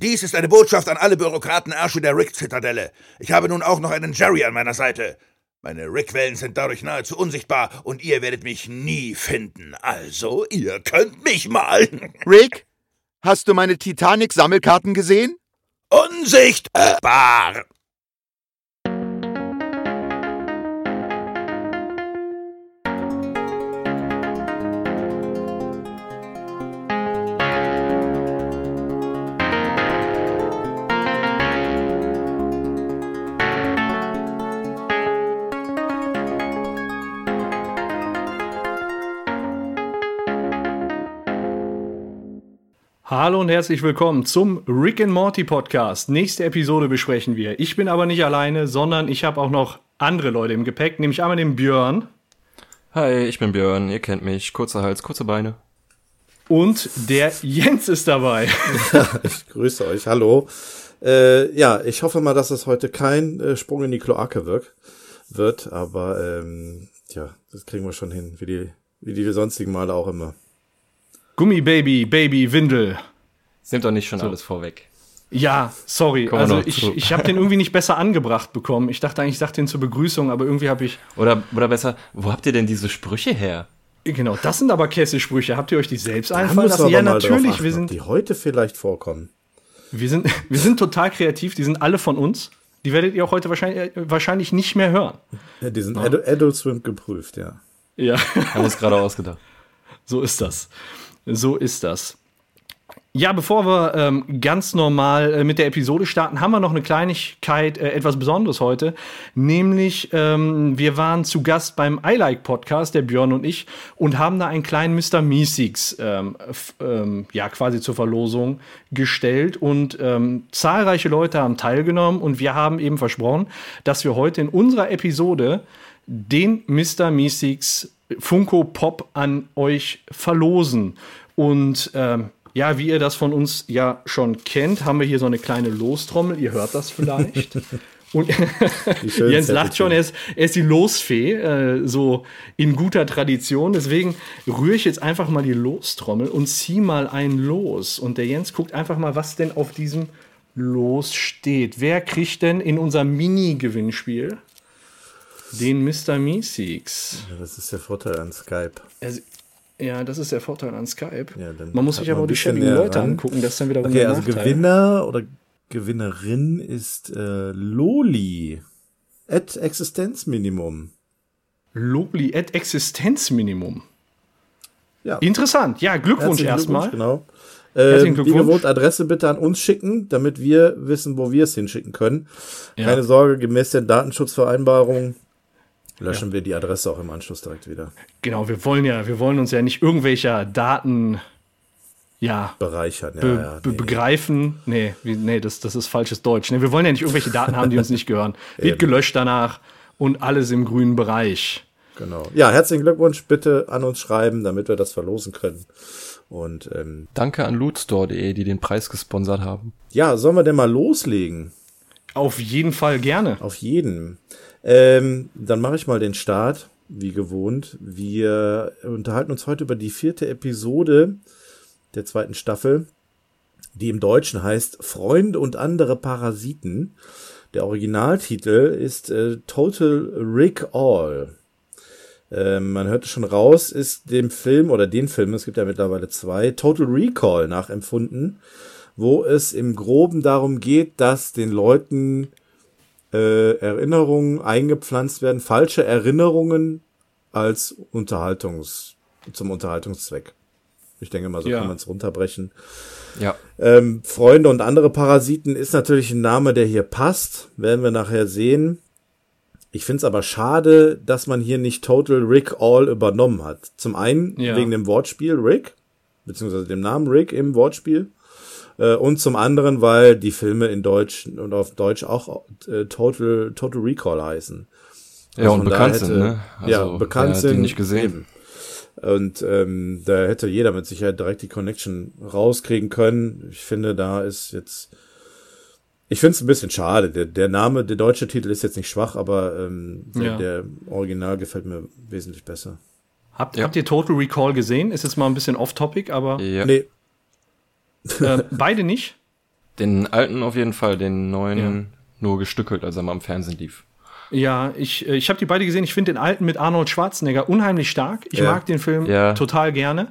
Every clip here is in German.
Dies ist eine Botschaft an alle Bürokraten-Arsche der Rick-Zitadelle. Ich habe nun auch noch einen Jerry an meiner Seite. Meine Rick-Wellen sind dadurch nahezu unsichtbar und ihr werdet mich nie finden. Also, ihr könnt mich mal. Rick, hast du meine Titanic-Sammelkarten gesehen? Unsichtbar! Hallo und herzlich willkommen zum Rick and Morty Podcast. Nächste Episode besprechen wir. Ich bin aber nicht alleine, sondern ich habe auch noch andere Leute im Gepäck, nämlich einmal den Björn. Hi, ich bin Björn, ihr kennt mich. Kurzer Hals, kurze Beine. Und der Jens ist dabei. Ja, ich grüße euch, hallo. Äh, ja, ich hoffe mal, dass es heute kein äh, Sprung in die Kloake wirkt, wird, aber ähm, ja, das kriegen wir schon hin, wie die, wie die sonstigen Male auch immer. Gummibaby, Baby, Windel. Nehmt doch nicht schon so. alles vorweg. Ja, sorry. also ich, ich habe den irgendwie nicht besser angebracht bekommen. Ich dachte eigentlich, ich sag den zur Begrüßung, aber irgendwie habe ich. Oder, oder besser, wo habt ihr denn diese Sprüche her? Genau, das sind aber Käsesprüche. Habt ihr euch die selbst einfallen lassen? Ja, natürlich. Achten, wir sind die heute vielleicht vorkommen. Wir sind, wir sind total kreativ. Die sind alle von uns. Die werdet ihr auch heute wahrscheinlich, wahrscheinlich nicht mehr hören. Ja, die sind ja. Adult Swim geprüft, ja. Ja. Haben uns gerade ausgedacht. So ist das. So ist das. Ja, bevor wir ähm, ganz normal äh, mit der Episode starten, haben wir noch eine Kleinigkeit, äh, etwas Besonderes heute. Nämlich, ähm, wir waren zu Gast beim I Like Podcast, der Björn und ich, und haben da einen kleinen Mr. Meeseeks ähm, ähm, ja, quasi zur Verlosung gestellt. Und ähm, zahlreiche Leute haben teilgenommen und wir haben eben versprochen, dass wir heute in unserer Episode den Mr. Meeseeks Funko Pop an euch verlosen. Und ähm, ja, wie ihr das von uns ja schon kennt, haben wir hier so eine kleine Lostrommel. Ihr hört das vielleicht. Und Jens lacht schon, er ist, er ist die Losfee, äh, so in guter Tradition. Deswegen rühre ich jetzt einfach mal die Lostrommel und ziehe mal ein Los. Und der Jens guckt einfach mal, was denn auf diesem Los steht. Wer kriegt denn in unserem Mini-Gewinnspiel den Mr. Meeseeks. Ja, das ist der Vorteil an Skype. Also, ja, das ist der Vorteil an Skype. Ja, man muss sich aber auch die schäbigen Leute ran. angucken, das ist dann wieder Okay, also Nachteil. Gewinner oder Gewinnerin ist äh, Loli. At Existenzminimum. Loli at Existenzminimum. Ja. Interessant. Ja, Glückwunsch erstmal. Genau. Äh, wie gewohnt, Adresse bitte an uns schicken, damit wir wissen, wo wir es hinschicken können. Ja. Keine Sorge, gemäß der Datenschutzvereinbarung löschen ja. wir die Adresse auch im Anschluss direkt wieder. Genau, wir wollen ja, wir wollen uns ja nicht irgendwelcher Daten ja, bereichern, ja, be ja nee. begreifen. Nee, wie, nee, das, das ist falsches Deutsch. Nee, wir wollen ja nicht irgendwelche Daten haben, die uns nicht gehören. Wird gelöscht danach und alles im grünen Bereich. Genau. Ja, herzlichen Glückwunsch. Bitte an uns schreiben, damit wir das verlosen können. Und ähm, danke an lootstore.de, die den Preis gesponsert haben. Ja, sollen wir denn mal loslegen? Auf jeden Fall gerne. Auf jeden. Ähm, dann mache ich mal den Start, wie gewohnt. Wir unterhalten uns heute über die vierte Episode der zweiten Staffel, die im Deutschen heißt Freunde und andere Parasiten. Der Originaltitel ist äh, Total Rick All. Ähm, man hörte schon raus, ist dem Film oder den Film, es gibt ja mittlerweile zwei, Total Recall nachempfunden, wo es im Groben darum geht, dass den Leuten äh, Erinnerungen eingepflanzt werden, falsche Erinnerungen als Unterhaltungs, zum Unterhaltungszweck. Ich denke mal, so ja. kann man es runterbrechen. Ja. Ähm, Freunde und andere Parasiten ist natürlich ein Name, der hier passt. Werden wir nachher sehen. Ich finde es aber schade, dass man hier nicht Total Rick All übernommen hat. Zum einen ja. wegen dem Wortspiel Rick, beziehungsweise dem Namen Rick im Wortspiel. Äh, und zum anderen, weil die Filme in Deutsch und auf Deutsch auch äh, Total, Total Recall heißen. Ja, also und bekannt hätte, sind, ne? Also, ja, bekannt sind. Die nicht gesehen. Eben. Und ähm, da hätte jeder mit Sicherheit direkt die Connection rauskriegen können. Ich finde, da ist jetzt. Ich finde es ein bisschen schade. Der, der Name, der deutsche Titel ist jetzt nicht schwach, aber ähm, der, ja. der Original gefällt mir wesentlich besser. Habt, ja. habt ihr Total Recall gesehen? Ist jetzt mal ein bisschen off-topic, aber. Ja. Nee. Äh, beide nicht? Den alten auf jeden Fall, den neuen nur gestückelt, als er mal im Fernsehen lief. Ja, ich, äh, ich habe die beide gesehen. Ich finde den alten mit Arnold Schwarzenegger unheimlich stark. Ich Ja. mag den Film Ja. total gerne.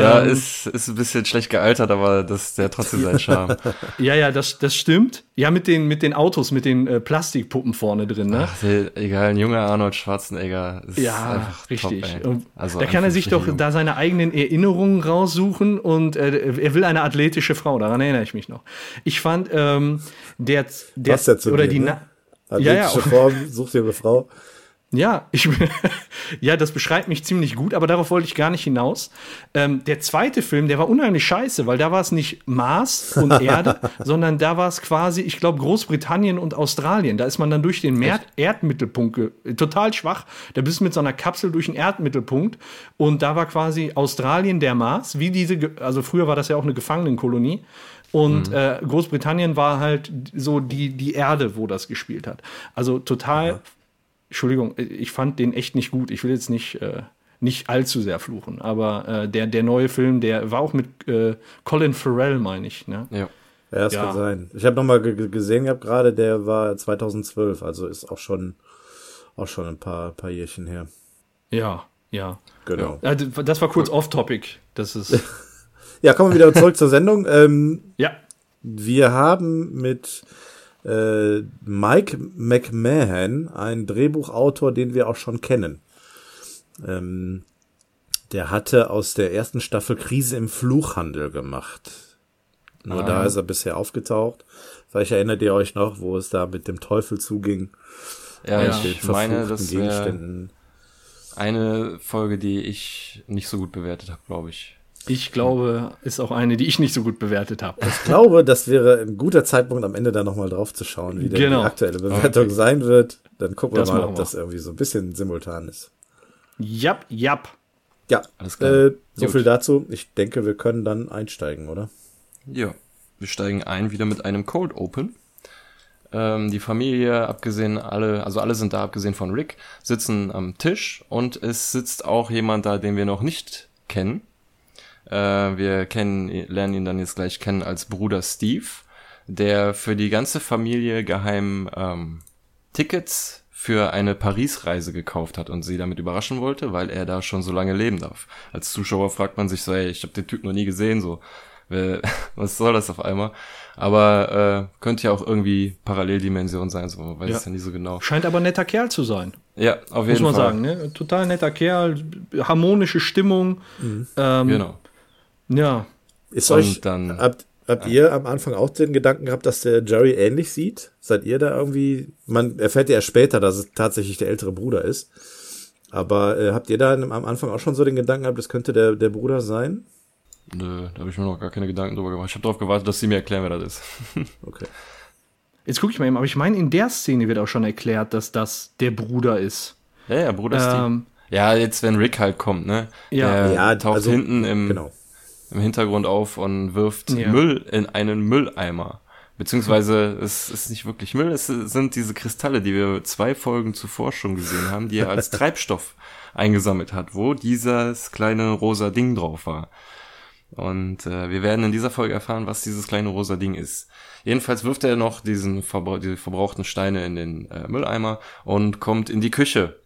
Ja, Ähm, ist, ist ein bisschen schlecht gealtert, aber das der hat trotzdem seinen Charme. Ja, ja, das, das stimmt. Ja, mit den, mit den Autos, mit den äh, Plastikpuppen vorne drin, ne? Ach, der, egal, ein junger Arnold Schwarzenegger ist Ja, einfach richtig. Top, Also da kann er sich doch einfach da seine eigenen Erinnerungen raussuchen und äh, er will eine athletische Frau, daran erinnere ich mich noch. Ich fand, ähm, der, der zu oder dir, die ne? Na Ja, ja. Athletische Form, such dir eine Frau. Ja, ich, ja, das beschreibt mich ziemlich gut, aber darauf wollte ich gar nicht hinaus. Ähm, der zweite Film, der war unheimlich scheiße, weil da war es nicht Mars und Erde, sondern da war es quasi, ich glaube, Großbritannien und Australien. Da ist man dann durch den Mer Erdmittelpunkt, total schwach. Da bist du mit so einer Kapsel durch den Erdmittelpunkt und da war quasi Australien der Mars, wie diese, also früher war das ja auch eine Gefangenenkolonie. Und äh, Großbritannien war halt so die, die Erde, wo das gespielt hat. Also total Entschuldigung, ich fand den echt nicht gut. Ich will jetzt nicht, äh, nicht allzu sehr fluchen, aber äh, der, der neue Film, der war auch mit äh, Colin Farrell, meine ich. Ne? Ja. Ja, das Ja. kann sein. Ich habe nochmal ge gesehen gehabt gerade, der war 2012, also ist auch schon, auch schon ein paar, paar Jährchen her. Ja, ja. Genau. Äh, d- Das war kurz off-topic. Das ist. Ja, kommen wir wieder zurück zur Sendung. Ähm, ja. wir haben mit äh, Mike McMahon einen Drehbuchautor, den wir auch schon kennen. Ähm, der hatte aus der ersten Staffel Krise im Fluchhandel gemacht. Nur da ist er bisher aufgetaucht. Vielleicht erinnert ihr euch noch, wo es da mit dem Teufel zuging. Ja, Ja. ich meine, das wäre Gegenständen. eine Folge, die ich nicht so gut bewertet habe, glaube ich. Ich glaube, ist auch eine, die ich nicht so gut bewertet habe. Ich glaube, das wäre ein guter Zeitpunkt, am Ende da nochmal drauf zu schauen, wie denn Genau. die aktuelle Bewertung sein wird. Dann gucken wir Das mal, ob wir. das irgendwie so ein bisschen simultan ist. Jap, jap. Ja, Alles klar. äh, so Gut. viel dazu. Ich denke, wir können dann einsteigen, oder? Ja, wir steigen ein wieder mit einem Cold Open. Ähm, die Familie, abgesehen alle, also alle sind da, abgesehen von Rick, sitzen am Tisch und es sitzt auch jemand da, den wir noch nicht kennen. Äh, wir kennen, lernen ihn dann jetzt gleich kennen als Bruder Steve, der für die ganze Familie geheim ähm, Tickets für eine Paris-Reise gekauft hat und sie damit überraschen wollte, weil er da schon so lange leben darf. Als Zuschauer fragt man sich so, ey, ich habe den Typ noch nie gesehen, so, was soll das auf einmal? Aber äh, könnte ja auch irgendwie Paralleldimension sein, so, man weiß Ja. es ja nie so genau. Scheint aber netter Kerl zu sein. Ja, auf Muss jeden man Fall. sagen, ne? Total netter Kerl, harmonische Stimmung. Ähm, Genau. Ja. Ist Und euch, dann- habt, habt ihr am Anfang auch den Gedanken gehabt, dass der Jerry ähnlich sieht? Seid ihr da irgendwie, man erfährt ja erst später, dass es tatsächlich der ältere Bruder ist. Aber äh, habt ihr da am Anfang auch schon so den Gedanken gehabt, das könnte der, der Bruder sein? Nö, da habe ich mir noch gar keine Gedanken drüber gemacht. Ich habe darauf gewartet, dass sie mir erklären, wer das ist. Okay. Jetzt gucke ich mal eben, aber ich meine, in der Szene wird auch schon erklärt, dass das der Bruder ist. ja, ja, Bruder Steve. Ähm, Ja, jetzt wenn Rick halt kommt, ne? Ja. Der Ja, taucht also, hinten im, Genau. Im Hintergrund auf und wirft Ja. Müll in einen Mülleimer. Beziehungsweise es ist nicht wirklich Müll, es sind diese Kristalle, die wir zwei Folgen zuvor schon gesehen haben, die er als Treibstoff eingesammelt hat, wo dieses kleine rosa Ding drauf war. Und äh, wir werden in dieser Folge erfahren, was dieses kleine rosa Ding ist. Jedenfalls wirft er noch diesen Verbra diese verbrauchten Steine in den äh, Mülleimer und kommt in die Küche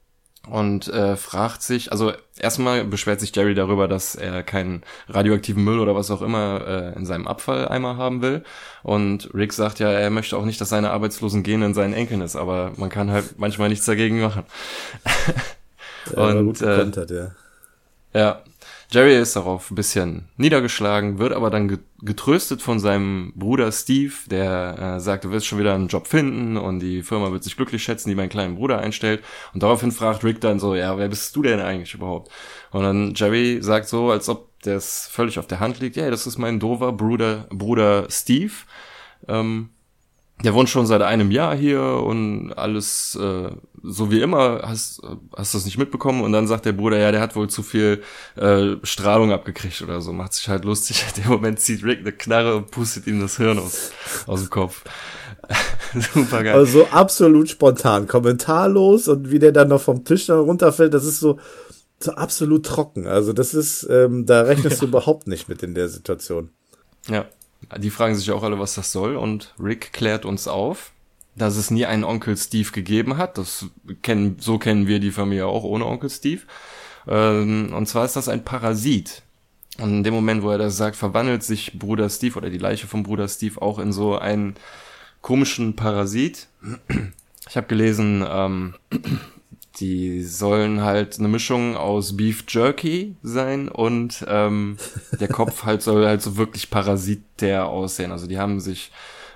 und äh, fragt sich, also erstmal beschwert sich Jerry darüber, dass er keinen radioaktiven Müll oder was auch immer äh, in seinem Abfalleimer haben will. Und Rick sagt ja, er möchte auch nicht, dass seine arbeitslosen Gene in seinen Enkeln ist, aber man kann halt manchmal nichts dagegen machen. Ja, Und, gut äh, ja. Ja, Jerry ist darauf ein bisschen niedergeschlagen, wird aber dann ge- getröstet von seinem Bruder Steve, der äh, sagt, du wirst schon wieder einen Job finden und die Firma wird sich glücklich schätzen, die meinen kleinen Bruder einstellt. Und daraufhin fragt Rick dann so, ja, wer bist du denn eigentlich überhaupt? Und dann Jerry sagt so, als ob das völlig auf der Hand liegt, ja, das ist mein dover Bruder, Bruder Steve. Ähm, der wohnt schon seit einem Jahr hier und alles äh, so wie immer. Hast hast du das nicht mitbekommen? Und dann sagt der Bruder, ja, der hat wohl zu viel äh, Strahlung abgekriegt oder so. Macht sich halt lustig. In dem Moment zieht Rick eine Knarre und pustet ihm das Hirn aus, aus dem Kopf. Super geil. Also so absolut spontan, kommentarlos und wie der dann noch vom Tisch runterfällt, das ist so, so absolut trocken. Also das ist, ähm, da rechnest du überhaupt nicht mit in der Situation. ja. Die fragen sich auch alle, was das soll. Und Rick klärt uns auf, dass es nie einen Onkel Steve gegeben hat. Das kennen, so kennen wir die Familie auch ohne Onkel Steve. Ähm, und zwar ist das ein Parasit. Und in dem Moment, wo er das sagt, verwandelt sich Bruder Steve oder die Leiche von Bruder Steve auch in so einen komischen Parasit. Ich habe gelesen, ähm, die sollen halt eine Mischung aus Beef Jerky sein und ähm, der Kopf halt soll halt so wirklich parasitär aussehen. Also die haben sich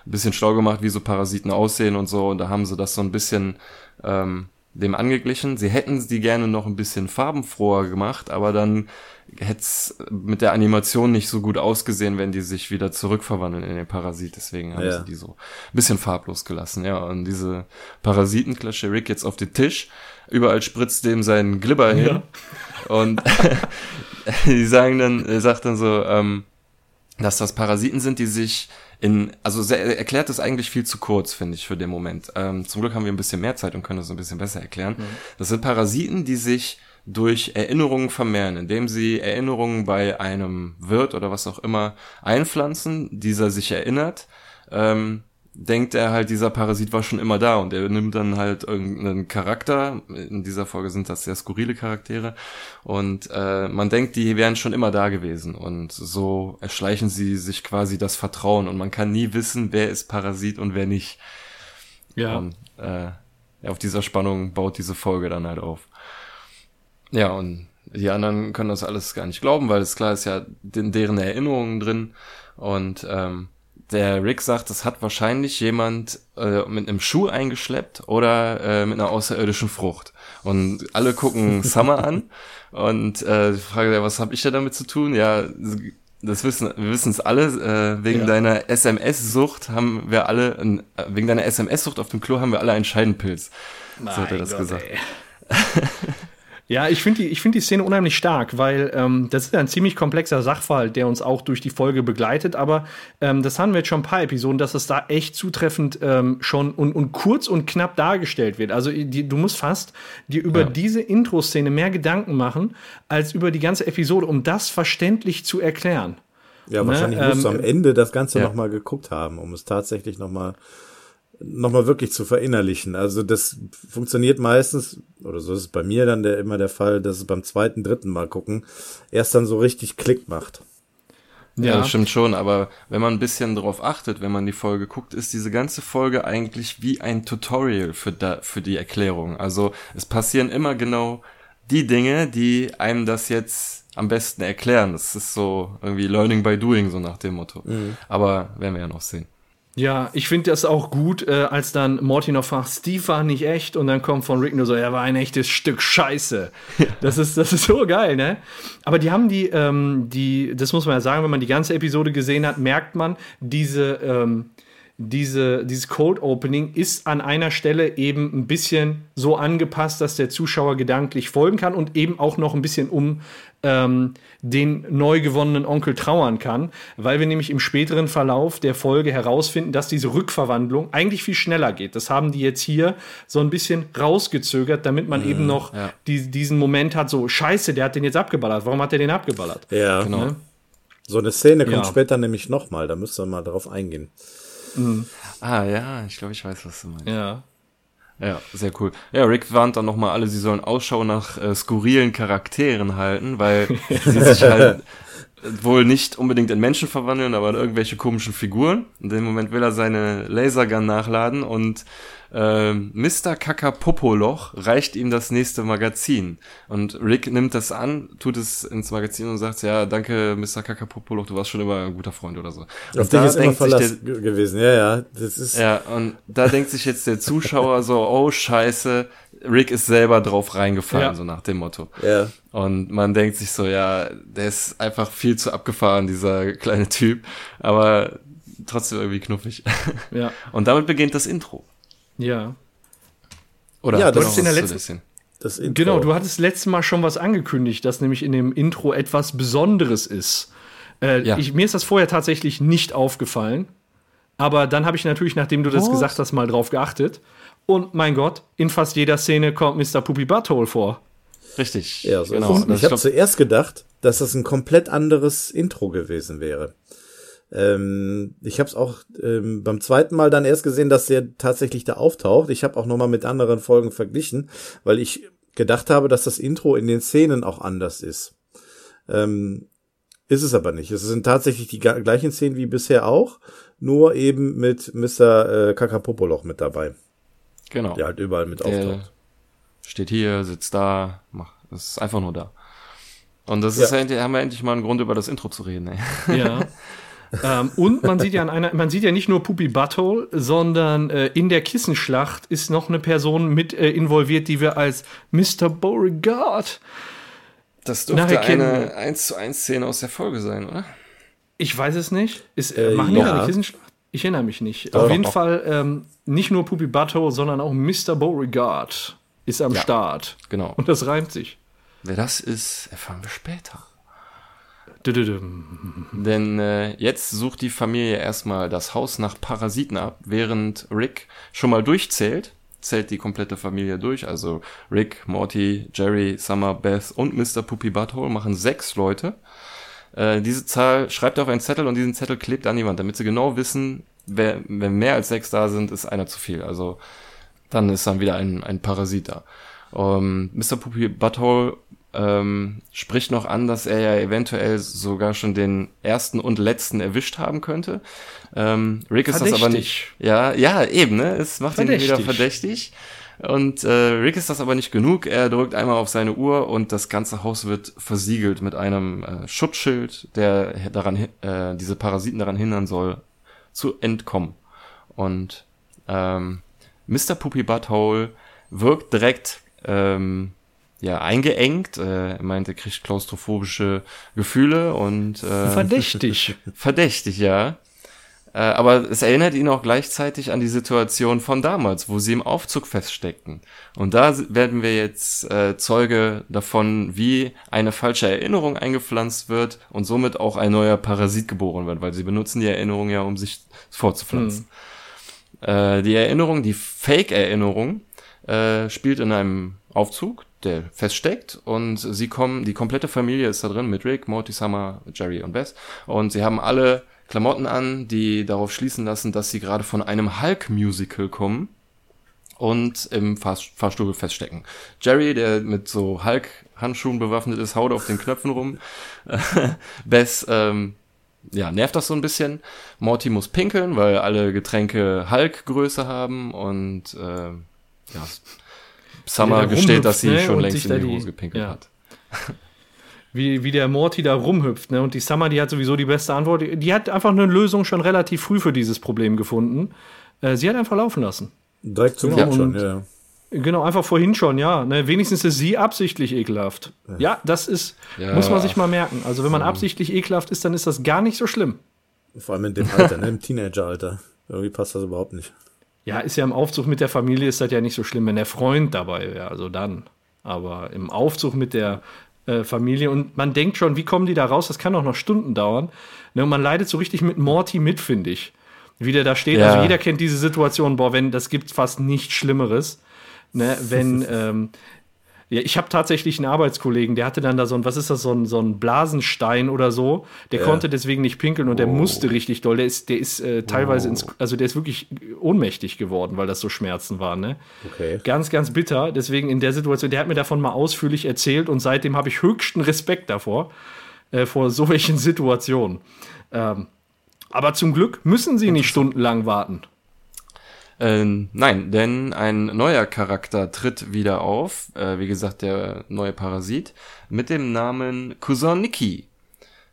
ein bisschen schlau gemacht, wie so Parasiten aussehen und so und da haben sie das so ein bisschen ähm, dem angeglichen. Sie hätten sie gerne noch ein bisschen farbenfroher gemacht, aber dann hätte es mit der Animation nicht so gut ausgesehen, wenn die sich wieder zurückverwandeln in den Parasit. Deswegen haben Ja. sie die so ein bisschen farblos gelassen. Ja, und diese Parasiten klatscht der Rick jetzt auf den Tisch. Überall spritzt dem sein Glibber hin. Und die sagen dann, er sagt dann so, ähm, dass das Parasiten sind, die sich in, also sehr, er erklärt das eigentlich viel zu kurz, finde ich, für den Moment. Ähm, zum Glück haben wir ein bisschen mehr Zeit und können das ein bisschen besser erklären. Das sind Parasiten, die sich durch Erinnerungen vermehren, indem sie Erinnerungen bei einem Wirt oder was auch immer einpflanzen, dieser sich erinnert, ähm, denkt er halt, dieser Parasit war schon immer da und er nimmt dann halt irgendeinen Charakter. In dieser Folge sind das sehr skurrile Charaktere und äh, man denkt, die wären schon immer da gewesen und so erschleichen sie sich quasi das Vertrauen und man kann nie wissen, wer ist Parasit und wer nicht. Ja. Und äh, ja, auf dieser Spannung baut diese Folge dann halt auf. Ja, und die anderen können das alles gar nicht glauben, weil es klar ist ja in deren Erinnerungen drin. Und ähm, der Rick sagt, das hat wahrscheinlich jemand äh, mit einem Schuh eingeschleppt oder äh, mit einer außerirdischen Frucht. Und alle gucken Summer an und äh, frage ja, was habe ich da damit zu tun? Ja, das wissen wir wissen es alle. Äh, wegen Ja. deiner SMS-Sucht haben wir alle, ein, äh, wegen deiner SMS-Sucht auf dem Klo haben wir alle einen Scheidenpilz. so hat er das gesagt. Ja, ich finde die, ich find die Szene unheimlich stark, weil ähm, das ist ein ziemlich komplexer Sachverhalt, der uns auch durch die Folge begleitet. Aber ähm, das haben wir jetzt schon ein paar Episoden, dass es da echt zutreffend ähm, schon und, und kurz und knapp dargestellt wird. Also die, du musst fast dir über Ja. diese Intro-Szene mehr Gedanken machen, als über die ganze Episode, um das verständlich zu erklären. Ja, wahrscheinlich Ne, musst du ähm, am Ende das Ganze ja. noch mal geguckt haben, um es tatsächlich noch mal noch mal wirklich zu verinnerlichen. Also das funktioniert meistens, oder so ist es bei mir dann der, immer der Fall, dass es beim zweiten, dritten Mal gucken erst dann so richtig Klick macht. Ja, das stimmt schon, aber wenn man ein bisschen darauf achtet, wenn man die Folge guckt, ist diese ganze Folge eigentlich wie ein Tutorial für, da, für die Erklärung. Also es passieren immer genau die Dinge, die einem das jetzt am besten erklären. Das ist so irgendwie Learning by Doing, so nach dem Motto. Aber werden wir ja noch sehen. Ja, ich finde das auch gut, äh, als dann Morty noch fragt, Steve war nicht echt und dann kommt von Rick nur so, er war ein echtes Stück Scheiße. Das ist, das ist so geil, ne? Aber die haben die, ähm, die, das muss man ja sagen, wenn man die ganze Episode gesehen hat, merkt man, diese, ähm, diese, dieses Cold Opening ist an einer Stelle eben ein bisschen so angepasst, dass der Zuschauer gedanklich folgen kann und eben auch noch ein bisschen um ähm, den neu gewonnenen Onkel trauern kann, weil wir nämlich im späteren Verlauf der Folge herausfinden, dass diese Rückverwandlung eigentlich viel schneller geht. Das haben die jetzt hier so ein bisschen rausgezögert, damit man eben noch ja. die, diesen Moment hat, so scheiße, der hat den jetzt abgeballert. Warum hat er den abgeballert? Ja, Genau. Ne? so eine Szene kommt Ja. später nämlich noch mal, da müsst ihr mal drauf eingehen. Ah ja, ich glaube, ich weiß, was du meinst. Ja. Ja, sehr cool. Ja, Rick warnt dann nochmal alle, sie sollen Ausschau nach äh, skurrilen Charakteren halten, weil sie sich halt wohl nicht unbedingt in Menschen verwandeln, aber in irgendwelche komischen Figuren. In dem Moment will er seine Lasergun nachladen und äh, Mr. Kakapopoloch reicht ihm das nächste Magazin. Und Rick nimmt das an, tut es ins Magazin und sagt, ja, danke, Mr. Kakapopoloch, du warst schon immer ein guter Freund oder so. Auf Und dich da ist denkt sich Verlass der, ge- gewesen. Ja, ja, das ist ja, und da denkt sich jetzt der Zuschauer so, oh scheiße, Rick ist selber drauf reingefallen, Ja. so nach dem Motto. ja. Und man denkt sich so, ja, der ist einfach viel zu abgefahren, dieser kleine Typ, aber trotzdem irgendwie knuffig. Ja. Und damit beginnt das Intro. Ja. Oder Ja, das ist in der letzten-. Genau, du hattest letztes Mal schon was angekündigt, dass nämlich in dem Intro etwas Besonderes ist. Äh, Ja. ich, mir ist das vorher tatsächlich nicht aufgefallen. Aber dann habe ich natürlich, nachdem du das gesagt hast, mal drauf geachtet. Und mein Gott, in fast jeder Szene kommt Mr. Puppy Butthole vor. Richtig. Ja, so genau. es. Das- Ich habe zuerst gedacht, dass das ein komplett anderes Intro gewesen wäre. Ähm, ich habe es auch ähm, beim zweiten Mal dann erst gesehen, dass der tatsächlich da auftaucht. Ich habe auch noch mal mit anderen Folgen verglichen, weil ich gedacht habe, dass das Intro in den Szenen auch anders ist. Ähm, ist es aber nicht. Es sind tatsächlich die gleichen Szenen wie bisher auch, nur eben mit Mr. Äh, Kakapopoloch mit dabei. Genau. Der halt überall mit Der auftaucht. steht hier, sitzt da, macht, ist einfach nur da. Und das Ja. ist ja, haben wir endlich mal einen Grund, über das Intro zu reden. Ey. Ja. ähm, und man sieht ja an einer, man sieht ja nicht nur Puppy Butthole, sondern äh, in der Kissenschlacht ist noch eine Person mit äh, involviert, die wir als Mr. Beauregard. Das Nachher dürfte eine 1 zu 1 Szene aus der Folge sein, oder? Ich weiß es nicht. Ist, äh, Äh, machen die ja. da eine Kissenschlacht? Ich erinnere mich nicht. Doch. Auf jeden Fall ähm, nicht nur Puppy Butthole, sondern auch Mr. Beauregard ist am Ja. Start. Genau. Und das reimt sich. Wer das ist, erfahren wir später. Denn äh, jetzt sucht die Familie erstmal das Haus nach Parasiten ab, während Rick schon mal durchzählt. Zählt die komplette Familie durch. Also Rick, Morty, Jerry, Summer, Beth und Mr. Poopy Butthole machen sechs Leute. Äh, diese Zahl schreibt er auf einen Zettel und diesen Zettel klebt an die Wand, damit sie genau wissen, wer, wenn mehr als sechs da sind, ist einer zu viel. Also dann ist dann wieder ein, ein Parasit da. Ähm, Mr. Poopy Butthole ähm, spricht noch an, dass er ja eventuell sogar schon den ersten und letzten erwischt haben könnte. Ähm, Rick ist das aber nicht. Ja, ja, eben, ne? Es macht ihn wieder Verdächtig. verdächtig. Und äh, Rick ist das aber nicht genug. Er drückt einmal auf seine Uhr und das ganze Haus wird versiegelt mit einem äh, Schutzschild, der daran äh, diese Parasiten daran hindern soll, zu entkommen. Und ähm, Mr. Poopy Butthole wirkt direkt ähm, ja eingeengt. Äh, er meint, er kriegt klaustrophobische Gefühle und äh, Verdächtig. verdächtig, ja. Äh, aber es erinnert ihn auch gleichzeitig an die Situation von damals, wo sie im Aufzug feststeckten. Und da werden wir jetzt äh, Zeuge davon, wie eine falsche Erinnerung eingepflanzt wird und somit auch ein neuer Parasit geboren wird, weil sie benutzen die Erinnerung ja, um sich fortzupflanzen. Äh, die Erinnerung, die Fake-Erinnerung, äh, spielt in einem Aufzug, der feststeckt und sie kommen, die komplette Familie ist da drin mit Rick, Morty, Summer, Jerry und Beth und sie haben alle Klamotten an, die darauf schließen lassen, dass sie gerade von einem Hulk-Musical kommen und im Fahr Fahrstuhl feststecken. Jerry, der mit so Hulk-Handschuhen bewaffnet ist, haut auf den Knöpfen rum. Beth, ähm, ja, nervt das so ein bisschen. Morty muss pinkeln, weil alle Getränke Hulk-Größe haben und äh, ja, Summer gesteht, dass sie ne, schon und längst in die die- Hose gepinkelt ja. hat. wie, wie der Morty da rumhüpft. Ne? Und die Summer, die hat sowieso die beste Antwort. Die, hat einfach eine Lösung schon relativ früh für dieses Problem gefunden. Äh, sie hat einfach laufen lassen. Direkt zum Grund schon, ja. Genau, einfach vorhin schon, ja. Ne? Wenigstens ist sie absichtlich ekelhaft. Ja, das ist, Ja. muss man sich mal merken. Also wenn man absichtlich ekelhaft ist, dann ist das gar nicht so schlimm. Vor allem in dem Alter, ne? im Teenageralter. Irgendwie passt das überhaupt nicht. Ja, ist ja im Aufzug mit der Familie ist das ja nicht so schlimm, wenn der Freund dabei wäre, also dann. Aber im Aufzug mit der äh, Familie und man denkt schon, wie kommen die da raus? Das kann auch noch Stunden dauern. Ne, und man leidet so richtig mit Morty mit, finde ich. Wie der da steht. Ja. Also jeder kennt diese Situation, boah, wenn, das gibt fast nichts Schlimmeres. Ne, wenn, ähm, ja, ich habe tatsächlich einen Arbeitskollegen, der hatte dann da so ein, was ist das, so ein, so ein Blasenstein oder so. Der konnte deswegen nicht pinkeln und der musste richtig doll. Der ist, der ist äh, teilweise ins, also der ist wirklich ohnmächtig geworden, weil das so Schmerzen waren, ne? Okay. Ganz, ganz bitter. Deswegen in der Situation, der hat mir davon mal ausführlich erzählt und seitdem habe ich höchsten Respekt davor, äh, vor solchen Situationen. Ähm, aber zum Glück müssen sie nicht stundenlang warten. Ähm, nein, denn ein neuer Charakter tritt wieder auf. Äh, wie gesagt, der neue Parasit mit dem Namen Cousin Nicky,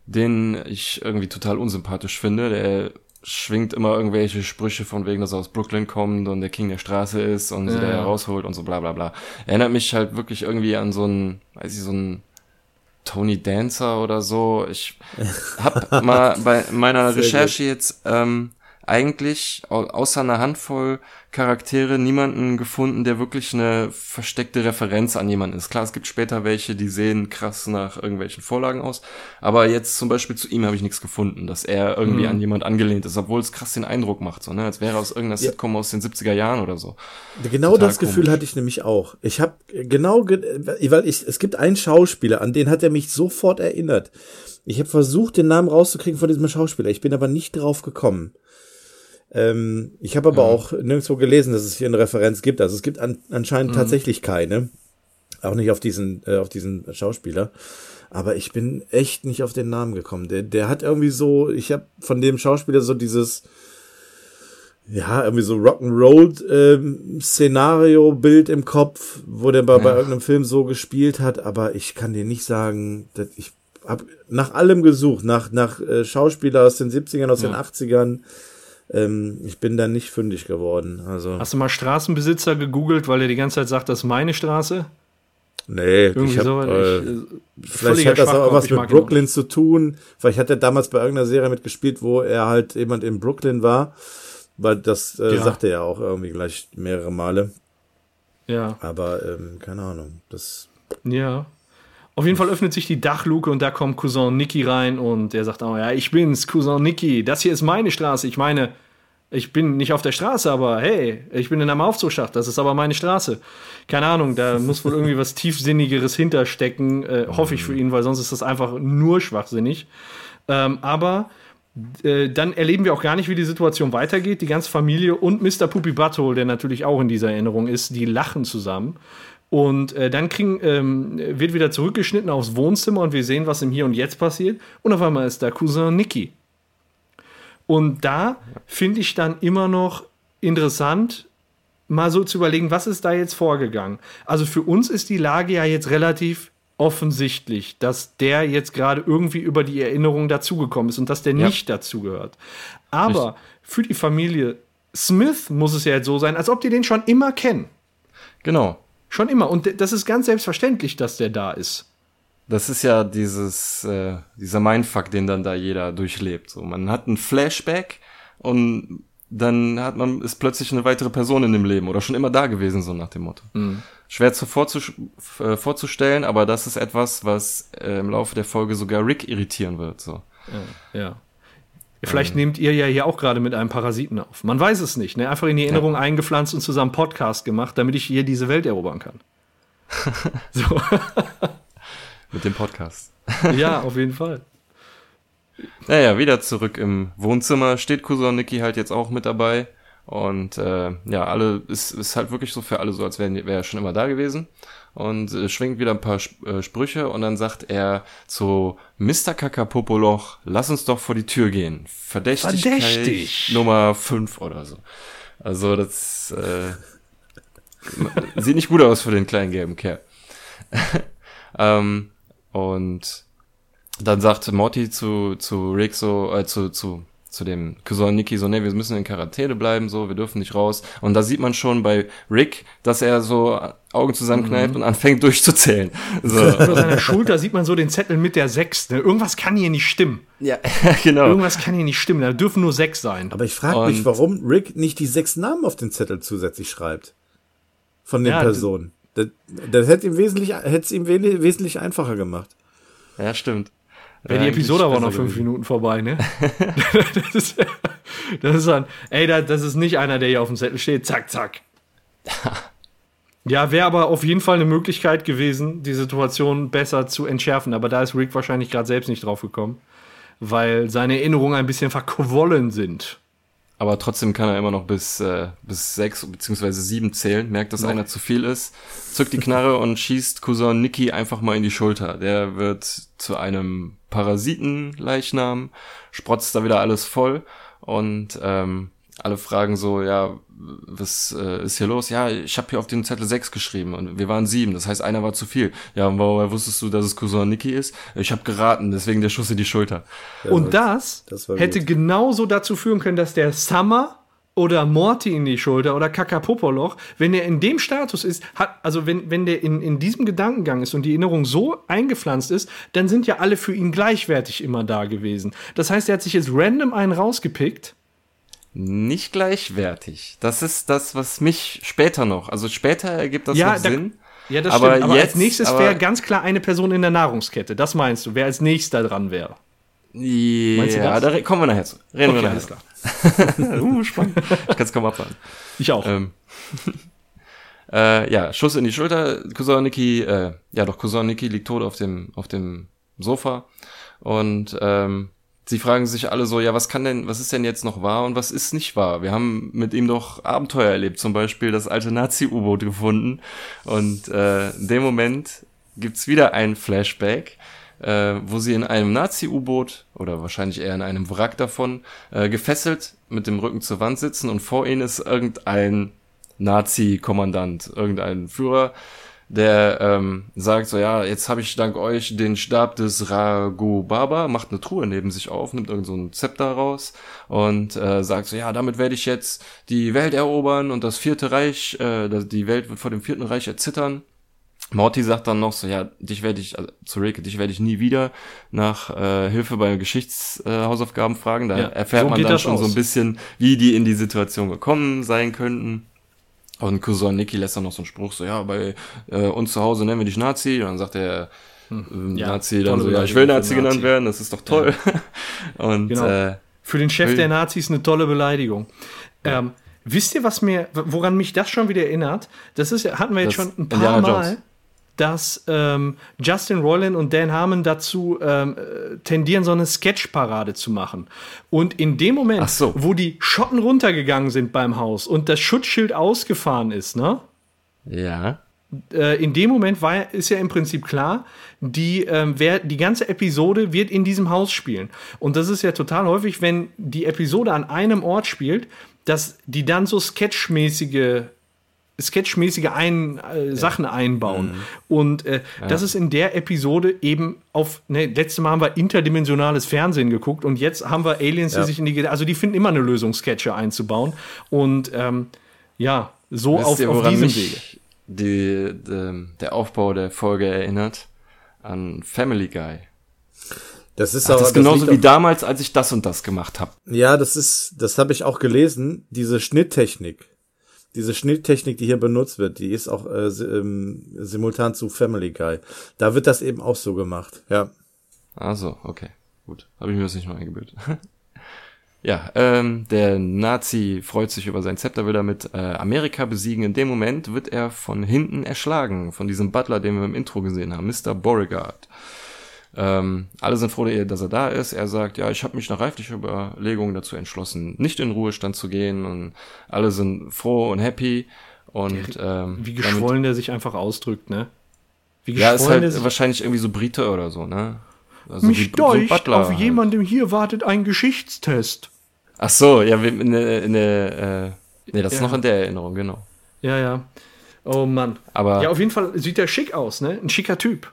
den ich irgendwie total unsympathisch finde. Der schwingt immer irgendwelche Sprüche von wegen, dass er aus Brooklyn kommt und der King der Straße ist und sie Ja. da herausholt und so bla bla bla. Erinnert mich halt wirklich irgendwie an so einen, weiß ich, so einen Tony Dancer oder so. Ich hab mal bei meiner Recherche jetzt ähm, eigentlich au außer einer Handvoll Charaktere niemanden gefunden, der wirklich eine versteckte Referenz an jemanden ist. Klar, es gibt später welche, die sehen krass nach irgendwelchen Vorlagen aus, aber jetzt zum Beispiel zu ihm habe ich nichts gefunden, dass er irgendwie Mhm. an jemand angelehnt ist, obwohl es krass den Eindruck macht, so, ne? als wäre er aus irgendeiner Ja. Sitcom aus den 70er Jahren oder so. Genau Total das Gefühl komisch. hatte ich nämlich auch. Ich habe genau, ge weil ich, es gibt einen Schauspieler, an den hat er mich sofort erinnert. Ich habe versucht, den Namen rauszukriegen von diesem Schauspieler. Ich bin aber nicht drauf gekommen. Ähm, ich habe aber auch nirgendwo gelesen, dass es hier eine Referenz gibt. Also es gibt an, anscheinend tatsächlich keine. Auch nicht auf diesen, äh, auf diesen Schauspieler. Aber ich bin echt nicht auf den Namen gekommen. Der, der hat irgendwie so, ich habe von dem Schauspieler so dieses, ja, irgendwie so Rock'n'Roll-Szenario-Bild im Kopf, wo der bei, bei irgendeinem Film so gespielt hat, aber ich kann dir nicht sagen, dass ich hab nach allem gesucht, nach, nach äh, Schauspieler aus den 70ern, aus den 80ern. Ähm, ich bin da nicht fündig geworden. Also, Hast du mal Straßenbesitzer gegoogelt, weil er die ganze Zeit sagt, das ist meine Straße? nee, Irgendwie ich hab, so. äh, ich, äh, Vielleicht hat das auch was mit mag ihn Brooklyn zu tun. Vielleicht hat er damals bei irgendeiner Serie mitgespielt, wo er halt jemand in Brooklyn war. Weil das äh, Ja. sagt er ja auch irgendwie gleich mehrere Male. Ja, Aber ähm, keine Ahnung. Das ja. Auf jeden Fall öffnet sich die Dachluke und da kommt Cousin Nicky rein und er sagt, oh ja, ich bin's, Cousin Nicky, das hier ist meine Straße. Ich meine, ich bin nicht auf der Straße, aber hey, ich bin in einem Aufzugsschacht, das ist aber meine Straße. Keine Ahnung, da muss wohl irgendwie was Tiefsinnigeres hinterstecken, äh, hoffe ich für ihn, weil sonst ist das einfach nur schwachsinnig. Ähm, aber äh, dann erleben wir auch gar nicht, wie die Situation weitergeht. Die ganze Familie und Mr. Puppy Butthole, der natürlich auch in dieser Erinnerung ist, die lachen zusammen. Und äh, dann kriegen, ähm, wird wieder zurückgeschnitten aufs Wohnzimmer und wir sehen, was im Hier und Jetzt passiert. Und auf einmal ist da Cousin Nicky. Und da finde ich dann immer noch interessant, mal so zu überlegen, was ist da jetzt vorgegangen. Also für uns ist die Lage ja jetzt relativ offensichtlich, dass der jetzt gerade irgendwie über die Erinnerung dazugekommen ist und dass der Ja. nicht dazugehört. Aber für die Familie Smith muss es ja jetzt so sein, als ob die den schon immer kennen. Genau. Schon immer. Und das ist ganz selbstverständlich, dass der da ist. Das ist ja dieses, äh, dieser Mindfuck, den dann da jeder durchlebt. So, man hat ein Flashback und dann hat man, ist plötzlich eine weitere Person in dem Leben oder schon immer da gewesen, so nach dem Motto. Schwer zu äh, vorzustellen, aber das ist etwas, was äh, im Laufe der Folge sogar Rick irritieren wird, so. Ja. Vielleicht nehmt ihr ja hier auch gerade mit einem Parasiten auf. Man weiß es nicht. Ne? Einfach in die Erinnerung eingepflanzt und zusammen Podcast gemacht, damit ich hier diese Welt erobern kann. so. Mit dem Podcast. ja, auf jeden Fall. Naja, wieder zurück im Wohnzimmer steht Cousin Nicky halt jetzt auch mit dabei. Und äh, ja, alle ist, ist halt wirklich so für alle so, als wäre wär er schon immer da gewesen. Und äh, schwingt wieder ein paar äh, Sprüche und dann sagt er zu Mr. Kakapopoloch, lass uns doch vor die Tür gehen. Verdächtigkeit Verdächtig. Nummer 5 oder so. Also das äh, sieht nicht gut aus für den kleinen gelben Kerl. ähm, und dann sagt Morty zu, zu Rick so, äh, zu, zu, zu dem Cousin Nicky so, nee, wir müssen in Quarantäne bleiben, so, wir dürfen nicht raus. Und da sieht man schon bei Rick, dass er so Augen zusammenkneift und anfängt durchzuzählen. So. Über seiner Schulter sieht man so den Zettel mit der 6. Ne? Irgendwas kann hier nicht stimmen. ja, genau. Irgendwas kann hier nicht stimmen. Da dürfen nur sechs sein. Aber ich frage mich, warum Rick nicht die sechs Namen auf den Zettel zusätzlich schreibt. Von den Ja, Personen. Das, das hätte ihm wesentlich, hätte es ihm we- wesentlich einfacher gemacht. Ja, stimmt. Wäre die Episode aber noch fünf gewesen. Minuten vorbei, ne? das ist, das ist ein, ey, da- das ist nicht einer, der hier auf dem Zettel steht. Zack, zack. Ja, wäre aber auf jeden Fall eine Möglichkeit gewesen, die Situation besser zu entschärfen. Aber da ist Rick wahrscheinlich gerade selbst nicht drauf gekommen, weil seine Erinnerungen ein bisschen verquollen sind. Aber trotzdem kann er immer noch bis, äh, bis sechs beziehungsweise sieben zählen, merkt, dass einer zu viel ist, zückt die Knarre und schießt Cousin Nicky einfach mal in die Schulter. Der wird zu einem Parasitenleichnam, sprotzt da wieder alles voll und ähm, alle fragen so, ja, was äh, ist hier los? Ja, ich habe hier auf dem Zettel sechs geschrieben und wir waren sieben, das heißt, einer war zu viel. Ja, und woher wusstest du, dass es Cousin Nicky ist? Ich habe geraten, deswegen der Schuss in die Schulter. Und das, das hätte gut. genauso dazu führen können, dass der Summer oder Morty in die Schulter oder Kakapopoloch, wenn er in dem Status ist, hat, also wenn, wenn der in, in diesem Gedankengang ist und die Erinnerung so eingepflanzt ist, dann sind ja alle für ihn gleichwertig immer da gewesen. Das heißt, er hat sich jetzt random einen rausgepickt. Nicht gleichwertig. Das ist das, was mich später noch, also später ergibt das Ja, noch da- Sinn. Ja, das Aber stimmt. Aber als jetzt- nächstes aber- wäre ganz klar eine Person in der Nahrungskette. Das meinst du, wer als nächster dran wäre. Ja, da kommen wir nachher zu. Reden wir Okay, nachher alles klar. uh, spannend. Ich kann es kaum abwarten. Ich auch. Ähm, äh, ja, Schuss in die Schulter. Cousin Nicky, äh, ja doch, Cousin Nicky liegt tot auf dem, auf dem Sofa. Und ähm, sie fragen sich alle so, ja, was kann denn, was ist denn jetzt noch wahr und was ist nicht wahr? Wir haben mit ihm doch Abenteuer erlebt, zum Beispiel das alte Nazi-U-Boot gefunden. Und äh, in dem Moment gibt's wieder ein Flashback, äh, wo sie in einem Nazi-U-Boot oder wahrscheinlich eher in einem Wrack davon äh, gefesselt mit dem Rücken zur Wand sitzen und vor ihnen ist irgendein Nazi-Kommandant, irgendein Führer, der ähm, sagt so, ja, jetzt habe ich dank euch den Stab des Rago Baba, macht eine Truhe neben sich auf, nimmt irgend so Zepter raus und äh, sagt so, ja, damit werde ich jetzt die Welt erobern und das vierte Reich, äh, die Welt wird vor dem vierten Reich erzittern. Morty sagt dann noch so, ja, dich werde ich, also zu Rick, dich werde ich nie wieder nach äh, Hilfe bei Geschichtshausaufgaben äh, fragen. Da Ja, erfährt so man dann schon so aus. ein bisschen, wie die in die Situation gekommen sein könnten. Und Cousin Nicky lässt dann noch so einen Spruch, so, ja, bei äh, uns zu Hause nennen wir dich Nazi. Und dann sagt der ähm, Ja, Nazi dann so, ja, ich will Nazi genannt Nazi. werden, das ist doch toll. Und Genau. äh, Für den Chef der Nazis eine tolle Beleidigung. Ähm, wisst ihr, was mir, woran mich das schon wieder erinnert? Das ist, ja- hatten wir jetzt Das schon ein paar Indiana Mal, Jones. Dass ähm, Justin Roiland und Dan Harmon dazu ähm, äh, tendieren, so eine Sketchparade zu machen. Und in dem Moment, so. wo die Schotten runtergegangen sind beim Haus und das Schutzschild ausgefahren ist, ne? ja. äh, in dem Moment war, ist ja im Prinzip klar, die, ähm, wer, die ganze Episode wird in diesem Haus spielen. Und das ist ja total häufig, wenn die Episode an einem Ort spielt, dass die dann so sketchmäßige sketchmäßige ein, äh, Sachen einbauen. Und äh, das ist in der Episode eben auf, ne, letzte Mal haben wir interdimensionales Fernsehen geguckt und jetzt haben wir Aliens, die Ja. sich in die, also die finden immer eine Lösung, Sketche einzubauen. Und ähm, ja, so Wisst auf, ihr, auf diesem mich Wege. Die, die, der Aufbau der Folge erinnert? An Family Guy. Das ist Ach, aber das ist genauso wie damals, als ich das und das gemacht habe. Ja, das ist, das habe ich auch gelesen. Diese Schnitttechnik, diese Schnitttechnik, die hier benutzt wird, die ist auch äh, ähm, simultan zu Family Guy. Da wird das eben auch so gemacht. Ja. Also, okay, gut. Habe ich mir das nicht mal eingebildet. ja, ähm, der Nazi freut sich über sein Zepter, will damit äh, Amerika besiegen. In dem Moment wird er von hinten erschlagen, von diesem Butler, den wir im Intro gesehen haben, Mr. Beauregard. Ähm, alle sind froh, dass er da ist. Er sagt, ja, ich habe mich nach reiflicher Überlegung dazu entschlossen, nicht in Ruhestand zu gehen. Und alle sind froh und happy. Und ähm, Wie damit- geschwollen der sich einfach ausdrückt, ne? Wie Ja, ist geschwollen der halt wahrscheinlich irgendwie so Brite oder so, ne? Also Mich so deucht, Butler auf halt. jemandem hier wartet ein Geschichtstest. Ach so, ja, in der, in der, äh, nee, das ist Ja. noch in der Erinnerung, genau. Ja, ja. Oh Mann. Aber Ja, auf jeden Fall sieht er schick aus, ne? Ein schicker Typ.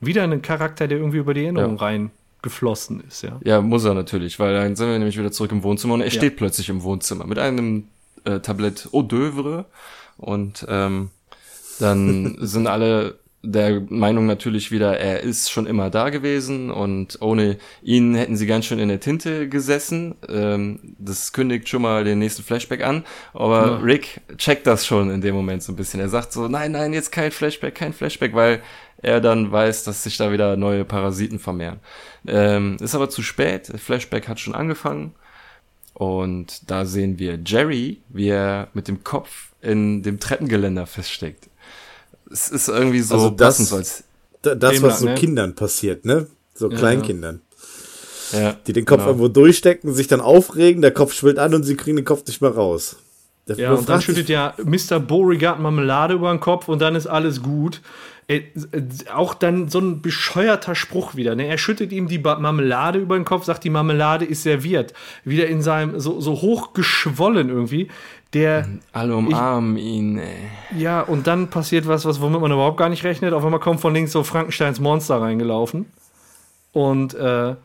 Wieder ein Charakter, der irgendwie über die Erinnerung Ja. reingeflossen ist, ja. ja, muss er natürlich, weil dann sind wir nämlich wieder zurück im Wohnzimmer und er Ja. steht plötzlich im Wohnzimmer mit einem äh, Tablett Eau d'oeuvre und ähm, dann sind alle der Meinung natürlich wieder, er ist schon immer da gewesen und ohne ihn hätten sie ganz schön in der Tinte gesessen. Ähm, das kündigt schon mal den nächsten Flashback an. Aber Ja. Rick checkt das schon in dem Moment so ein bisschen. Er sagt so, nein, nein, jetzt kein Flashback, kein Flashback, weil er dann weiß, dass sich da wieder neue Parasiten vermehren. Ähm, ist aber zu spät. Der Flashback hat schon angefangen. Und da sehen wir Jerry, wie er mit dem Kopf in dem Treppengeländer feststeckt. Es ist irgendwie so Also das- als Da- Das, was so ne? Kindern passiert, ne? So Ja, Kleinkindern. ja, Die den Kopf genau. irgendwo durchstecken, sich dann aufregen, der Kopf schwillt an und sie kriegen den Kopf nicht mehr raus. Der Ja, und dann schüttet ja Mr. Beauregard Marmelade über den Kopf und dann ist alles gut. Äh, äh, auch dann so ein bescheuerter Spruch wieder. Ne? Er schüttet ihm die Marmelade über den Kopf, sagt, die Marmelade ist serviert. Wieder in seinem, so, so hoch geschwollen irgendwie. Der, Alle umarmen ihn, ey. ja, und dann passiert was, was womit man überhaupt gar nicht rechnet. Auf einmal kommt von links so Frankensteins Monster reingelaufen. Und äh,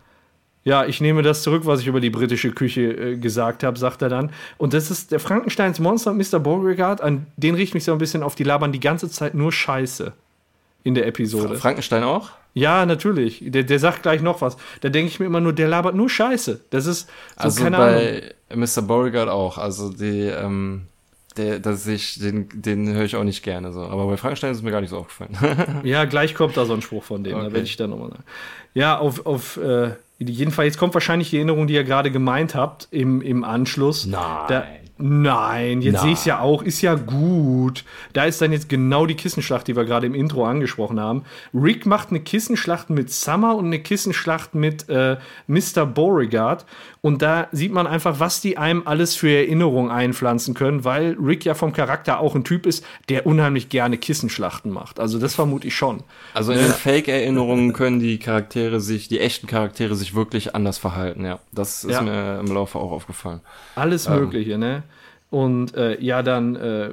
ja, ich nehme das zurück, was ich über die britische Küche äh, gesagt habe, sagt er dann. Und das ist der Frankensteins Monster, Mr. Beauregard, an den riecht mich so ein bisschen auf die labern die ganze Zeit nur Scheiße in der Episode. Frankenstein auch? ja, natürlich. Der, der sagt gleich noch was. Da denke ich mir immer nur, der labert nur Scheiße. Das ist so, Also keine Ahnung. bei Mr. Beauregard auch. Also die, ähm, der, dass ich, den, den höre ich auch nicht gerne so. Aber bei Frankenstein ist es mir gar nicht so aufgefallen. Ja, gleich kommt da so ein Spruch von dem, da Okay. werde ich dann nochmal sagen. Ja, auf, auf äh, jeden Fall, jetzt kommt wahrscheinlich die Erinnerung, die ihr gerade gemeint habt, im, im Anschluss. Nein. Da, Nein, jetzt sehe ich es ja auch, ist ja gut. Da ist dann jetzt genau die Kissenschlacht, die wir gerade im Intro angesprochen haben. Rick macht eine Kissenschlacht mit Summer und eine Kissenschlacht mit äh, Mr. Beauregard. Und da sieht man einfach, was die einem alles für Erinnerungen einpflanzen können, weil Rick ja vom Charakter auch ein Typ ist, der unheimlich gerne Kissenschlachten macht. Also das vermute ich schon. Also in den Fake-Erinnerungen können die Charaktere sich, die echten Charaktere sich wirklich anders verhalten, ja. Das ist Ja. mir im Laufe auch aufgefallen. Alles Mögliche, ne? Und äh, ja, dann äh,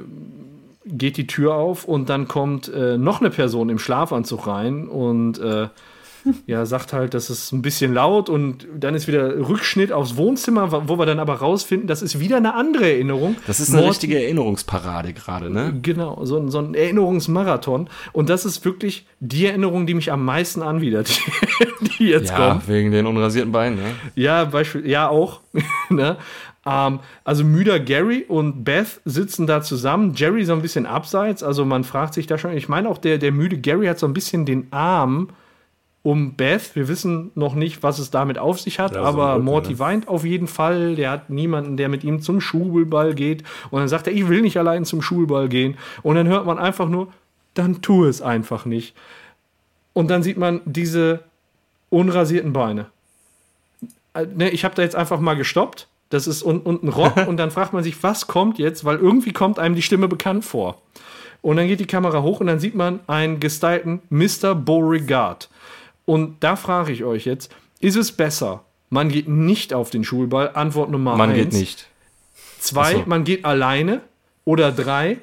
geht die Tür auf und dann kommt äh, noch eine Person im Schlafanzug rein und äh, ja, sagt halt, das ist ein bisschen laut und dann ist wieder Rückschnitt aufs Wohnzimmer, wo- wir dann aber rausfinden, das ist wieder eine andere Erinnerung. Das ist eine Morty- richtige Erinnerungsparade gerade, ne? Genau, so ein, so ein Erinnerungsmarathon. Und das ist wirklich die Erinnerung, die mich am meisten anwidert, die jetzt Ja, kommt. wegen den unrasierten Beinen, ne? Ja, Beispiel, ja auch. ne? ähm, also müder Gary und Beth sitzen da zusammen. Jerry so ein bisschen abseits. Also man fragt sich da schon. Ich meine auch der der müde Gary hat so ein bisschen den Arm um Beth. Wir wissen noch nicht, was es damit auf sich hat, Ja, so aber Rücken, Morty ne? weint auf jeden Fall. Der hat niemanden, der mit ihm zum Schulball geht. Und dann sagt er, ich will nicht allein zum Schulball gehen. Und dann hört man einfach nur, dann tu es einfach nicht. Und dann sieht man diese unrasierten Beine. Äh, ne, ich habe da jetzt einfach mal gestoppt. Das ist un ein Rock und dann fragt man sich, was kommt jetzt, weil irgendwie kommt einem die Stimme bekannt vor. Und dann geht die Kamera hoch und dann sieht man einen gestylten Mr. Beauregard. Und da frage ich euch jetzt, ist es besser, man geht nicht auf den Schulball? Antwort Nummer Man eins. geht nicht. Zwei, so. man geht alleine. Oder drei,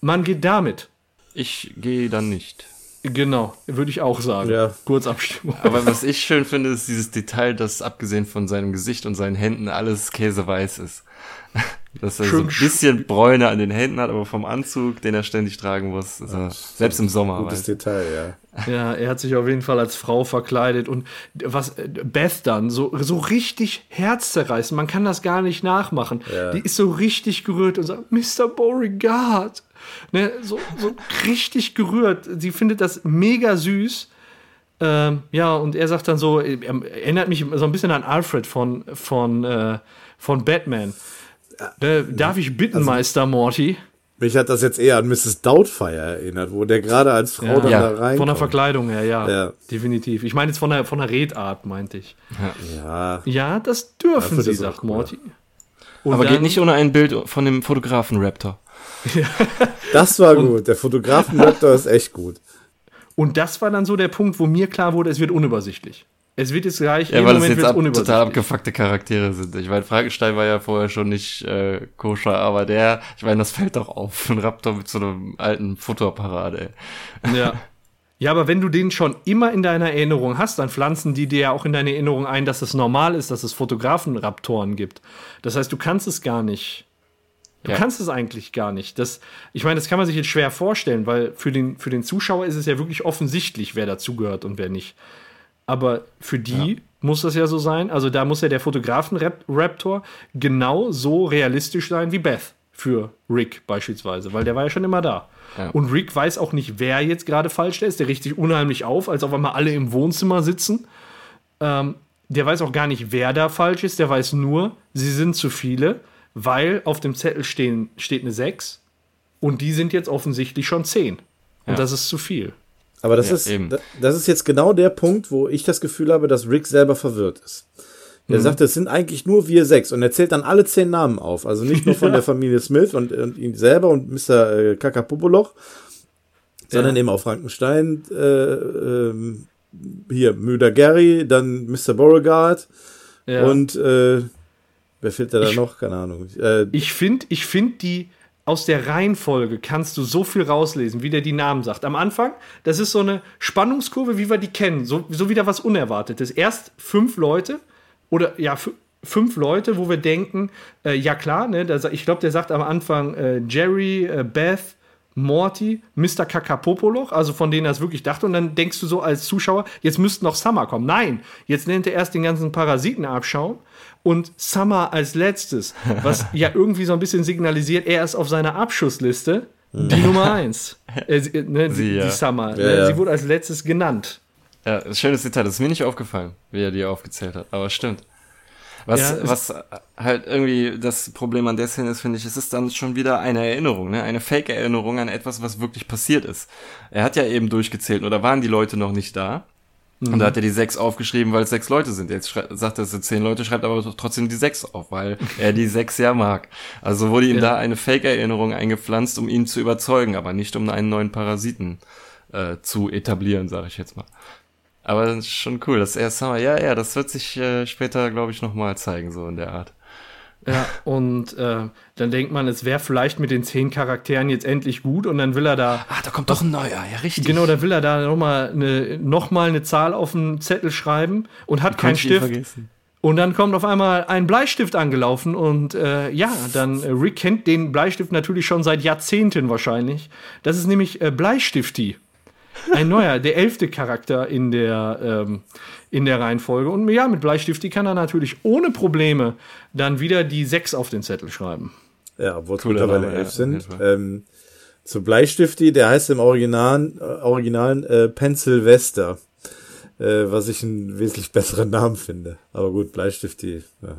man geht damit. Ich gehe dann nicht. Genau, würde ich auch sagen. Ja. Kurzabstimmung. Aber was ich schön finde, ist dieses Detail, dass abgesehen von seinem Gesicht und seinen Händen alles käseweiß ist. Dass er so ein Schön bisschen Bräune an den Händen hat, aber vom Anzug, den er ständig tragen muss, er selbst im Sommer. Gutes Weiß. Detail, ja. Ja, er hat sich auf jeden Fall als Frau verkleidet und was äh, Beth dann so, so richtig herzzerreißend, man kann das gar nicht nachmachen. Ja. Die ist so richtig gerührt und sagt, Mr. Beauregard. Ne, so, so richtig gerührt. Sie findet das mega süß. Ähm, ja, und er sagt dann so, er erinnert mich so ein bisschen an Alfred von, von, äh, von Batman. Äh, darf ich bitten, Meister Morty? Mich hat das jetzt eher an Mrs. Doubtfire erinnert, wo der gerade als Frau dann Ja, da rein. Von der Verkleidung her, ja, Ja. Definitiv. Ich meine jetzt von der, von der Redart, meinte ich. Ja, Ja, das dürfen Dafür sie, sagt. Morty. Und Aber dann- geht nicht ohne ein Bild von dem Fotografen Raptor. das war gut. Der Fotografen-Doktor ist echt gut. Und das war dann so der Punkt, wo mir klar wurde, es wird unübersichtlich. Es wird jetzt gleich, Ja, im weil es Moment jetzt ab, total abgefuckte Charaktere sind. Ich meine, Frankenstein war ja vorher schon nicht äh, koscher, aber der, ich meine, das fällt doch auf. Ein Raptor mit so einem alten Fotoapparat, ey. Ja. ja, aber wenn du den schon immer in deiner Erinnerung hast, dann pflanzen die dir ja auch in deine Erinnerung ein, dass es normal ist, dass es Fotografen-Raptoren gibt. Das heißt, du kannst es gar nicht. Du Ja. kannst es eigentlich gar nicht. Das, ich meine, das kann man sich jetzt schwer vorstellen, weil für den, für den Zuschauer ist es ja wirklich offensichtlich, wer dazugehört und wer nicht. Aber für die muss das ja so sein. Also da muss ja der Fotografen-Raptor genau so realistisch sein wie Beth für Rick beispielsweise, weil der war ja schon immer da. Ja. Und Rick weiß auch nicht, wer jetzt gerade falsch ist. Der richtet sich unheimlich auf, als auf einmal alle im Wohnzimmer sitzen. Ähm, der weiß auch gar nicht, wer da falsch ist. Der weiß nur, sie sind zu viele, weil auf dem Zettel stehen, steht eine 6 und die sind jetzt offensichtlich schon 10. Und Ja. das ist zu viel. Aber das, Ja, ist, eben. da- das ist jetzt genau der Punkt, wo ich das Gefühl habe, dass Rick selber verwirrt ist. Er sagt, es sind eigentlich nur wir sechs und er zählt dann alle zehn Namen auf. Also nicht nur von der Familie Smith und, und ihn selber und Mr. Äh, Kakapopoloch, sondern eben auch Frankenstein, äh, ähm, hier Müder Gary, dann Mr. Beauregard Ja. und äh, wer fehlt da, da Ich- noch? Keine Ahnung. Äh, Ich finde, ich find die aus der Reihenfolge kannst du so viel rauslesen, wie der die Namen sagt. Am Anfang, das ist so eine Spannungskurve, wie wir die kennen, so, so wieder was Unerwartetes. Erst fünf Leute oder ja, fü- fünf Leute, wo wir denken, äh, ja klar, ne, sa- ich glaube, der sagt am Anfang äh, Jerry, äh, Beth, Morty, Mr. Kakapopoloch, also von denen er es wirklich dachte. Und dann denkst du so als Zuschauer, jetzt müsste noch Summer kommen. Nein, jetzt nennt er erst den ganzen Parasitenabschaum und Summer als letztes, was ja irgendwie so ein bisschen signalisiert, er ist auf seiner Abschussliste die Nummer eins. Äh, sie, ne, Sie, die, ja. die Summer. Ja, ne, ja. Sie wurde als letztes genannt. Ja, schönes Detail. Das ist mir nicht aufgefallen, wie er die aufgezählt hat. Aber stimmt. Was, was halt irgendwie das Problem an der Szene ist, finde ich, es ist dann schon wieder eine Erinnerung, ne? Eine Fake-Erinnerung an etwas, was wirklich passiert ist. Er hat ja eben durchgezählt, oder waren die Leute noch nicht da? Und da hat er die sechs aufgeschrieben, weil es sechs Leute sind. Jetzt sagt er, es sind zehn Leute, schreibt aber trotzdem die sechs auf, weil er die sechs ja mag. Also wurde ihm Ja. da eine Fake-Erinnerung eingepflanzt, um ihn zu überzeugen, aber nicht um einen neuen Parasiten äh, zu etablieren, sage ich jetzt mal. Aber das ist schon cool, dass er Summer, ja, ja, das wird sich äh, später, glaube ich, nochmal zeigen, so in der Art. Ja, und äh, dann denkt man, es wäre vielleicht mit den zehn Charakteren jetzt endlich gut und dann will er da, Ah, da kommt doch ein neuer, ja, richtig. genau, da will er da nochmal eine, noch mal eine Zahl auf den Zettel schreiben und hat keinen Stift. Und dann kommt auf einmal ein Bleistift angelaufen und äh, ja, dann äh, Rick kennt den Bleistift natürlich schon seit Jahrzehnten wahrscheinlich. Das ist nämlich äh, Bleistifti. Ein neuer, der elfte Charakter in der, ähm, in der Reihenfolge. Und ja, mit Bleistifti kann er natürlich ohne Probleme dann wieder die sechs auf den Zettel schreiben. Ja, obwohl es mittlerweile elf ja, sind. Ähm, zu Bleistifti, der heißt im Original, äh, Originalen äh, Pencilvester, äh, was ich einen wesentlich besseren Namen finde. Aber gut, Bleistifti, ja.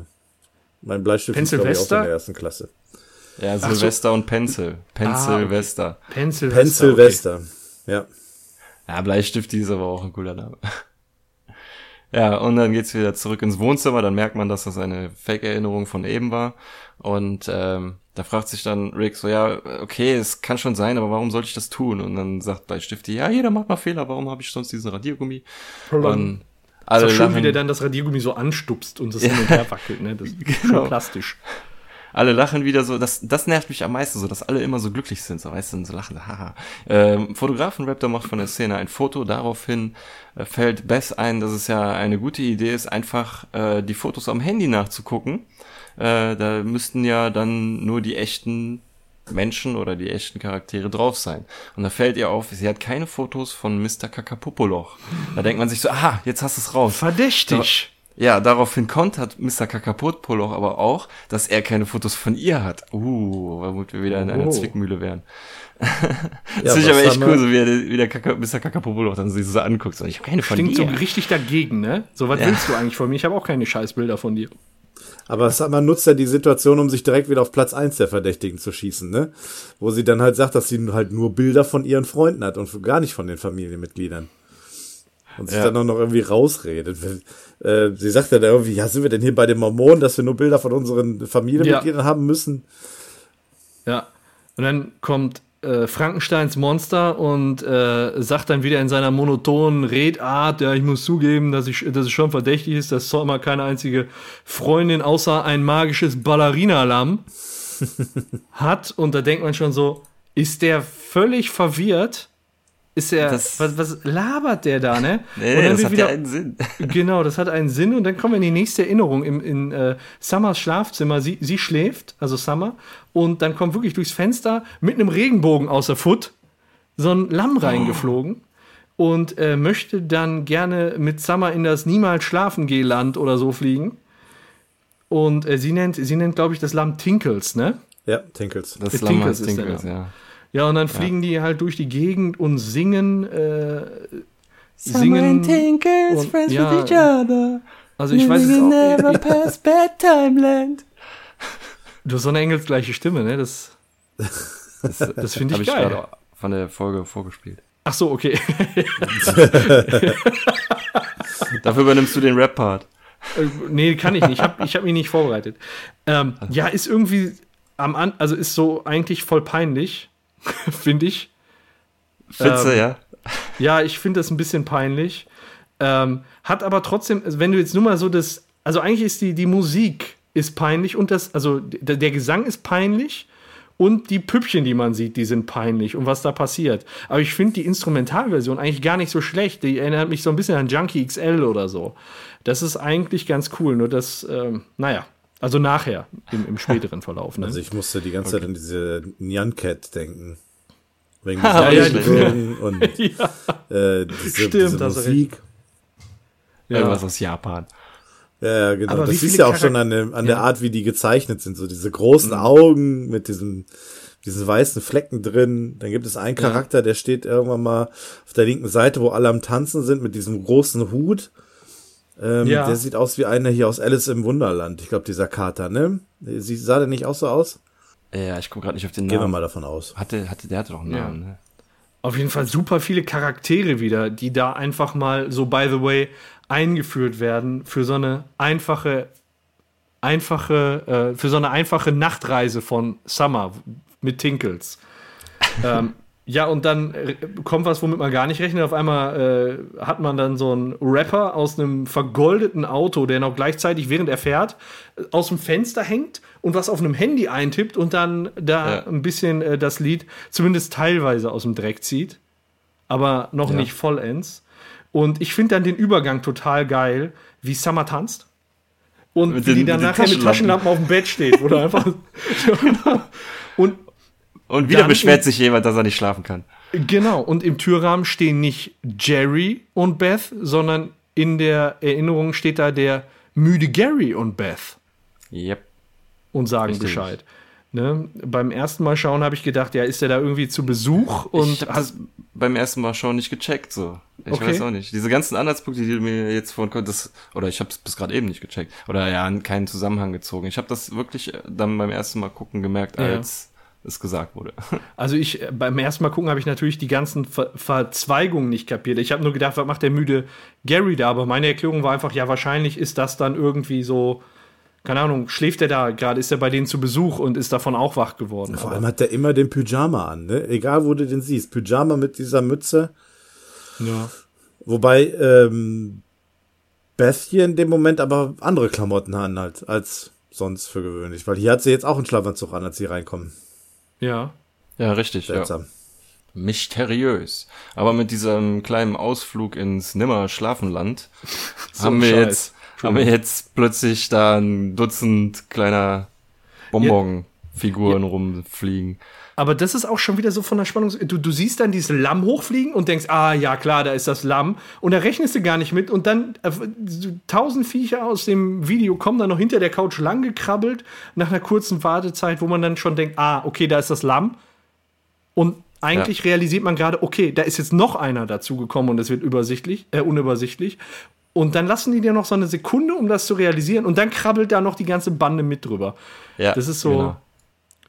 Mein Bleistift ist, glaube ich, auch in der ersten Klasse. Ja, Silvester und Pencil. Pencilvester. Pencil. Pencilvester, ja. Ja, Bleistift ist aber auch ein cooler Name. Ja, und dann geht's wieder zurück ins Wohnzimmer, dann merkt man, dass das eine Fake-Erinnerung von eben war. Und ähm, da fragt sich dann Rick so, ja, okay, es kann schon sein, aber warum sollte ich das tun? Und dann sagt Bleistifti, ja, jeder macht mal Fehler, warum habe ich sonst diesen Radiergummi? Und alle Ist schön, wie der dann das Radiergummi so anstupst und das hin und her wackelt. Ne? Das ist Genau. schon plastisch. Alle lachen wieder so, das, das nervt mich am meisten so, dass alle immer so glücklich sind, so weißt du, und so lachen, haha. Ähm, Fotografen-Raptor macht von der Szene ein Foto, daraufhin äh, fällt Bess ein, dass es ja eine gute Idee ist, einfach äh, die Fotos am Handy nachzugucken. Äh, da müssten ja dann nur die echten Menschen oder die echten Charaktere drauf sein. Und da fällt ihr auf, sie hat keine Fotos von Mr. Kakapopoloch. Da denkt man sich so, aha, jetzt hast du es raus. Verdächtig. Ja, daraufhin kontert Mr. Kakapotpoloch aber auch, dass er keine Fotos von ihr hat. Uh, womit wir wieder in einer Oh. Zwickmühle wären. Ja, das finde ich aber echt cool, so wie, er, wie der Kaka, Mr. Kakapopoloch dann sich so anguckt. So, ich habe keine von Klingt so dir. richtig dagegen, ne? So, was Ja. willst du eigentlich von mir? Ich habe auch keine Scheißbilder von dir. Aber Summer nutzt ja die Situation, um sich direkt wieder auf Platz eins der Verdächtigen zu schießen, ne? Wo sie dann halt sagt, dass sie halt nur Bilder von ihren Freunden hat und gar nicht von den Familienmitgliedern. Und sich Ja. dann auch noch irgendwie rausredet. Äh, sie sagt ja dann irgendwie, ja, sind wir denn hier bei den Mormonen, dass wir nur Bilder von unseren Familienmitgliedern haben müssen? Ja. Und dann kommt äh, Frankensteins Monster und äh, sagt dann wieder in seiner monotonen Redart, ja, ich muss zugeben, dass, ich, dass es schon verdächtig ist, dass Sommer keine einzige Freundin außer ein magisches Ballerina-Lamm hat. Und da denkt man schon so, ist der völlig verwirrt? Ist er, Das- was, was labert der da, ne? Nee, Und dann das hat wieder- ja einen Sinn. Genau, das hat einen Sinn. Und dann kommen wir in die nächste Erinnerung im, in äh, Summers Schlafzimmer. Sie, sie schläft, also Summer, und dann kommt wirklich durchs Fenster mit einem Regenbogen außer Foot so ein Lamm reingeflogen und äh, möchte dann gerne mit Summer in das Niemals schlafen geh Land oder so fliegen. Und äh, sie nennt, sie nennt, glaube ich, das Lamm Tinkles, ne? Ja, Tinkles. Das Tinkles Lamm ist heißt Tinkles, ja. Ja, und dann fliegen die halt durch die Gegend und singen, äh, singen. Tinkles, und- friends with ja. each other. Also ich weiß es auch. past bedtime land. Du hast so eine engelsgleiche Stimme, ne? Das, das, das finde Habe ich ich geil. gerade von der Folge vorgespielt. Ach so, okay. Dafür übernimmst du den Rap-Part. Äh, nee, kann ich nicht. Ich habe ich hab mich nicht vorbereitet. Ähm, ja, ist irgendwie am An also ist so eigentlich voll peinlich, finde ich. Fitze, Ähm, ja. Ja, ich finde das ein bisschen peinlich. Ähm, hat aber trotzdem, also wenn du jetzt nur mal so das, also eigentlich ist die, die Musik ist peinlich und das, also der, der Gesang ist peinlich und die Püppchen, die man sieht, die sind peinlich und was da passiert. Aber ich finde die Instrumentalversion eigentlich gar nicht so schlecht. Die erinnert mich so ein bisschen an Junkie XL oder so. Das ist eigentlich ganz cool, nur das, ähm, naja, also nachher im, im späteren Verlauf. Ne? Also ich musste die ganze Zeit an diese Nyan Cat denken. Wegen Ja, dieser ja, Bewegung und ja, äh, diese, Stimmt, diese Musik. Irgendwas aus Japan. Ja, ja, genau. Aber das siehst viele ja auch schon an, dem, an der Ja. Art, wie die gezeichnet sind. So diese großen Augen mit diesen, diesen weißen Flecken drin. Dann gibt es einen Charakter, der steht irgendwann mal auf der linken Seite, wo alle am Tanzen sind, mit diesem großen Hut. Ähm, Ja. Der sieht aus wie einer hier aus Alice im Wunderland. Ich glaube, dieser Kater, ne? Sie sah der nicht auch so aus? Ja, ich gucke gerade nicht auf den Gehen wir Namen. mal davon aus. Hatte, hatte, der hatte doch einen Ja. Namen, ne? Auf jeden Fall super viele Charaktere wieder, die da einfach mal so by the way eingeführt werden für so eine einfache, einfache, äh, für so eine einfache Nachtreise von Summer mit Tinkles. ähm, ja, und dann äh, kommt was, womit man gar nicht rechnet. Auf einmal äh, hat man dann so einen Rapper aus einem vergoldeten Auto, der noch gleichzeitig, während er fährt, äh, aus dem Fenster hängt und was auf einem Handy eintippt und dann da Ja. ein bisschen äh, das Lied zumindest teilweise aus dem Dreck zieht, aber noch Ja. nicht vollends. Und ich finde dann den Übergang total geil, wie Summer tanzt. Und wie die den- dann den nachher mit Taschenlampen. Taschenlampen auf dem Bett steht, oder einfach. und Und wieder Dann beschwert sich jemand, dass er nicht schlafen kann. Genau, und im Türrahmen stehen nicht Jerry und Beth, sondern in der Erinnerung steht da der müde Gary und Beth Yep. und sagen Richtig. Bescheid. Ne? Beim ersten Mal schauen habe ich gedacht, ja, ist er da irgendwie zu Besuch und ich habe das beim ersten Mal schon nicht gecheckt, so. Ich Okay. weiß auch nicht. Diese ganzen Anhaltspunkte, die du mir jetzt vorhin konntest, oder ich habe es bis gerade eben nicht gecheckt, oder ja, keinen Zusammenhang gezogen. Ich habe das wirklich äh, dann beim ersten Mal gucken gemerkt, Ja. Es gesagt wurde. Also ich äh, beim ersten Mal gucken habe ich natürlich die ganzen Ver Verzweigungen nicht kapiert. Ich habe nur gedacht, was macht der müde Gary da? Aber meine Erklärung war einfach, ja, wahrscheinlich ist das dann irgendwie so, keine Ahnung, schläft er da gerade, ist er bei denen zu Besuch und ist davon auch wach geworden. Vor allem hat der immer den Pyjama an, ne? Egal, wo du den siehst. Pyjama mit dieser Mütze. ja. Wobei ähm, Beth hier in dem Moment aber andere Klamotten an halt, als sonst für gewöhnlich. Weil hier hat sie jetzt auch einen Schlafanzug an, als sie reinkommen. Ja. ja, richtig. Ja. Seltsam. Mysteriös. Aber mit diesem kleinen Ausflug ins Nimmer-Schlafenland So haben wir Scheiß. jetzt haben wir jetzt plötzlich da ein Dutzend kleiner Bonbon-Figuren rumfliegen. Aber das ist auch schon wieder so von der Spannung. Du, du siehst dann dieses Lamm hochfliegen und denkst, ah ja klar, da ist das Lamm. Und da rechnest du gar nicht mit. Und dann äh, tausend Viecher aus dem Video kommen dann noch hinter der Couch lang gekrabbelt, nach einer kurzen Wartezeit, wo man dann schon denkt, ah, okay, da ist das Lamm. Und eigentlich realisiert man gerade, okay, da ist jetzt noch einer dazugekommen und es wird übersichtlich, äh, unübersichtlich. Und dann lassen die dir noch so eine Sekunde, um das zu realisieren. Und dann krabbelt da noch die ganze Bande mit drüber. Ja, Das ist so genau.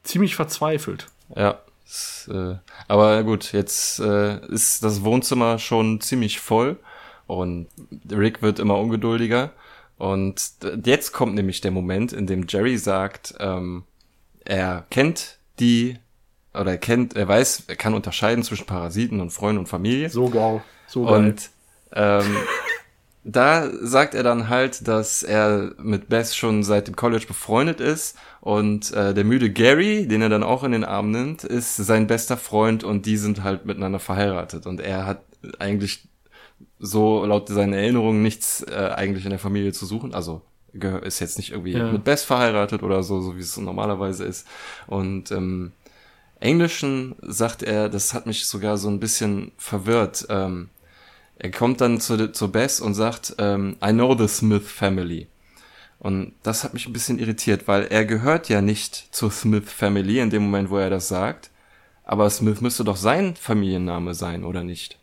Ziemlich verzweifelt. Ja. Das, äh, aber gut, jetzt äh, ist das Wohnzimmer schon ziemlich voll und Rick wird immer ungeduldiger. Und jetzt kommt nämlich der Moment, in dem Jerry sagt, ähm, er kennt die oder er kennt, er weiß, er kann unterscheiden zwischen Parasiten und Freunden und Familie. So geil. So geil. Und ähm, da sagt er dann halt, dass er mit Beth schon seit dem College befreundet ist und äh, der müde Gary, den er dann auch in den Arm nimmt, ist sein bester Freund und die sind halt miteinander verheiratet und er hat eigentlich so laut seinen Erinnerungen nichts äh, eigentlich in der Familie zu suchen, also ist jetzt nicht irgendwie Ja. mit Beth verheiratet oder so, so wie es normalerweise ist und ähm, Englischen sagt er, das hat mich sogar so ein bisschen verwirrt. Ähm, er kommt dann zu, zu Bess und sagt, ähm, I know the Smith family. Und das hat mich ein bisschen irritiert, weil er gehört ja nicht zur Smith Family in dem Moment, wo er das sagt. Aber Smith müsste doch sein Familienname sein, oder nicht?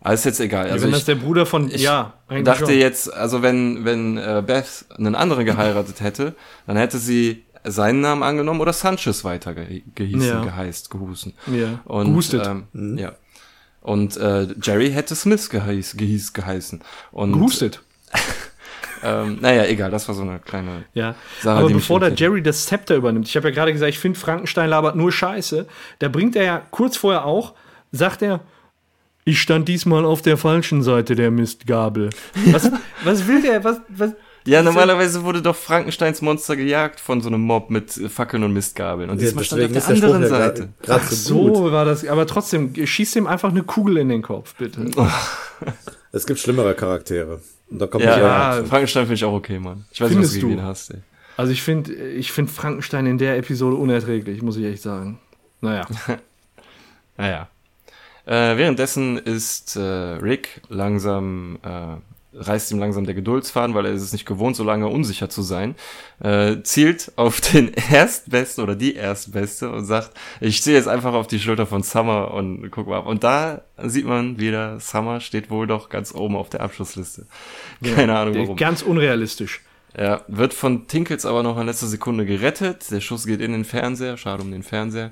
Aber ist jetzt egal. Also wenn ich das der Bruder von. ich ja, eigentlich dachte schon. jetzt, also wenn, wenn äh, Beth einen anderen geheiratet hätte, dann hätte sie seinen Namen angenommen oder Sanchez weiter ge gehießen, Ja. geheißt, gehusen. Ja. Und, Gehustet. Ähm, Ja. Und äh, Jerry hätte Smith geheiß, gehieß, geheißen. Und, Gehustet. Ähm, naja, egal, das war so eine kleine Ja. Sache, Aber bevor der. Jerry das Zepter übernimmt, ich habe ja gerade gesagt, ich finde Frankenstein labert nur Scheiße. Da bringt er ja kurz vorher auch, sagt er, ich stand diesmal auf der falschen Seite der Mistgabel. Was, was will der? Was, was, Ja, normalerweise wurde doch Frankensteins Monster gejagt von so einem Mob mit äh, Fackeln und Mistgabeln. Und Ja, diesmal stand er auf der ist der Spruch anderen ja Seite. gerade so, gut. war das. Aber trotzdem, schießt ihm einfach eine Kugel in den Kopf, bitte. Es gibt schlimmere Charaktere. Und da kommt Ja, Ja. ja, Frankenstein finde ich auch okay, Mann. Ich weiß nicht, was Findest du gegen du? ihn hast, ey. Also ich finde ich find Frankenstein in der Episode unerträglich, muss ich echt sagen. Naja. Naja. Äh, währenddessen ist äh, Rick langsam äh, reißt ihm langsam der Geduldsfaden, weil er ist es nicht gewohnt, so lange unsicher zu sein, äh, zielt auf den Erstbesten oder die Erstbeste und sagt, ich ziehe jetzt einfach auf die Schulter von Summer und guck mal ab. Und da sieht man wieder, Summer steht wohl doch ganz oben auf der Abschlussliste. Keine Ahnung warum. Ganz unrealistisch. Ja, wird von Tinkels aber noch in letzter Sekunde gerettet. Der Schuss geht in den Fernseher, schade um den Fernseher.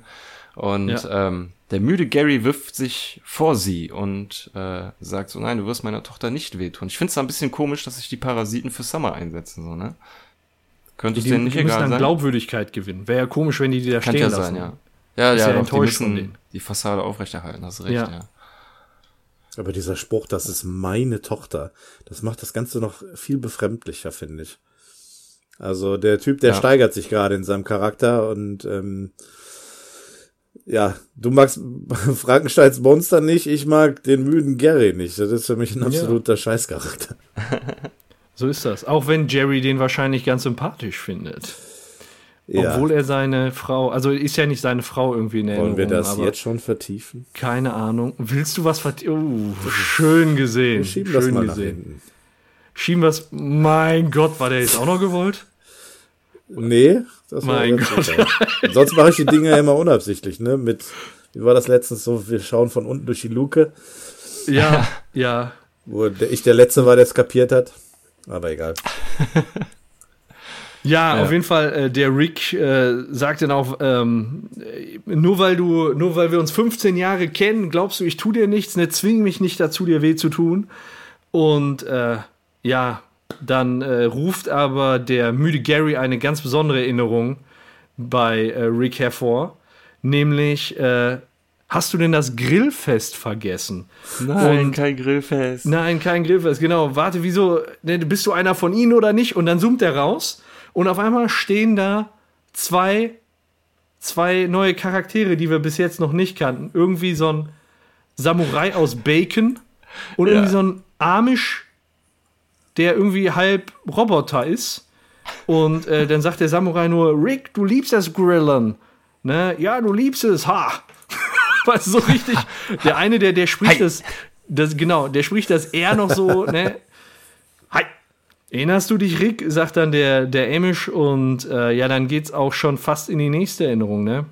Und Ja. ähm, der müde Gary wirft sich vor sie und äh, sagt so, nein, du wirst meiner Tochter nicht wehtun. Ich finde es ein bisschen komisch, dass sich die Parasiten für Summer einsetzen, so, ne? Könnte Die, es denen nicht die müssen egal dann sein? Glaubwürdigkeit gewinnen. Wäre ja komisch, wenn die die da Kann stehen ja lassen. sein, ja. Ja, Ist ja, ja doch, die enttäuscht müssen die Fassade aufrechterhalten, hast recht, Ja. ja. Aber dieser Spruch, das ist meine Tochter, das macht das Ganze noch viel befremdlicher, finde ich. Also der Typ, der Ja. steigert sich gerade in seinem Charakter und ähm, ja, du magst Frankensteins Monster nicht, ich mag den müden Gary nicht. Das ist für mich ein absoluter Scheißcharakter. So ist das. Auch wenn Jerry den wahrscheinlich ganz sympathisch findet. Ja. Obwohl er seine Frau, also ist ja nicht seine Frau irgendwie in Erinnerung. Wollen wir das jetzt schon vertiefen? Keine Ahnung. Willst du was vertiefen? Oh, schön gesehen. Wir schieben schön das mal nach gesehen. hinten. Schieben wir es. Mein Gott, war der jetzt auch noch gewollt? Nee, das Mein Gott. Sonst mache ich die Dinge ja immer unabsichtlich, ne? Mit, wie war das letztens so, wir schauen von unten durch die Luke, Ja, ja. wo ich der Letzte war, der es kapiert hat. Aber egal. Ja, Ja. auf jeden Fall, äh, der Rick äh, sagt dann auch, ähm, äh, nur weil du, nur weil wir uns 15 Jahre kennen, glaubst du, ich tu dir nichts, ne, zwing mich nicht dazu, dir weh zu tun. Und äh, ja, dann äh, ruft aber der müde Gary eine ganz besondere Erinnerung bei äh, Rick hervor, nämlich äh, hast du denn das Grillfest vergessen? Nein, Und- kein Grillfest. Nein, kein Grillfest, genau. Warte, wieso? Ne, bist du einer von ihnen oder nicht? Und dann zoomt er raus und auf einmal stehen da zwei, zwei neue Charaktere, die wir bis jetzt noch nicht kannten. Irgendwie so ein Samurai aus Bacon und Ja. irgendwie so ein Amish, der irgendwie halb Roboter ist. Und äh, dann sagt der Samurai nur, Rick, du liebst das Grillen. Ne? Ja, du liebst es, ha. Du, so richtig. Der eine, der, der spricht das, das, genau, der spricht das eher noch so, ne? Hi. Erinnerst du dich, Rick? Sagt dann der, der Amish und äh, ja, dann geht's auch schon fast in die nächste Erinnerung, ne?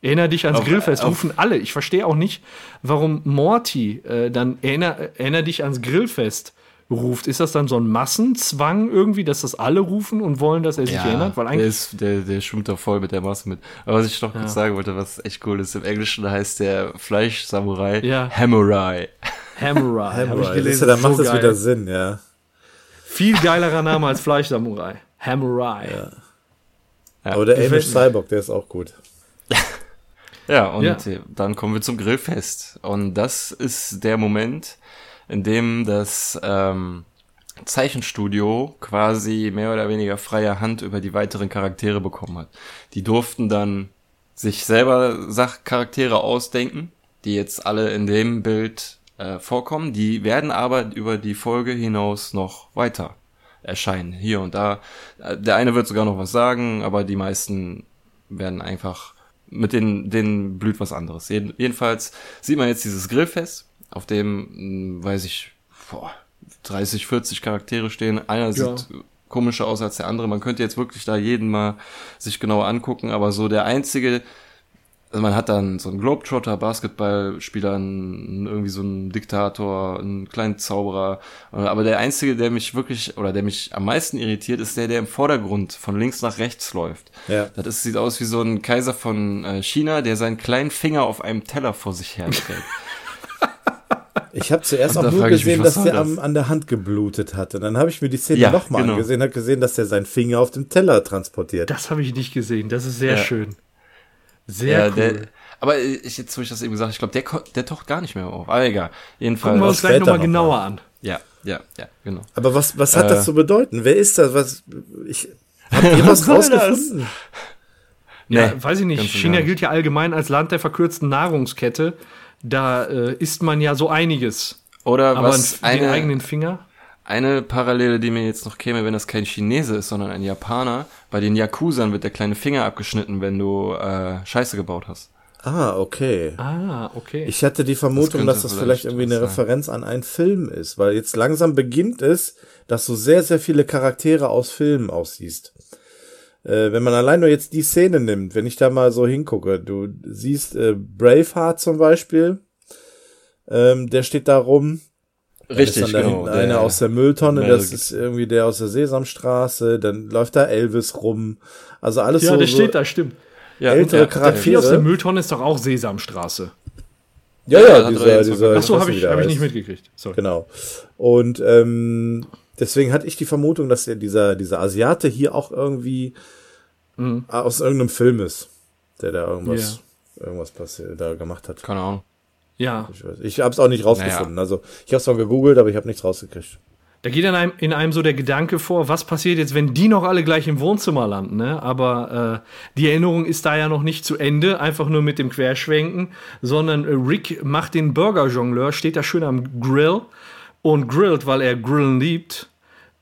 Erinner dich ans Auf- Grillfest, auf- rufen alle. Ich verstehe auch nicht, warum Morty äh, dann erinner, erinner dich ans Grillfest ruft. Ist das dann so ein Massenzwang irgendwie, dass das alle rufen und wollen, dass er sich erinnert? Weil der, eigentlich. ist, der, der schwimmt da voll mit der Masse mit. Aber was ich noch kurz sagen wollte, was echt cool ist, im Englischen heißt der Fleisch-Samurai Ja. Hamurai. Hammerai. Hab ich dann macht so es geil. wieder Sinn, ja. Viel geilerer Name als Fleischsamurai. Hammerai. Aber der Amish Cyborg, der ist auch gut. Ja, und Ja. dann kommen wir zum Grillfest. Und das ist der Moment, in dem das ähm, Zeichenstudio quasi mehr oder weniger freie Hand über die weiteren Charaktere bekommen hat. Die durften dann sich selber Sachcharaktere ausdenken, die jetzt alle in dem Bild äh, vorkommen. Die werden aber über die Folge hinaus noch weiter erscheinen, hier und da. Äh, Der eine wird sogar noch was sagen, aber die meisten werden einfach mit den, denen blüht was anderes. Jeden, jedenfalls sieht man jetzt dieses Grillfest, auf dem, mh, weiß ich, boah, 30, 40 Charaktere stehen. Einer Ja. sieht komischer aus als der andere. Man könnte jetzt wirklich da jeden mal sich genauer angucken, aber so der einzige, also man hat dann so einen Globetrotter, Basketballspieler, einen, irgendwie so einen Diktator, einen kleinen Zauberer. Aber der einzige, der mich wirklich, oder der mich am meisten irritiert, ist der, der im Vordergrund von links nach rechts läuft. Ja. Das ist, sieht aus wie so ein Kaiser von äh, China, der seinen kleinen Finger auf einem Teller vor sich her trägt. Ich habe zuerst auch nur mich, gesehen, was dass der das? am, an der Hand geblutet hatte. Dann habe ich mir die Szene Ja, nochmal genau. angesehen, habe gesehen, dass der seinen Finger auf dem Teller transportiert. Das habe ich nicht gesehen. Das ist sehr Ja. schön. Sehr Ja, cool. der, aber ich, jetzt, wo ich das eben gesagt habe, ich glaube, der, der taucht gar nicht mehr auf. Aber egal. Jedenfalls. Gucken wir uns gleich nochmal noch genauer an. ja, ja, ja, genau. Aber was, was hat Äh. das zu bedeuten? Wer ist das? Was, ich, habt ihr was das? rausgefunden? Ja, Nee, weiß ich nicht. China gilt ja allgemein als Land der verkürzten Nahrungskette. Da äh, isst man ja so einiges. Oder Aber was einen- den eine, eigenen Finger? eine Parallele, die mir jetzt noch käme, wenn das kein Chinese ist, sondern ein Japaner, bei den Yakuzern wird der kleine Finger abgeschnitten, wenn du äh, Scheiße gebaut hast. Ah, okay. Ah, okay. Ich hatte die Vermutung, könnte dass das vielleicht vielleicht irgendwie eine sein. Referenz an einen Film ist, weil jetzt langsam beginnt es, dass du sehr, sehr viele Charaktere aus Filmen aussiehst. Äh, wenn man allein nur jetzt die Szene nimmt, wenn ich da mal so hingucke, du siehst äh, Braveheart zum Beispiel, ähm, der steht da rum, Richtig, ist dann da genau. hinten der- einer aus der Mülltonne, Meryl das ist irgendwie der aus der Sesamstraße, dann läuft da Elvis rum. Also alles ja, so, der so steht da, stimmt. ja, ältere ja, Charaktere. Vier aus der Mülltonne ist doch auch Sesamstraße. Ja, Ja, ja, dieser, er dieser, Ach so, weiß habe ich, der hab ich nicht mitgekriegt. Sorry. Genau. Und ähm, deswegen hatte ich die Vermutung, dass der, dieser, dieser Asiate hier auch irgendwie Mhm. aus irgendeinem Film ist, der da irgendwas, irgendwas passiert, da gemacht hat. Keine Ahnung. Ja, Ich, weiß, ich habe es auch nicht rausgefunden. Also ich habe es mal gegoogelt, aber ich habe nichts rausgekriegt. da geht in einem, in einem so der Gedanke vor, was passiert jetzt, wenn die noch alle gleich im Wohnzimmer landen, ne? Aber äh, die Erinnerung ist da ja noch nicht zu Ende, einfach nur mit dem Querschwenken, sondern äh, Rick macht den Burger-Jongleur, steht da schön am Grill und grillt, weil er Grillen liebt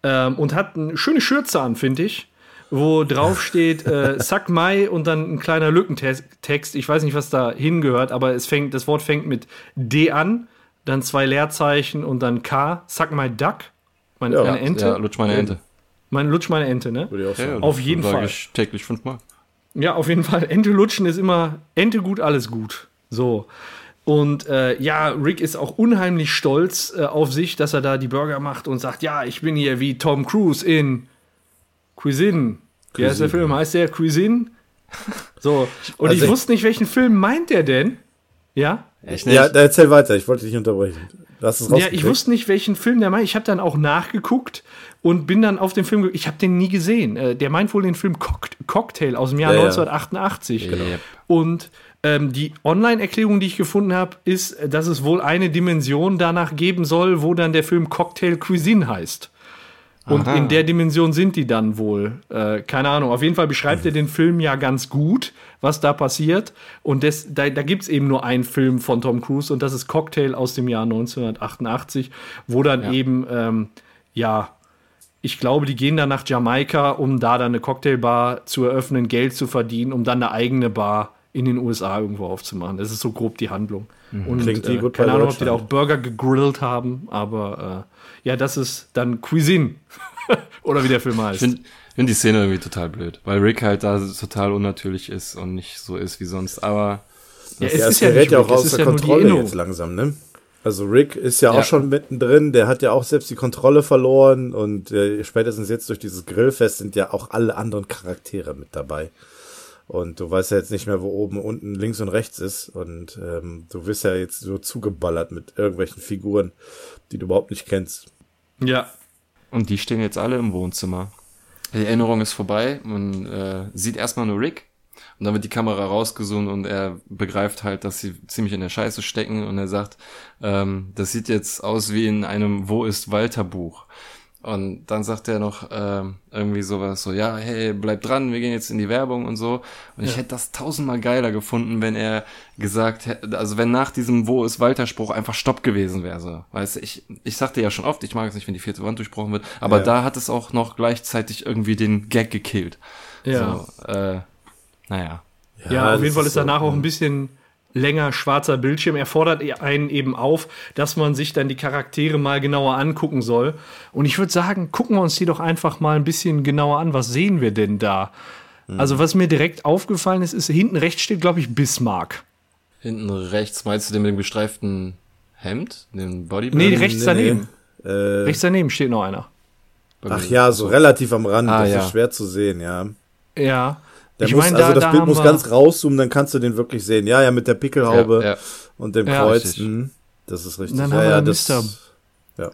ähm, und hat eine schöne Schürze an, finde ich, wo drauf steht äh, Suck Mai und dann ein kleiner Lückentext. Ich weiß nicht, was da hingehört, aber es fängt, das Wort fängt mit D an, dann zwei Leerzeichen und dann K. Suck My Duck. Meine, Ja, meine Ente. Ja, lutsch meine Ente. Mein Lutsch meine Ente, ne? Würde ich auch Ja, sagen. Auf das jeden Fall. Ich täglich fünfmal. Ja, auf jeden Fall. Ente lutschen ist immer Ente gut, alles gut. So. Und äh, ja, Rick ist auch unheimlich stolz äh, auf sich, dass er da die Burger macht und sagt, ja, ich bin hier wie Tom Cruise in Cuisine. Wie heißt der Film? Heißt der Cuisine? So. Und Also ich ich- wusste nicht, welchen Film meint er denn? Ja? Echt Ja, da erzähl weiter, ich wollte dich nicht unterbrechen. Hast es Ja, ich wusste nicht, welchen Film der meint. Ich habe dann auch nachgeguckt und bin dann auf den Film. Ich habe den nie gesehen. Äh, Der meint wohl den Film Cock Cocktail aus dem Jahr Ja, ja. 1988. Genau. Und ähm, die Online-Erklärung, die ich gefunden habe, ist, dass es wohl eine Dimension danach geben soll, wo dann der Film Cocktail Cuisine heißt. Und in der Dimension sind die dann wohl. Äh, keine Ahnung. Auf jeden Fall beschreibt er den Film ja ganz gut, was da passiert. Und des, da, da gibt es eben nur einen Film von Tom Cruise und das ist Cocktail aus dem Jahr 1988, wo dann eben, ähm, ja, ich glaube, die gehen dann nach Jamaika, um da dann eine Cocktailbar zu eröffnen, Geld zu verdienen, um dann eine eigene Bar in den USA irgendwo aufzumachen. Das ist so grob die Handlung. Und Klingt äh, gut keine Ahnung, ob die da auch. Burger gegrillt haben, aber äh, ja, das ist dann Cuisine. Oder wie der Film Ich heißt. finde find die Szene irgendwie total blöd, weil Rick halt da total unnatürlich ist und nicht so ist wie sonst. Aber ja, Ja, es gerät nicht ja auch es außer ist ja Kontrolle jetzt langsam, ne? Also Rick ist ja auch Ja. schon mittendrin, der hat ja auch selbst die Kontrolle verloren und äh, spätestens jetzt durch dieses Grillfest sind ja auch alle anderen Charaktere mit dabei. Und du weißt ja jetzt nicht mehr, wo oben, unten, links und rechts ist. Und ähm, du wirst ja jetzt so zugeballert mit irgendwelchen Figuren, die du überhaupt nicht kennst. Ja, Und die stehen jetzt alle im Wohnzimmer. Die Erinnerung ist vorbei. Man äh, sieht erstmal nur Rick. Und dann wird die Kamera rausgezoomt und er begreift halt, dass sie ziemlich in der Scheiße stecken. Und er sagt, ähm, das sieht jetzt aus wie in einem Wo ist Walter Buch. Und dann sagt er noch ähm, irgendwie sowas so, ja, hey, bleib dran, wir gehen jetzt in die Werbung und so. Und ich hätte das tausendmal geiler gefunden, wenn er gesagt hätte, also wenn nach diesem Wo ist Walter Spruch einfach Stopp gewesen wäre. So. Weißt du, ich, ich sagte ja schon oft, ich mag es nicht, wenn die vierte Wand durchbrochen wird, aber Ja. da hat es auch noch gleichzeitig irgendwie den Gag gekillt. ja. So, äh, naja. Ja, auf das jeden Fall ist so, danach auch hm. ein bisschen länger schwarzer Bildschirm. Er fordert einen eben auf, dass man sich dann die Charaktere mal genauer angucken soll. Und ich würde sagen, gucken wir uns die doch einfach mal ein bisschen genauer an. Was sehen wir denn da? Hm. Also, was mir direkt aufgefallen ist, ist, hinten rechts steht, glaube ich, Bismarck. Hinten rechts, meinst du den mit dem gestreiften Hemd? Den Bodybuilder? Nee, rechts daneben. Äh, Rechts daneben steht noch einer. ach ja, so relativ am Rand, Ah, das ja. ist schwer zu sehen, ja. Ja. Der ich muss, meine, also da, das da Bild muss ganz rauszoomen, dann kannst du den wirklich sehen. Ja, ja, mit der Pickelhaube Ja, ja. und dem Ja, Kreuz. richtig. hm, Das ist richtig. Und dann ja, haben wir ja, da das, Mr. Ja.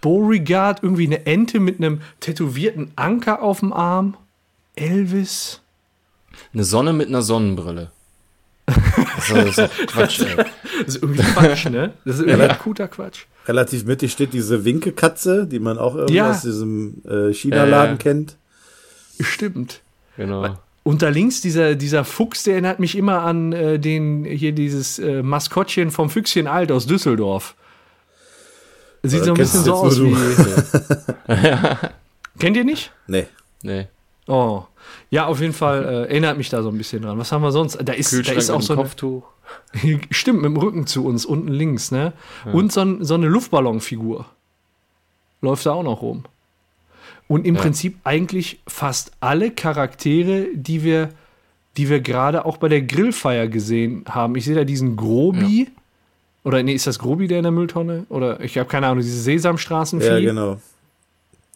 Beauregard, irgendwie eine Ente mit einem tätowierten Anker auf dem Arm. Elvis. Eine Sonne mit einer Sonnenbrille. Das ist, Quatsch, ey. Das ist irgendwie Quatsch, ne? Das ist irgendwie akuter Quatsch. Relativ mittig steht diese Winkelkatze, die man auch irgendwie Ja. aus diesem äh, China-Laden Äh. kennt. Stimmt. Genau. Und da links dieser, dieser Fuchs, der erinnert mich immer an äh, den, hier dieses äh, Maskottchen vom Füchschen Alt aus Düsseldorf. Sieht Ja, so ein bisschen so aus wie. Kennt ihr nicht? Nee. Nee. Oh. Ja, auf jeden Fall äh, erinnert mich da so ein bisschen dran. Was haben wir sonst? Da ist, da ist auch so eine, Kopftuch. Stimmt, mit dem Rücken zu uns, unten links, ne? Und so, ein, so eine Luftballonfigur. Läuft da auch noch rum. Und im Ja. Prinzip eigentlich fast alle Charaktere, die wir, die wir gerade auch bei der Grillfeier gesehen haben. Ich sehe da diesen Grobi. Oder nee, ist das Grobi, der in der Mülltonne? Oder ich habe keine Ahnung, diese Sesamstraßenvieh. Ja, genau.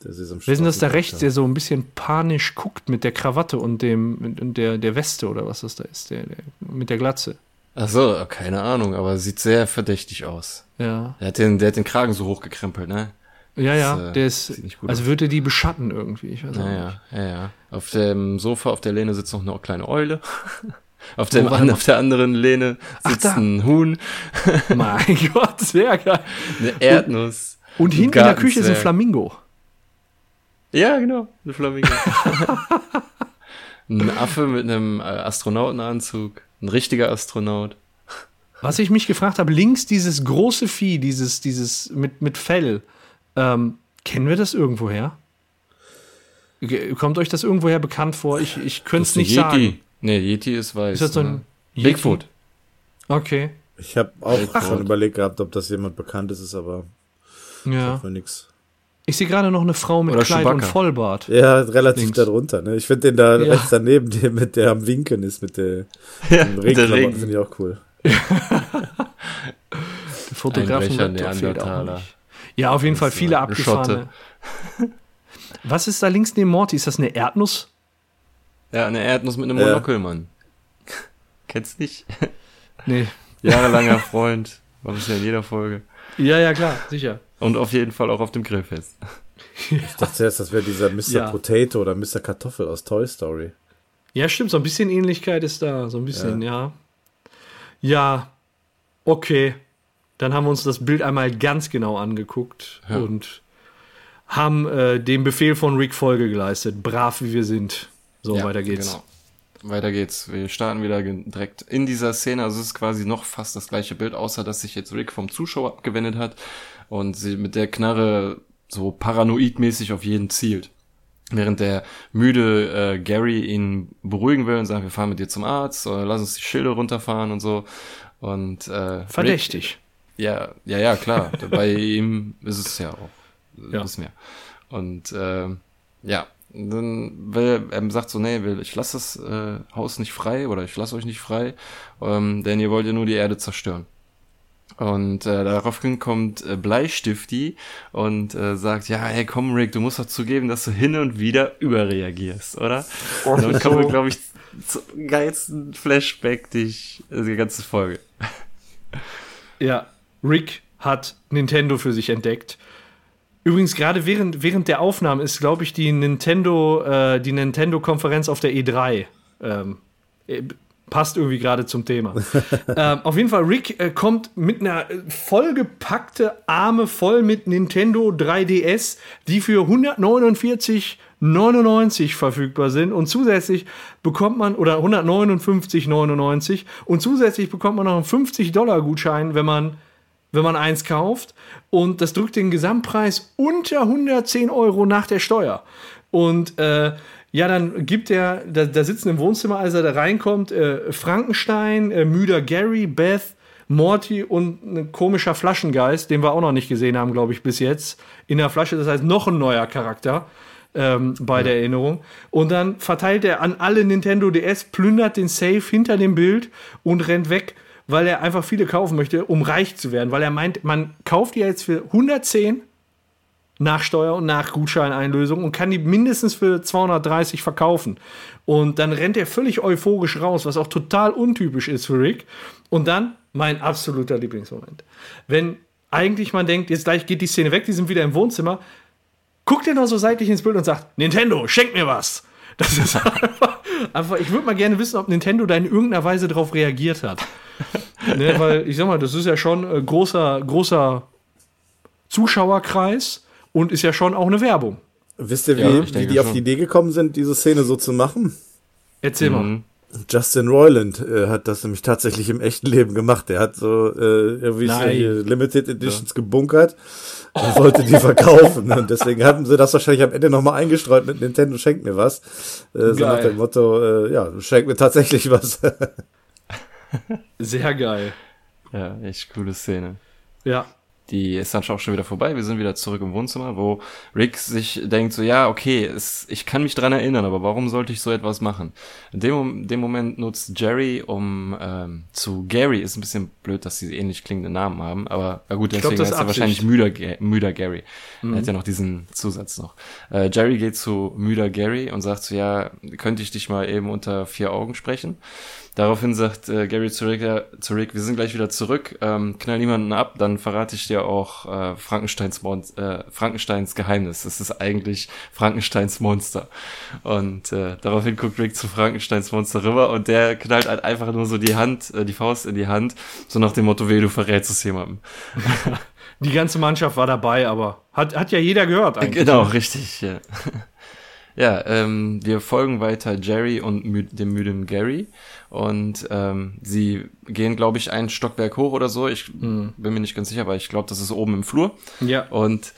Der Sesamstraße- Wer ist denn das da rechts, der so ein bisschen panisch guckt mit der Krawatte und dem mit, und der, der Weste oder was das da ist, der, der, mit der Glatze? Ach so, keine Ahnung, aber sieht sehr verdächtig aus. Ja. Der hat den, der hat den Kragen so hochgekrempelt, ne? Ja, ja, Das, äh, der ist, also aus. würde die beschatten irgendwie. Ich weiß auch Ja, nicht. ja, ja, ja. Auf dem Sofa, auf der Lehne sitzt noch eine kleine Eule. Auf, dem, warte an, auf der anderen Lehne Ach, sitzt da. ein Huhn, Mein Gott, sehr geil. eine Erdnuss. Und ein hinten in der Küche ist ein. Flamingo. Ja, genau, ein Flamingo. ein Affe mit einem äh, Astronautenanzug, ein richtiger Astronaut. Was ich mich gefragt habe, links dieses große Vieh, dieses, dieses mit, mit Fell, ähm, kennen wir das irgendwoher? Ge- Kommt euch das irgendwoher bekannt vor? Ich, ich könnte es ein nicht Yeti. sagen. Nee, Yeti ist weiß. Ist das so ein ne? Bigfoot. Okay. Ich habe auch Bigfoot. schon überlegt gehabt, ob das jemand bekannt ist, ist aber Ja. für nix. Ich sehe gerade noch eine Frau mit Oder Kleid und Chewbacca. Vollbart. Ja, relativ Links. darunter. Ne? Ich finde den da Ja. rechts daneben, der mit der am Winken ist, mit der, Ja, Regenklamotten, Regen. finde ich auch cool. Der Fotografen Einbrecher, fehlt auch Neandertaler. nicht. Ja, auf jeden Fall viele abgefahrene. Was ist da links neben Morty? Ist das eine Erdnuss? Ja, eine Erdnuss mit einem Ja. Monokel, Mann. Kennst nicht? Nee. Jahrelanger Freund. War bisher in jeder Folge. Ja, ja, klar, sicher. Und auf jeden Fall auch auf dem Grillfest. Ich dachte zuerst, das wäre dieser Mr. Ja. Potato oder Mr. Kartoffel aus Toy Story. Ja, stimmt, so ein bisschen Ähnlichkeit ist da, so ein bisschen, ja. Ja, okay. Dann haben wir uns das Bild einmal ganz genau angeguckt Ja. und haben äh, dem Befehl von Rick Folge geleistet. Brav wie wir sind. So, Ja, weiter geht's. Genau. Weiter geht's. Wir starten wieder direkt in dieser Szene. Also es ist quasi noch fast das gleiche Bild, außer dass sich jetzt Rick vom Zuschauer abgewendet hat und sie mit der Knarre so paranoidmäßig auf jeden zielt. Während der müde äh, Gary ihn beruhigen will und sagt, wir fahren mit dir zum Arzt, oder lass uns die Schilde runterfahren und so. Und äh, Rick, Verdächtig. Ja, ja, ja, klar. Bei ihm ist es ja auch. Ja. Ja. Wissen wir. Und ähm, ja, dann will, er sagt so, nee, will, ich lasse das äh, Haus nicht frei oder ich lasse euch nicht frei, ähm, denn ihr wollt ja nur die Erde zerstören. Und äh, daraufhin kommt äh, Bleistifti und äh, sagt, ja, hey, komm, Rick, du musst doch zugeben, dass du hin und wieder überreagierst, oder? Und dann kommen wir, glaube ich, zum geilsten Flashback dich, äh, die ganze Folge. Ja, Rick hat Nintendo für sich entdeckt. Übrigens, gerade während, während der Aufnahme ist, glaube ich, die Nintendo, äh, die Nintendo-Konferenz auf der E3. Ähm, äh, passt irgendwie gerade zum Thema. ähm, auf jeden Fall, Rick äh, kommt mit einer äh, vollgepackte Arme voll mit Nintendo 3DS, die für 149,99 verfügbar sind und zusätzlich bekommt man, oder 159,99 und zusätzlich bekommt man noch einen 50-Dollar-Gutschein, wenn man wenn man eins kauft. Und das drückt den Gesamtpreis unter 110 Euro nach der Steuer. Und äh, ja, dann gibt er, da, da sitzen im Wohnzimmer, als er da reinkommt, äh, Frankenstein, äh, müder Gary, Beth, Morty und ein komischer Flaschengeist, den wir auch noch nicht gesehen haben, glaube ich, bis jetzt. In der Flasche, das heißt noch ein neuer Charakter ähm, bei der Erinnerung. Und dann verteilt er an alle Nintendo DS, plündert den Safe hinter dem Bild und rennt weg, weil er einfach viele kaufen möchte, um reich zu werden. Weil er meint, man kauft die jetzt für 110 nach Steuer und nach Gutscheineinlösung und kann die mindestens für 230 verkaufen. Und dann rennt er völlig euphorisch raus, was auch total untypisch ist für Rick. Und dann mein absoluter Lieblingsmoment. Wenn eigentlich man denkt, jetzt gleich geht die Szene weg, die sind wieder im Wohnzimmer, guckt er noch so seitlich ins Bild und sagt, Nintendo, schenk mir was. Das ist einfach, einfach ich würde mal gerne wissen, ob Nintendo da in irgendeiner Weise darauf reagiert hat. ne, weil ich sag mal, das ist ja schon äh, großer, großer Zuschauerkreis und ist ja schon auch eine Werbung. Wisst ihr, wie, Ja, wie die auf schon. die Idee gekommen sind, diese Szene so zu machen? Erzähl mal. Justin Roiland äh, hat das nämlich tatsächlich im echten Leben gemacht. Der hat so äh, irgendwie so Limited Editions gebunkert und wollte die verkaufen. Und deswegen hatten sie das wahrscheinlich am Ende nochmal eingestreut mit Nintendo schenkt mir was. Äh, so nach dem Motto, äh, ja, schenkt mir tatsächlich was. Sehr geil. Ja, echt coole Szene. Ja. Die ist dann auch schon wieder vorbei. Wir sind wieder zurück im Wohnzimmer, wo Rick sich denkt so, ja, okay, es, ich kann mich dran erinnern, aber warum sollte ich so etwas machen? In dem, dem Moment nutzt Jerry, um ähm, zu Gary, ist ein bisschen blöd, dass sie ähnlich klingende Namen haben, aber na gut, glaub, deswegen das ist heißt er wahrscheinlich müder, müder Gary. Er hat ja noch diesen Zusatz noch. Äh, Jerry geht zu müder Gary und sagt so, ja, könnte ich dich mal eben unter vier Augen sprechen? Daraufhin sagt äh, Gary zu Rick, Rick, wir sind gleich wieder zurück, ähm, knall niemanden ab, dann verrate ich dir auch äh, Frankensteins, Mon äh, Frankensteins Geheimnis. Das ist eigentlich Frankensteins Monster. Und äh, daraufhin guckt Rick zu Frankensteins Monster rüber und der knallt halt einfach nur so die Hand, äh, die Faust in die Hand, so nach dem Motto, weh, du verrätst es jemandem. Die ganze Mannschaft war dabei, aber hat, hat ja jeder gehört eigentlich. Genau, richtig, ja. Ja, ähm, wir folgen weiter Jerry und mü dem müden Gary und ähm, sie gehen, glaube ich, einen Stockwerk hoch oder so. Ich bin mir nicht ganz sicher, aber ich glaube, das ist oben im Flur. Ja. Und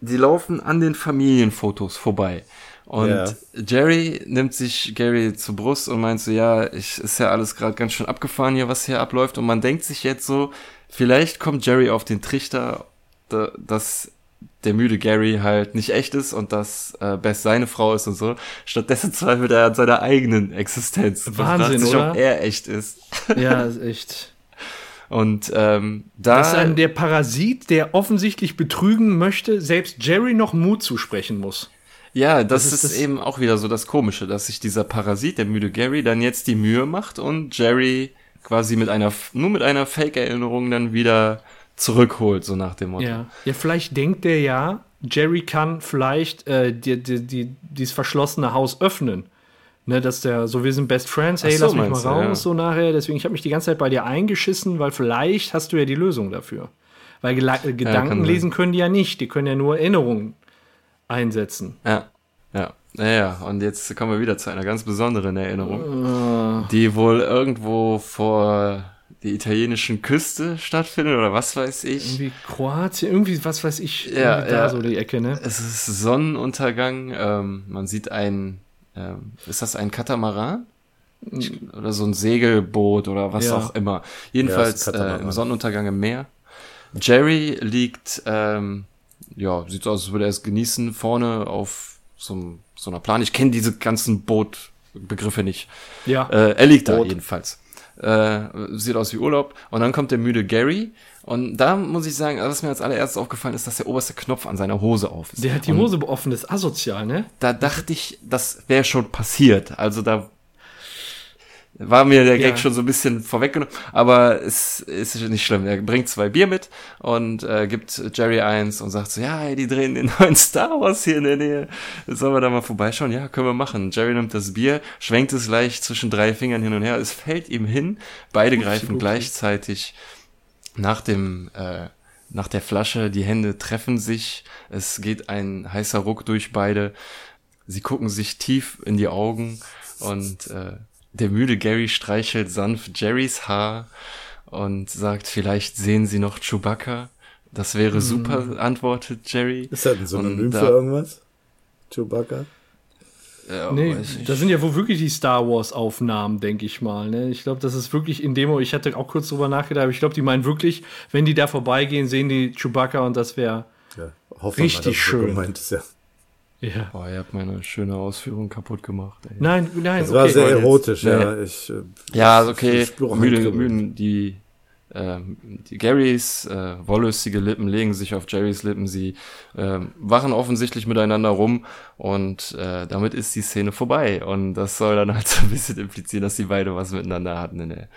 die laufen an den Familienfotos vorbei. Und Ja. Jerry nimmt sich Gary zur Brust und meint so, ja, ich, ist ja alles gerade ganz schön abgefahren hier, was hier abläuft. Und man denkt sich jetzt so, vielleicht kommt Jerry auf den Trichter, da, dass der müde Gary halt nicht echt ist und dass äh, Bess seine Frau ist und so. Stattdessen zweifelt er an seiner eigenen Existenz. Wahnsinn, sich, oder? ob er echt ist. Ja, ist echt. Und ähm, da... Das ist ein, der Parasit, der offensichtlich betrügen möchte, selbst Jerry noch Mut zusprechen muss. Ja, das, Das ist, ist das- eben auch wieder so das Komische, dass sich dieser Parasit, der müde Gary, dann jetzt die Mühe macht und Jerry quasi mit einer, nur mit einer Fake-Erinnerung dann wieder zurückholt, so nach dem Motto. Ja. Ja, vielleicht denkt der ja, Jerry kann vielleicht äh, die, die, die, dieses verschlossene Haus öffnen. Ne, dass der, so wir sind Best Friends, hey, so, lass mich mal raus, ja. so nachher. Deswegen, ich habe mich die ganze Zeit bei dir eingeschissen, weil vielleicht hast du ja die Lösung dafür. Weil Gela äh, Gedanken lesen können die ja nicht, die können ja nur Erinnerungen einsetzen. Ja, ja. Naja, und jetzt kommen wir wieder zu einer ganz besonderen Erinnerung, Äh. die wohl irgendwo vor der italienischen Küste stattfindet oder was weiß ich. Irgendwie Kroatien, irgendwie, was weiß ich, Ja, da ja. so die Ecke, ne? Es ist Sonnenuntergang, ähm, man sieht ein, ähm, ist das ein Katamaran? Ich, oder so ein Segelboot oder was Ja. auch immer. Ja, Jedenfalls ein äh, im Sonnenuntergang im Meer. Jerry liegt, ähm, ja, sieht so aus, als würde er es genießen, vorne auf so, einem- so einer Plan. Ich kenne diese ganzen Bootbegriffe nicht. Ja. Äh, er liegt da Boot. jedenfalls. Äh, sieht aus wie Urlaub. Und dann kommt der müde Gary. Und da muss ich sagen, was mir als allererstes aufgefallen ist, dass der oberste Knopf an seiner Hose auf ist. Der hat die Und Hose offen, das ist asozial, ne? Da dachte ich, das wäre schon passiert. Also da war mir der Gag Ja. schon so ein bisschen vorweggenommen. Aber es ist nicht schlimm. Er bringt zwei Bier mit und äh, gibt Jerry eins und sagt so, ja, hey, die drehen den neuen Star Wars hier in der Nähe. Sollen wir da mal vorbeischauen? Ja, können wir machen. Jerry nimmt das Bier, schwenkt es leicht zwischen drei Fingern hin und her. Es fällt ihm hin. Beide greifen upsi. gleichzeitig nach dem äh, nach der Flasche, die Hände treffen sich, es geht ein heißer Ruck durch beide, sie gucken sich tief in die Augen und äh, der müde Gary streichelt sanft Jerrys Haar und sagt, vielleicht sehen sie noch Chewbacca. Das wäre super, antwortet Jerry. Ist das ein Synonym da- für irgendwas? Chewbacca? Ja, Nee, weiß ich. das sind ja wohl wirklich die Star Wars Aufnahmen, denke ich mal. Ne? Ich glaube, das ist wirklich in Demo. Ich hatte auch kurz drüber nachgedacht, aber ich glaube, die meinen wirklich, wenn die da vorbeigehen, sehen die Chewbacca und das wäre. Ja, Richtig so schön. Gemeint ist, ja. Ja. Boah, ihr habt meine schöne Ausführung kapput gemacht. Ey. Nein, nein, Das war okay. sehr jetzt- erotisch, nee. ja. Ich, äh, Ja, okay. Ich spüre auch Müde, Handkribbeln. müden, die, ähm, die Garys äh, wollüstige Lippen legen sich auf Jerrys Lippen. Sie ähm, wachen offensichtlich miteinander rum und äh, damit ist die Szene vorbei. Und das soll dann halt so ein bisschen implizieren, dass die beide was miteinander hatten in der,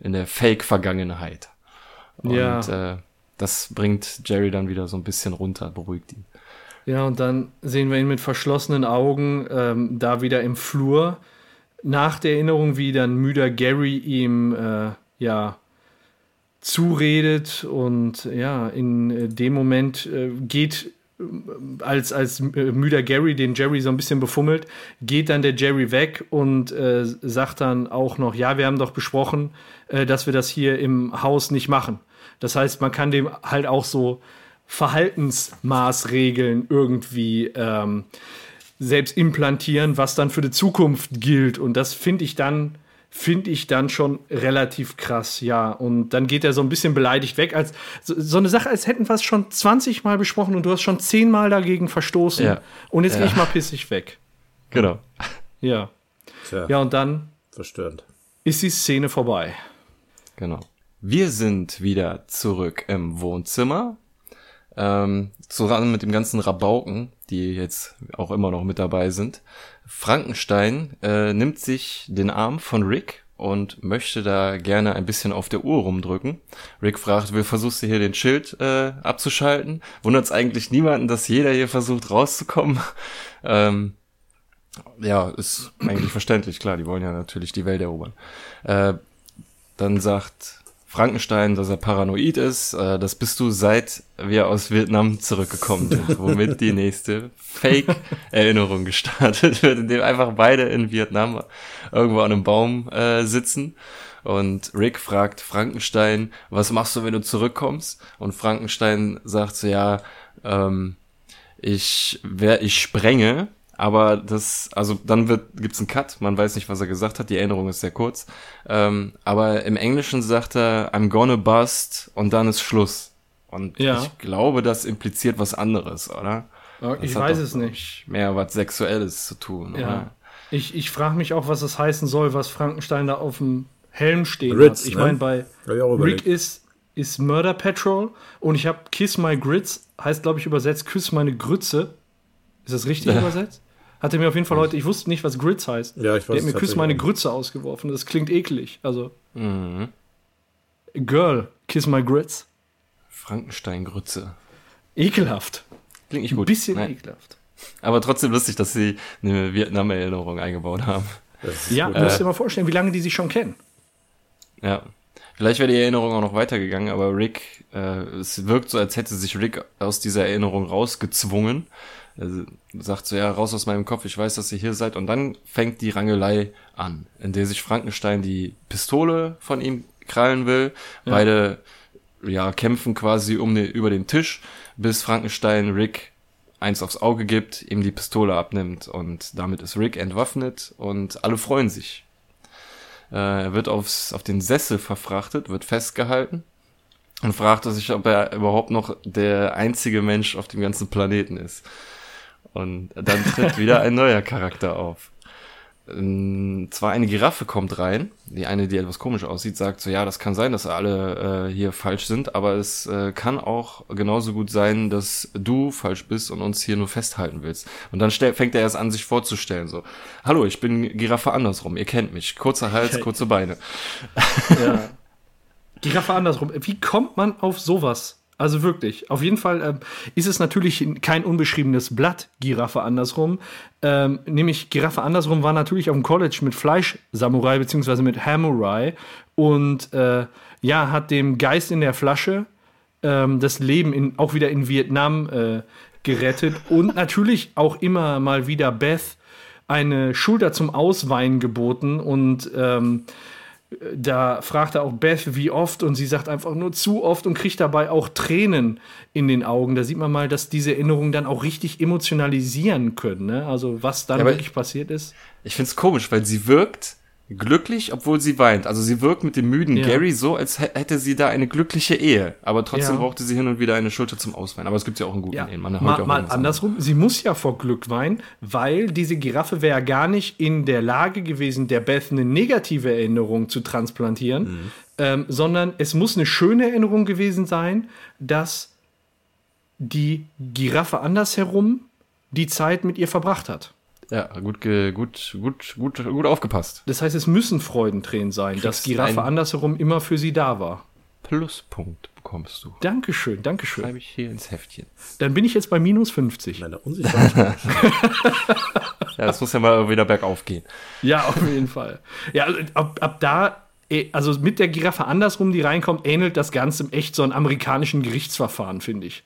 in der Fake-Vergangenheit. Und Ja. äh, das bringt Jerry dann wieder so ein bisschen runter, beruhigt ihn. Ja, und dann sehen wir ihn mit verschlossenen Augen ähm, da wieder im Flur. Nach der Erinnerung, wie dann müder Gary ihm äh, ja zuredet und ja, in äh, dem Moment äh, geht als, als äh, müder Gary den Jerry so ein bisschen befummelt, geht dann der Jerry weg und äh, sagt dann auch noch, ja, wir haben doch besprochen, äh, dass wir das hier im Haus nicht machen. Das heißt, man kann dem halt auch so Verhaltensmaßregeln irgendwie ähm, selbst implantieren, was dann für die Zukunft gilt. Und das finde ich dann finde ich dann schon relativ krass, ja. Und dann geht er so ein bisschen beleidigt weg, als so, so eine Sache, als hätten wir es schon 20 Mal besprochen und du hast schon 10 Mal dagegen verstoßen. Ja. Und jetzt Ja. gehe ich mal pissig weg. Genau. Ja. Tja, Ja, und dann verstörend. ist die Szene vorbei. Genau. Wir sind wieder zurück im Wohnzimmer. Ähm, zusammen mit dem ganzen Rabauken, die jetzt auch immer noch mit dabei sind. Frankenstein äh, nimmt sich den Arm von Rick und möchte da gerne ein bisschen auf der Uhr rumdrücken. Rick fragt, will versuchst du hier den Schild äh, abzuschalten? Wundert's eigentlich niemanden, dass jeder hier versucht rauszukommen? ähm, ja, ist eigentlich verständlich, klar, die wollen ja natürlich die Welt erobern. Äh, dann sagt Frankenstein, dass er paranoid ist. Äh, das bist du seit wir aus Vietnam zurückgekommen sind, womit die nächste Fake-Erinnerung gestartet wird, indem einfach beide in Vietnam irgendwo an einem Baum äh, sitzen. Und Rick fragt Frankenstein, was machst du, wenn du zurückkommst? Und Frankenstein sagt so, ja, ähm, ich, wer, ich sprenge, aber das, also dann wird, gibt's einen Cut, man weiß nicht, was er gesagt hat, die Erinnerung ist sehr kurz. Ähm, aber im Englischen sagt er, I'm gonna bust und dann ist Schluss. Und Ja. ich glaube, das impliziert was anderes, oder? Ich Das hat weiß doch es nicht. Mehr was Sexuelles zu tun, Ja. oder? Ich, ich frage mich auch, was es heißen soll, was Frankenstein da auf dem Helm stehen Grits, hat. Ich ne? meine, bei ich Rick ist, ist Murder Patrol und ich habe Kiss My Grits, heißt glaube ich übersetzt Küss meine Grütze. Ist das richtig übersetzt? Hat er mir auf jeden Fall heute, ich wusste nicht, was Grits heißt. Ja, ich weiß Der hat mir Küss meine Grütze ausgeworfen. Das klingt eklig. Also, Mhm. Girl, Kiss My Grits. Frankenstein-Grütze. Ekelhaft. Klingt nicht Ein gut. bisschen Nein. ekelhaft. Aber trotzdem lustig, dass sie eine Vietnam-Erinnerung eingebaut haben. Ja, gut. musst dir mal vorstellen, wie lange die sich schon kennen. Ja. Vielleicht wäre die Erinnerung auch noch weitergegangen, aber Rick, äh, es wirkt so, als hätte sich Rick aus dieser Erinnerung rausgezwungen. Er sagt so, ja, raus aus meinem Kopf, ich weiß, dass ihr hier seid. Und dann fängt die Rangelei an, in der sich Frankenstein die Pistole von ihm krallen will. Beide, ja, kämpfen quasi um den, über den Tisch, bis Frankenstein Rick eins aufs Auge gibt, ihm die Pistole abnimmt und damit ist Rick entwaffnet und alle freuen sich. Äh, er wird aufs, auf den Sessel verfrachtet, wird festgehalten und fragt sich, ob er überhaupt noch der einzige Mensch auf dem ganzen Planeten ist. Und dann tritt wieder ein neuer Charakter auf. Ähm, Zwar eine Giraffe kommt rein, die eine, die etwas komisch aussieht, sagt so, ja, das kann sein, dass alle äh, hier falsch sind, aber es äh, kann auch genauso gut sein, dass du falsch bist und uns hier nur festhalten willst. Und dann fängt er erst an, sich vorzustellen, so, hallo, ich bin Giraffe andersrum, ihr kennt mich, kurzer Hals, kurze Beine. Ja. Giraffe andersrum. Wie kommt man auf sowas? Also wirklich. Auf jeden Fall ähm, ist es natürlich kein unbeschriebenes Blatt, Giraffe andersrum. Ähm, nämlich Giraffe andersrum war natürlich auf dem College mit Fleisch-Samurai beziehungsweise mit Hamurai und äh, ja, hat dem Geist in der Flasche ähm, das Leben in, auch wieder in Vietnam äh, gerettet und natürlich auch immer mal wieder Beth eine Schulter zum Ausweinen geboten und ähm, da fragt er auch Beth, wie oft, und sie sagt einfach nur zu oft und kriegt dabei auch Tränen in den Augen. Da sieht man mal, dass diese Erinnerungen dann auch richtig emotionalisieren können. Ne? Also, was dann Ja, wirklich passiert ist. Ich find's komisch, weil sie wirkt glücklich, obwohl sie weint. Also sie wirkt mit dem müden Ja. Gary so, als hä- hätte sie da eine glückliche Ehe. Aber trotzdem Ja. brauchte sie hin und wieder eine Schulter zum Ausweinen. Aber es gibt ja auch einen guten Ja, Ehen. Man heult mal, auch mal andersrum, sie muss ja vor Glück weinen, weil diese Giraffe wäre gar nicht in der Lage gewesen, der Beth eine negative Erinnerung zu transplantieren, ähm, sondern es muss eine schöne Erinnerung gewesen sein, dass die Giraffe andersherum die Zeit mit ihr verbracht hat. Ja, gut, gut, gut, gut, gut aufgepasst. Das heißt, es müssen Freudentränen sein, dass Giraffe andersherum immer für sie da war. Pluspunkt bekommst du. Dankeschön, Dankeschön. Schreibe ich hier ins Heftchen. Dann bin ich jetzt bei minus 50. Meine Unsicherheit. Ja, das muss ja mal wieder bergauf gehen. Ja, auf jeden Fall. Ja, also ab, ab da, eh, also mit der Giraffe andersrum, die reinkommt, ähnelt das Ganze echt so einem amerikanischen Gerichtsverfahren, finde ich.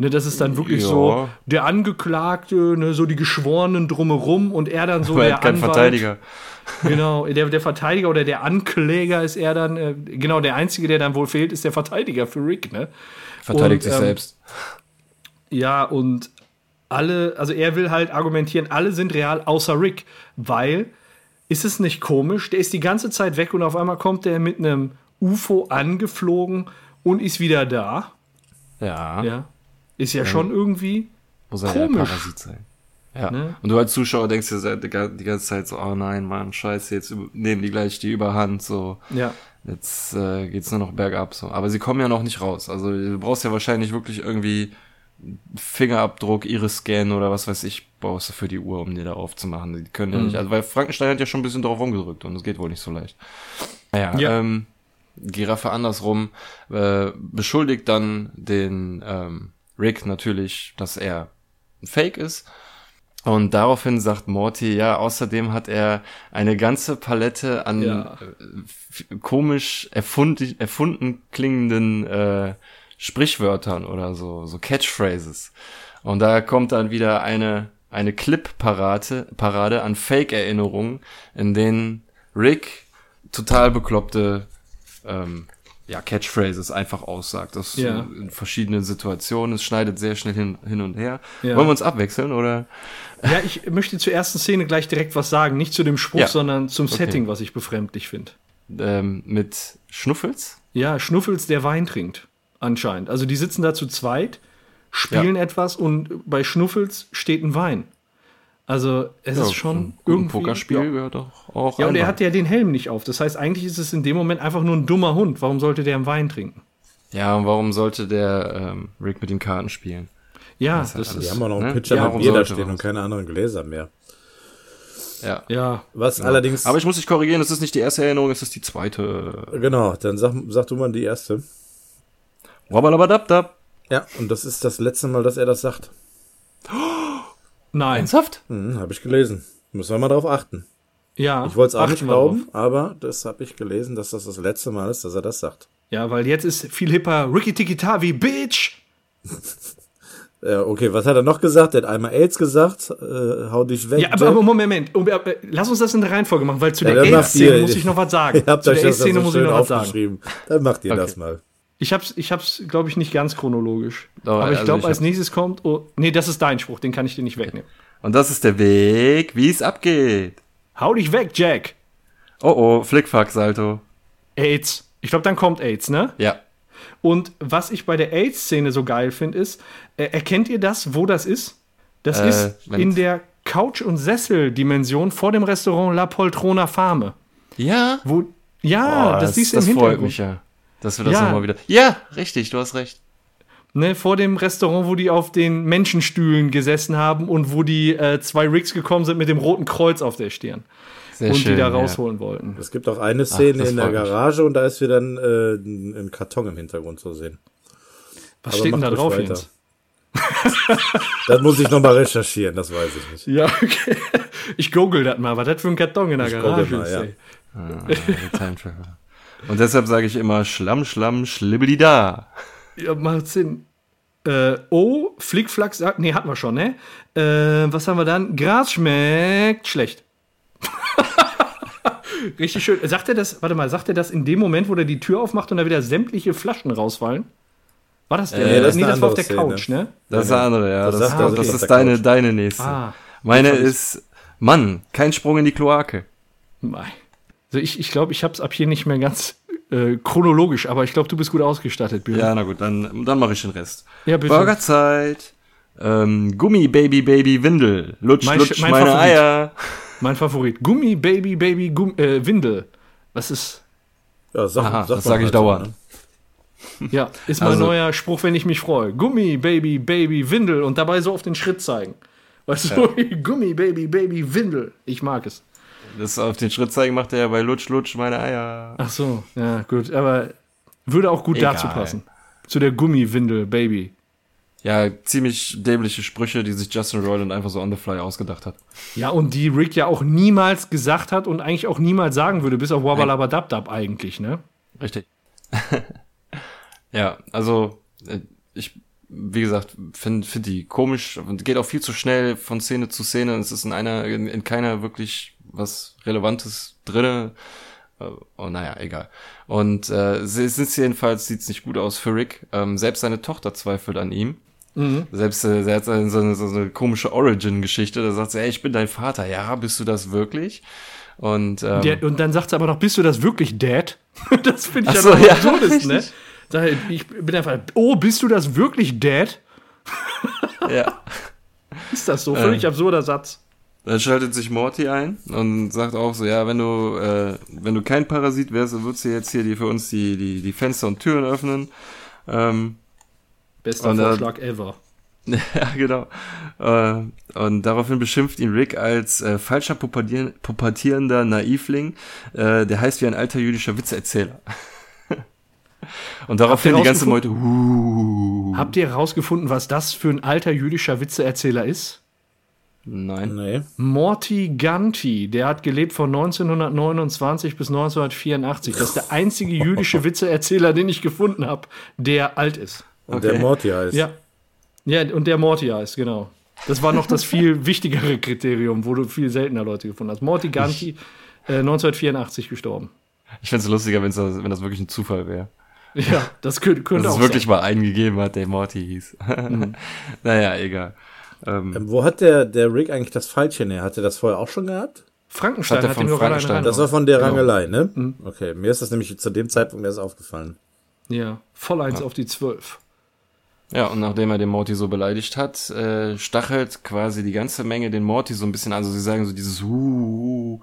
Ne, das ist dann wirklich Ja. so der Angeklagte, ne, so die Geschworenen drumherum und er dann so Aber er der keinen Anwalt. Verteidiger. Genau, der, der Verteidiger oder der Ankläger ist er dann. Äh, genau, der Einzige, der dann wohl fehlt, ist der Verteidiger für Rick, ne? Verteidigt Und, sich ähm, selbst. Ja, und alle, also er will halt argumentieren, alle sind real, außer Rick, weil, ist es nicht komisch, der ist die ganze Zeit weg und auf einmal kommt der mit einem UFO angeflogen und ist wieder da. Ja. Ja. Ist ja schon irgendwie. Muss er ja Komisch. Parasit sein. Ja. Ne? Und du als Zuschauer denkst dir die ga- die ganze Zeit so, oh nein, Mann, scheiße, jetzt nehmen die gleich die Überhand, so. Ja. Jetzt äh, geht's nur noch bergab, so. Aber sie kommen ja noch nicht raus. Also du brauchst ja wahrscheinlich wirklich irgendwie Fingerabdruck, Iris-Scan oder was weiß ich, brauchst du für die Uhr, um die da aufzumachen. Die können ja nicht, also weil Frankenstein hat ja schon ein bisschen drauf rumgedrückt und es geht wohl nicht so leicht. Naja, Ja. ähm, Giraffe andersrum äh, beschuldigt dann den ähm, Rick natürlich, dass er ein Fake ist. Und daraufhin sagt Morty, ja, außerdem hat er eine ganze Palette an Ja. äh, komisch erfunden, erfunden klingenden äh, Sprichwörtern oder so, so Catchphrases. Und da kommt dann wieder eine, eine Clip-Parade Parade an Fake-Erinnerungen, in denen Rick total bekloppte ähm, ja, Catchphrases einfach aussagt. Das Ja. in verschiedenen Situationen. Es schneidet sehr schnell hin, hin und her. Ja. Wollen wir uns abwechseln oder? Ja, ich möchte zur ersten Szene gleich direkt was sagen. Nicht zu dem Spruch, Ja. sondern zum Setting, was ich befremdlich finde. Ähm, mit Schnuffels? Ja, Schnuffels, der Wein trinkt, anscheinend. Also die sitzen da zu zweit, spielen etwas und bei Schnuffels steht ein Wein. Also es ist schon ein irgendwie Pokerspiel Ja. gehört doch auch Ja, und ein er hat ja den Helm nicht auf. Das heißt, eigentlich ist es in dem Moment einfach nur ein dummer Hund. Warum sollte der einen Wein trinken? Ja, und warum sollte der ähm, Rick mit den Karten spielen? Ja, Das das, ist. haben auch noch einen Ne? Pitcher Ja, mit Bier da stehen was? und keine anderen Gläser mehr. Ja. Ja, Was allerdings. Aber ich muss dich korrigieren, es ist nicht die erste Erinnerung, es ist die zweite. genau, dann sag, sag du mal die erste. Wabbalabadabdab. Ja, und das ist das letzte Mal, dass er das sagt. Nein. Ernsthaft? Hm, habe ich gelesen. Müssen wir mal drauf achten. Ja, Ich wollte es auch nicht wir drauf. glauben, aber das habe ich gelesen, dass das das letzte Mal ist, dass er das sagt. Ja, weil jetzt ist viel hipper Ricky Tiki Tavi, Bitch! Äh, okay, was hat er noch gesagt? Er hat einmal AIDS gesagt. Äh, hau dich weg. Ja, aber, aber Moment, um, äh, lass uns das in der Reihenfolge machen, weil zu Ja, der AIDS-Szene muss ich noch was sagen. Ihr habt zu euch der ja AIDS-Szene so muss ich noch was sagen. Dann macht ihr Okay. das mal. Ich hab's, ich hab's, glaube ich, nicht ganz chronologisch. Doch, aber ich also glaube, als nächstes kommt. Oh, nee, das ist dein Spruch, den kann ich dir nicht wegnehmen. Und das ist der Weg, wie es abgeht. Hau dich weg, Jack! Oh oh, Flickfuck, Salto. AIDS. Ich glaube, dann kommt AIDS, ne? Ja. Und was ich bei der AIDS-Szene so geil finde, ist, äh, erkennt ihr das, wo das ist? Das Äh, ist Moment. in der Couch- und Sessel-Dimension vor dem Restaurant La Poltrona Fame. Ja? Wo, ja, Oh, das, siehst du das im freut Hintergrund. mich ja. Dass wir das Ja. nochmal wieder. Ja, richtig, du hast recht. Ne, vor dem Restaurant, wo die auf den Menschenstühlen gesessen haben und wo die äh, zwei Rigs gekommen sind mit dem roten Kreuz auf der Stirn Sehr und schön. die da ja. rausholen wollten. Es gibt auch eine Szene das in der mich. Garage und da ist wieder ein, äh, ein Karton im Hintergrund zu sehen. Was Aber steht denn da drauf, weiter. Jens? Das muss ich nochmal recherchieren, das weiß ich nicht. Ja, okay. Ich google das mal, was das für ein Karton in der Ich Garage mal, ist. ja. Ah, Time Traveler. Und deshalb sage ich immer Schlamm, Schlamm, Schlibbidi-da. Ja, macht Sinn. Äh, oh, Flickflack sagt, nee, hatten wir schon, ne? Äh, was haben wir dann? Gras schmeckt schlecht. Richtig schön. Sagt er das, warte mal, sagt er das in dem Moment, wo er die Tür aufmacht und da wieder sämtliche Flaschen rausfallen? War das der? Äh, das ist nee, das war auf der andere Couch, Szene. ne? Das ist der andere, ja. Das Das, das, das ist deine, Couch. deine nächste. Ah, Meine das ist, Mann, kein Sprung in die Kloake. Mei. Also ich ich glaube, ich habe es ab hier nicht mehr ganz äh, chronologisch, aber ich glaube, du bist gut ausgestattet, Björn. Ja, na gut, dann, dann mache ich den Rest. Ja, bitte. Burgerzeit. Ähm, Gummi, Baby, Baby, Windel. Lutsch, Mein lutsch, Sch- mein meine Favorit. Eier. Mein Favorit. Gummi, Baby, Baby, Gum äh, Windel. Was ist. Ja, sag, Aha, sag das sage ich halt dauernd. ne? Ja, ist mein Also- neuer Spruch, wenn ich mich freue. Gummi, Baby, Baby, Windel und dabei so auf den Schritt zeigen. Weißt du, Gummi, Baby, Baby, Windel. Ich mag es. Das auf den Schritt zeigen macht er ja bei Lutsch, lutsch, meine Eier. Ach so, ja, gut. Aber würde auch gut Egal. dazu passen. Zu der Gummiwindel, Baby. Ja, ziemlich dämliche Sprüche, die sich Justin Roiland einfach so on the fly ausgedacht hat. Ja, und die Rick ja auch niemals gesagt hat und eigentlich auch niemals sagen würde, bis auf Wabbalabadabdab eigentlich, ne? Richtig. ja, also äh, ich wie gesagt, finde find die komisch und geht auch viel zu schnell von Szene zu Szene. Es ist in einer, in, in keiner wirklich was Relevantes drinne. Äh, Oh, naja, egal. Und äh, es ist jedenfalls, sieht's nicht gut aus für Rick. Ähm, selbst seine Tochter zweifelt an ihm. Selbst äh, er hat so eine, so eine, so komische Origin-Geschichte. Da sagt sie, ey, ich bin dein Vater. Ja, bist du das wirklich? Und, ähm, Der, und dann sagt sie aber noch, bist du das wirklich, Dad? das finde ich ja so, ja, absurdes, ne? Sag ich, bin einfach, oh, bist du das wirklich, Dad? ja. Ist das so? Völlig absurder Satz. Dann schaltet sich Morty ein und sagt auch so, ja, wenn du, äh, wenn du kein Parasit wärst, dann würdest du jetzt hier die, für uns die, die, die Fenster und Türen öffnen. Ähm, Bester Und, äh, Vorschlag ever. ja, genau. Äh, und daraufhin beschimpft ihn Rick als äh, falscher pubertier pubertierender Naivling, äh, der heißt wie ein alter jüdischer Witzeerzähler. und daraufhin die ganze Meute, uh, Habt ihr herausgefunden, was das für ein alter jüdischer Witzeerzähler ist? Nein. Nee. Morty Ganti, der hat gelebt von 1929 bis 1984. Das ist der einzige jüdische Witzeerzähler, den ich gefunden habe, der alt ist. Und Okay. der Morty heißt. Ja. Ja, und der Morty heißt, genau. Das war noch das viel wichtigere Kriterium, wo du viel seltener Leute gefunden hast. Morty Ganti, äh, 1984 gestorben. Ich fände es lustiger, wenn's das, wenn das wirklich ein Zufall wäre. Ja, das könnte, könnte Dass auch es wirklich sein. Mhm. mal einen gegeben hat, der Morty hieß. naja, egal. Ähm, Ähm, wo hat der, der Rick eigentlich das Pfeilchen her? Hat er das vorher auch schon gehabt? Frankenstein Hat er hat, von Frankenstein. Das war von der Genau. Rangelei, ne? Mhm. Okay, mir ist das nämlich zu dem Zeitpunkt erst aufgefallen. Ja, voll eins auf die zwölf. Ja, und nachdem er den Morty so beleidigt hat, äh, stachelt quasi die ganze Menge den Morty so ein bisschen an. Also sie sagen so dieses Huuu,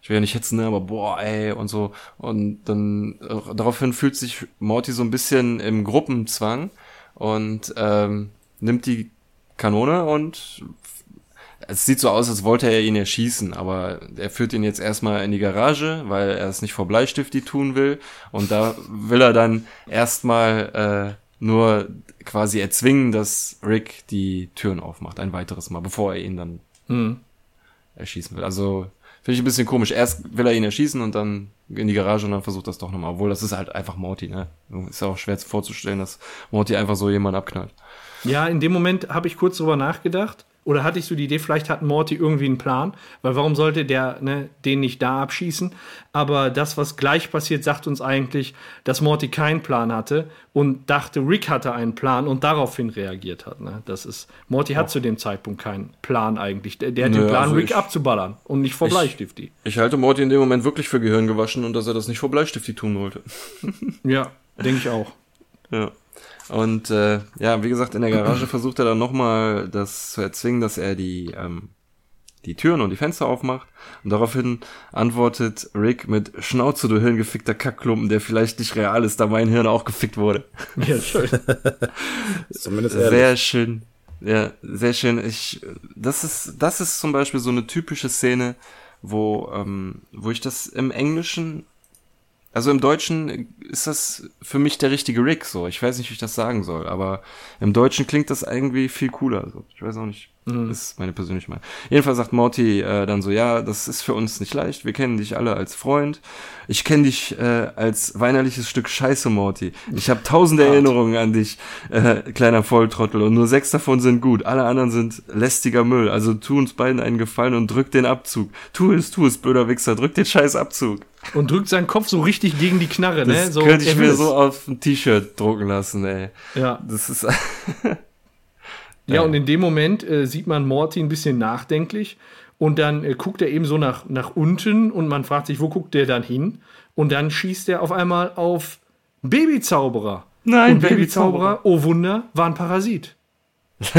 ich will ja nicht hetzen, ne, aber boah, ey, und so. Und dann äh, daraufhin fühlt sich Morty so ein bisschen im Gruppenzwang und ähm, nimmt die Kanone und es sieht so aus, als wollte er ihn erschießen, aber er führt ihn jetzt erstmal in die Garage, weil er es nicht vor Bleistifti tun will. Und da will er dann erstmal äh, nur quasi erzwingen, dass Rick die Türen aufmacht, ein weiteres Mal, bevor er ihn dann Mhm. erschießen will. Also finde ich ein bisschen komisch. Erst will er ihn erschießen und dann in die Garage und dann versucht das doch nochmal. Obwohl, das ist halt einfach Morty, ne? Ist ja auch schwer vorzustellen, dass Morty einfach so jemanden abknallt. Ja, in dem Moment habe ich kurz drüber nachgedacht. Oder hatte ich so die Idee, vielleicht hat Morty irgendwie einen Plan, weil warum sollte der ne, den nicht da abschießen? Aber das, was gleich passiert, sagt uns eigentlich, dass Morty keinen Plan hatte und dachte, Rick hatte einen Plan und daraufhin reagiert hat. Ne? Das ist, Morty hat zu dem Zeitpunkt keinen Plan eigentlich. Der, der hat Nö, den Plan, also Rick ich- abzuballern und nicht vor Ich- Bleistifti. Ich halte Morty in dem Moment wirklich für Gehirn gewaschen und dass er das nicht vor Bleistifti tun wollte. Ja, denke ich auch. Ja. Und äh, ja, wie gesagt, in der Garage versucht er dann nochmal das zu erzwingen, dass er die, ähm, die Türen und die Fenster aufmacht. Und daraufhin antwortet Rick mit Schnauze, du hirngefickter Kackklumpen, der vielleicht nicht real ist, da mein Hirn auch gefickt wurde. Ja, schön. Zumindest ehrlich. Sehr schön. Ja, sehr schön. Ich, das ist, das ist zum Beispiel so eine typische Szene, wo, ähm, wo ich das im Englischen, also im Deutschen ist das für mich der richtige Rick so. Ich weiß nicht, wie ich das sagen soll, aber im Deutschen klingt das irgendwie viel cooler. So. Ich weiß auch nicht. Das ist meine persönliche Meinung. Jedenfalls sagt Morty äh, dann so, ja, das ist für uns nicht leicht. Wir kennen dich alle als Freund. Ich kenne dich äh, als weinerliches Stück Scheiße, Morty. Ich habe tausende Erinnerungen an dich, äh, kleiner Volltrottel. Und nur sechs davon sind gut. Alle anderen sind lästiger Müll. Also tu uns beiden einen Gefallen und drück den Abzug. Tu es, tu es, blöder Wichser. Drück den scheiß Abzug. Und drückt seinen Kopf so richtig gegen die Knarre, ne? Das So, könnte ich mir so auf ein T-Shirt drucken lassen, ey. Ja. Das ist... Ja, und in dem Moment äh, sieht man Morty ein bisschen nachdenklich und dann äh, guckt er eben so nach, nach unten und man fragt sich, wo guckt der dann hin? Und dann schießt er auf einmal auf Babyzauberer. Nein, und Babyzauberer, oh Wunder, war ein Parasit.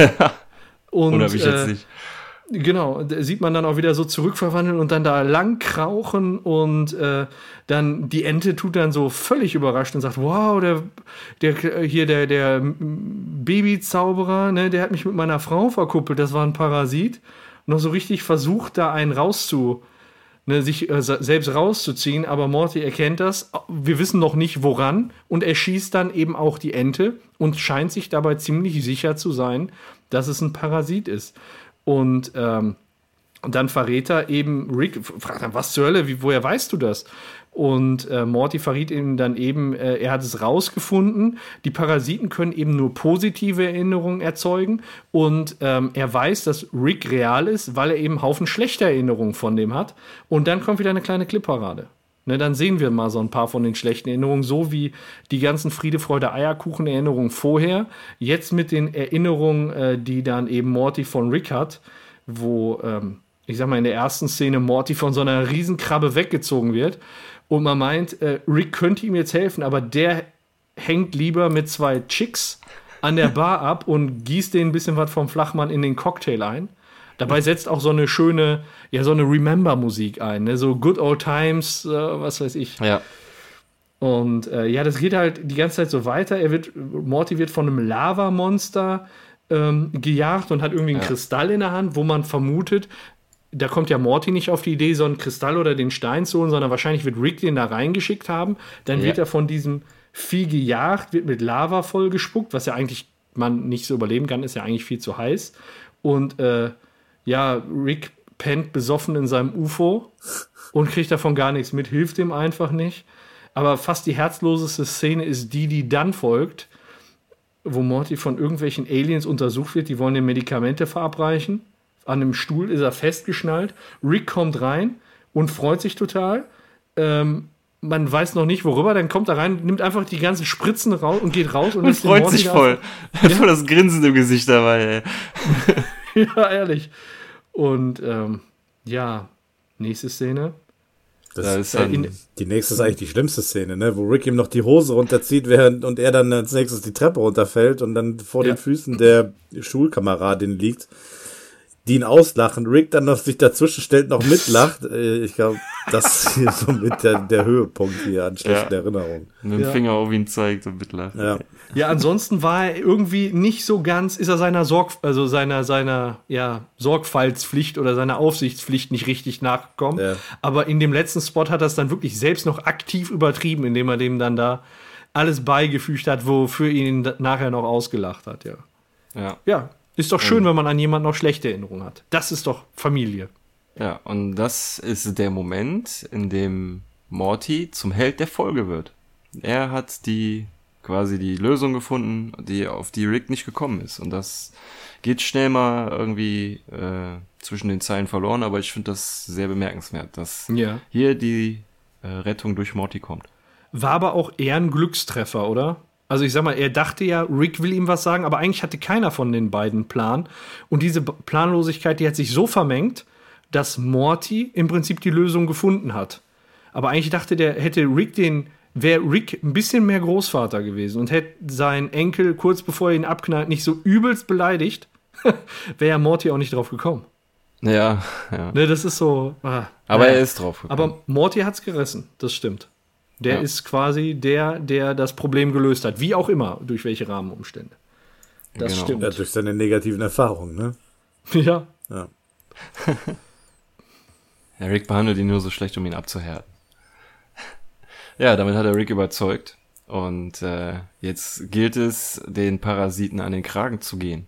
und, Oder wie ich jetzt äh, nicht. Genau, sieht man dann auch wieder so zurückverwandeln und dann da lang krauchen und äh, dann die Ente tut dann so völlig überrascht und sagt, wow, der, der hier der, der Babyzauberer, ne, der hat mich mit meiner Frau verkuppelt, das war ein Parasit. Noch so richtig versucht, da einen rauszu, ne, sich äh, se- selbst rauszuziehen, aber Morty erkennt das. Wir wissen noch nicht woran und er schießt dann eben auch die Ente und scheint sich dabei ziemlich sicher zu sein, dass es ein Parasit ist. Und ähm, dann verrät er eben Rick, fragt dann, was zur Hölle, wie, woher weißt du das? Und äh, Morty verriet ihm dann eben, äh, er hat es rausgefunden. Die Parasiten können eben nur positive Erinnerungen erzeugen. Und ähm, er weiß, dass Rick real ist, weil er eben einen Haufen schlechter Erinnerungen von dem hat. Und dann kommt wieder eine kleine Clipparade. Ne, dann sehen wir mal so ein paar von den schlechten Erinnerungen, so wie die ganzen Friede, Freude, Eierkuchen Erinnerungen vorher. Jetzt mit den Erinnerungen, äh, die dann eben Morty von Rick hat, wo, ähm, ich sag mal, in der ersten Szene Morty von so einer Riesenkrabbe weggezogen wird. Und man meint, äh, Rick könnte ihm jetzt helfen, aber der hängt lieber mit zwei Chicks an der Bar ab und gießt denen ein bisschen was vom Flachmann in den Cocktail ein. Dabei setzt auch so eine schöne, ja, so eine Remember-Musik ein, ne? so Good Old Times, äh, was weiß ich. Ja. Und äh, ja, das geht halt die ganze Zeit so weiter. Er wird, Morty wird von einem Lavamonster ähm, gejagt und hat irgendwie einen Ja. Kristall in der Hand, wo man vermutet, da kommt ja Morty nicht auf die Idee, so einen Kristall oder den Stein zu holen, sondern wahrscheinlich wird Rick den da reingeschickt haben. Dann Ja. wird er von diesem Vieh gejagt, wird mit Lava vollgespuckt, was ja eigentlich man nicht so überleben kann, ist ja eigentlich viel zu heiß. Und äh, ja, Rick pennt besoffen in seinem UFO und kriegt davon gar nichts mit, hilft ihm einfach nicht. Aber fast die herzloseste Szene ist die, die dann folgt, wo Morty von irgendwelchen Aliens untersucht wird. Die wollen ihm Medikamente verabreichen. An einem Stuhl ist er festgeschnallt. Rick kommt rein und freut sich total. Ähm, man weiß noch nicht worüber, dann kommt er rein, nimmt einfach die ganzen Spritzen raus und geht raus und, Und freut sich voll. Hat voll das Grinsen im Gesicht dabei, ey. ja, ehrlich. Und ähm, ja, nächste Szene. Das Da ist dann, in- Die nächste ist eigentlich die schlimmste Szene, ne? Wo Rick ihm noch die Hose runterzieht, während und er dann als nächstes die Treppe runterfällt und dann vor Ja. den Füßen der Schulkameradin liegt, die ihn auslachen. Rick dann noch sich dazwischen stellt, noch mitlacht. Äh, Ich glaube, das ist hier so mit der, der Höhepunkt hier an schlechten Ja. Erinnerungen. mit dem Ja. Finger auf ihn zeigt und mitlacht. Ja. Ja, ansonsten war er irgendwie nicht so ganz, ist er seiner Sorg, also seiner, seiner, ja, Sorgfaltspflicht oder seiner Aufsichtspflicht nicht richtig nachgekommen. Ja. Aber in dem letzten Spot hat er es dann wirklich selbst noch aktiv übertrieben, indem er dem dann da alles beigefügt hat, wofür ihn nachher noch ausgelacht hat, ja. Ja. Ja, ist doch schön, wenn man an jemanden noch schlechte Erinnerungen hat. Das ist doch Familie. Ja, und das ist der Moment, in dem Morty zum Held der Folge wird. Er hat die quasi die Lösung gefunden, die auf die Rick nicht gekommen ist. Und das geht schnell mal irgendwie äh, zwischen den Zeilen verloren, aber ich finde das sehr bemerkenswert, dass Ja. hier die äh, Rettung durch Morty kommt. War aber auch eher ein Glückstreffer, oder? Also ich sag mal, er dachte ja, Rick will ihm was sagen, aber eigentlich hatte keiner von den beiden Plan. Und diese Planlosigkeit, die hat sich so vermengt, dass Morty im Prinzip die Lösung gefunden hat. Aber eigentlich dachte der, hätte Rick den, wäre Rick ein bisschen mehr Großvater gewesen und hätte seinen Enkel kurz bevor er ihn abknallt nicht so übelst beleidigt, wäre ja Morty auch nicht drauf gekommen. Ja, ja. Ne, das ist so. Ah, Aber naja. er ist drauf gekommen. Aber Morty hat's gerissen, das stimmt. Der Ja. ist quasi der, der das Problem gelöst hat. Wie auch immer, durch welche Rahmenumstände. Das Genau. stimmt. ja, durch seine negativen Erfahrungen, ne? Ja. Ja. Ja, Rick behandelt ihn nur so schlecht, um ihn abzuhärten. Ja, damit hat er Rick überzeugt. Und äh, jetzt gilt es, den Parasiten an den Kragen zu gehen.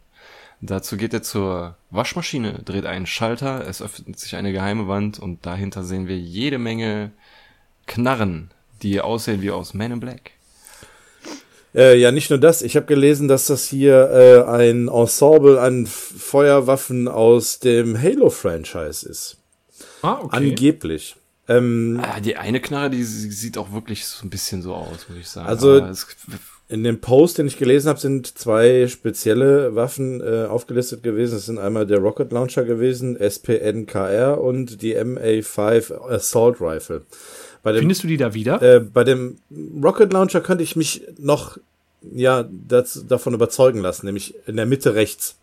Dazu geht er zur Waschmaschine, dreht einen Schalter, es öffnet sich eine geheime Wand und dahinter sehen wir jede Menge Knarren, die aussehen wie aus Man in Black. Äh, ja, nicht nur das. Ich habe gelesen, dass das hier äh, ein Ensemble an Feuerwaffen aus dem Halo-Franchise ist. Ah, okay. Angeblich. Ähm, Ah, die eine Knarre, die sie- sieht auch wirklich so ein bisschen so aus, muss ich sagen. Also- es, in dem Post, den ich gelesen habe, sind zwei spezielle Waffen äh, aufgelistet gewesen. Das sind einmal der Rocket Launcher gewesen, SPNKR und die MA5 Assault Rifle. Bei dem, Findest du die da wieder? äh, bei dem Rocket Launcher könnte ich mich noch ja das, davon überzeugen lassen, nämlich in der Mitte rechts.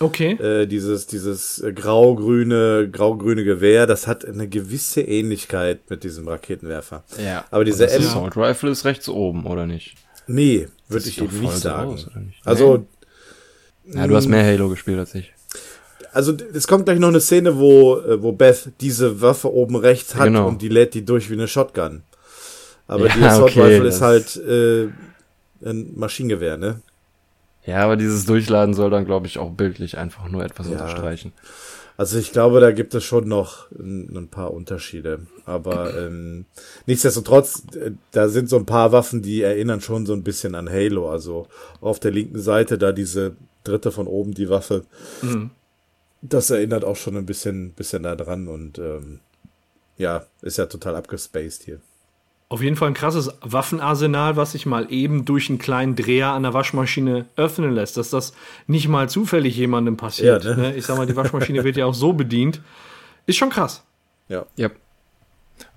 Okay. Äh, dieses dieses grau-grüne grau-grüne Gewehr, das hat eine gewisse Ähnlichkeit mit diesem Raketenwerfer. ja. Aber diese M Assault Rifle ist rechts oben, oder nicht? Nee, würde ich doch eben nicht sagen. nicht? Also Ja, du hast mehr Halo gespielt als ich. Also es kommt gleich noch eine Szene, wo, äh, wo Beth diese Waffe oben rechts hat Genau. und die lädt die durch wie eine Shotgun. Aber Ja, die Assault okay, Rifle ist halt äh, ein Maschinengewehr, ne? Ja, aber dieses Durchladen soll dann, glaube ich, auch bildlich einfach nur etwas Ja. unterstreichen. Also ich glaube, da gibt es schon noch ein, ein paar Unterschiede. Aber ähm, nichtsdestotrotz, äh, da sind so ein paar Waffen, die erinnern schon so ein bisschen an Halo. Also auf der linken Seite da diese dritte von oben, die Waffe. Mhm. Das erinnert auch schon ein bisschen, bisschen da dran und ähm, ja, ist ja total abgespaced hier. Auf jeden Fall ein krasses Waffenarsenal, was sich mal eben durch einen kleinen Dreher an der Waschmaschine öffnen lässt, dass das nicht mal zufällig jemandem passiert. Ja, ne? ne? Ich sag mal, die Waschmaschine wird ja auch so bedient. Ist schon krass. Ja. Ja.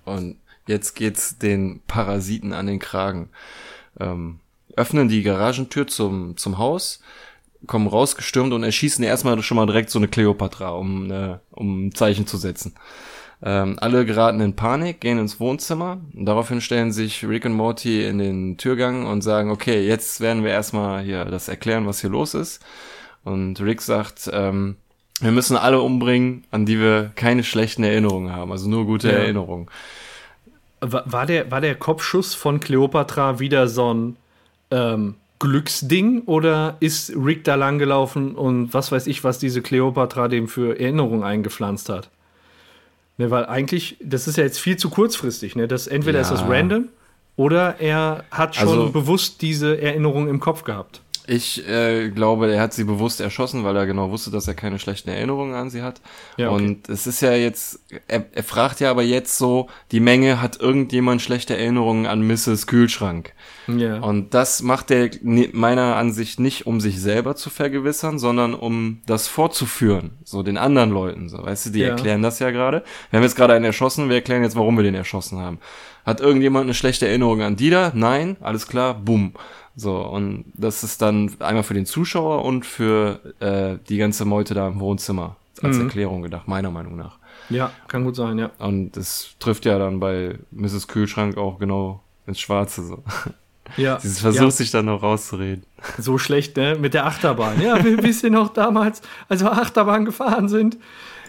Und jetzt geht's den Parasiten an den Kragen. Ähm, öffnen die Garagentür zum, zum Haus, kommen rausgestürmt und erschießen erstmal schon mal direkt so eine Kleopatra, um, äh, um ein Zeichen zu setzen. Ähm, alle geraten in Panik, gehen ins Wohnzimmer. Und daraufhin stellen sich Rick und Morty in den Türgang und sagen, okay, jetzt werden wir erstmal hier das erklären, was hier los ist. Und Rick sagt, ähm, wir müssen alle umbringen, an die wir keine schlechten Erinnerungen haben, also nur gute Ja. Erinnerungen. War, war, der, war der Kopfschuss von Cleopatra wieder so ein ähm, Glücksding oder ist Rick da langgelaufen und was weiß ich, was diese Cleopatra dem für Erinnerungen eingepflanzt hat? Ne, weil eigentlich, das ist ja jetzt viel zu kurzfristig. Ne? Das, entweder ist das Ja. random oder er hat schon Also- bewusst diese Erinnerung im Kopf gehabt. Ich äh, glaube, er hat sie bewusst erschossen, weil er genau wusste, dass er keine schlechten Erinnerungen an sie hat. Ja, okay. Und es ist ja jetzt, er, er fragt ja aber jetzt so, die Menge hat irgendjemand schlechte Erinnerungen an Mrs. Kühlschrank. Ja. Und das macht er meiner Ansicht nicht, um sich selber zu vergewissern, sondern um das fortzuführen, so den anderen Leuten. So, weißt du, die Ja. erklären das ja gerade. Wir haben jetzt gerade einen erschossen, wir erklären jetzt, warum wir den erschossen haben. Hat irgendjemand eine schlechte Erinnerung an Dieter? Nein, alles klar, bumm. So, und das ist dann einmal für den Zuschauer und für äh, die ganze Meute da im Wohnzimmer als Mhm. Erklärung gedacht, meiner Meinung nach. ja, kann gut sein, ja. Und es trifft ja dann bei Mrs. Kühlschrank auch genau ins Schwarze so. ja. Sie versucht ja. sich dann noch rauszureden. So schlecht, ne? Mit der Achterbahn. Ja, wir wissen noch damals, als wir Achterbahn gefahren sind.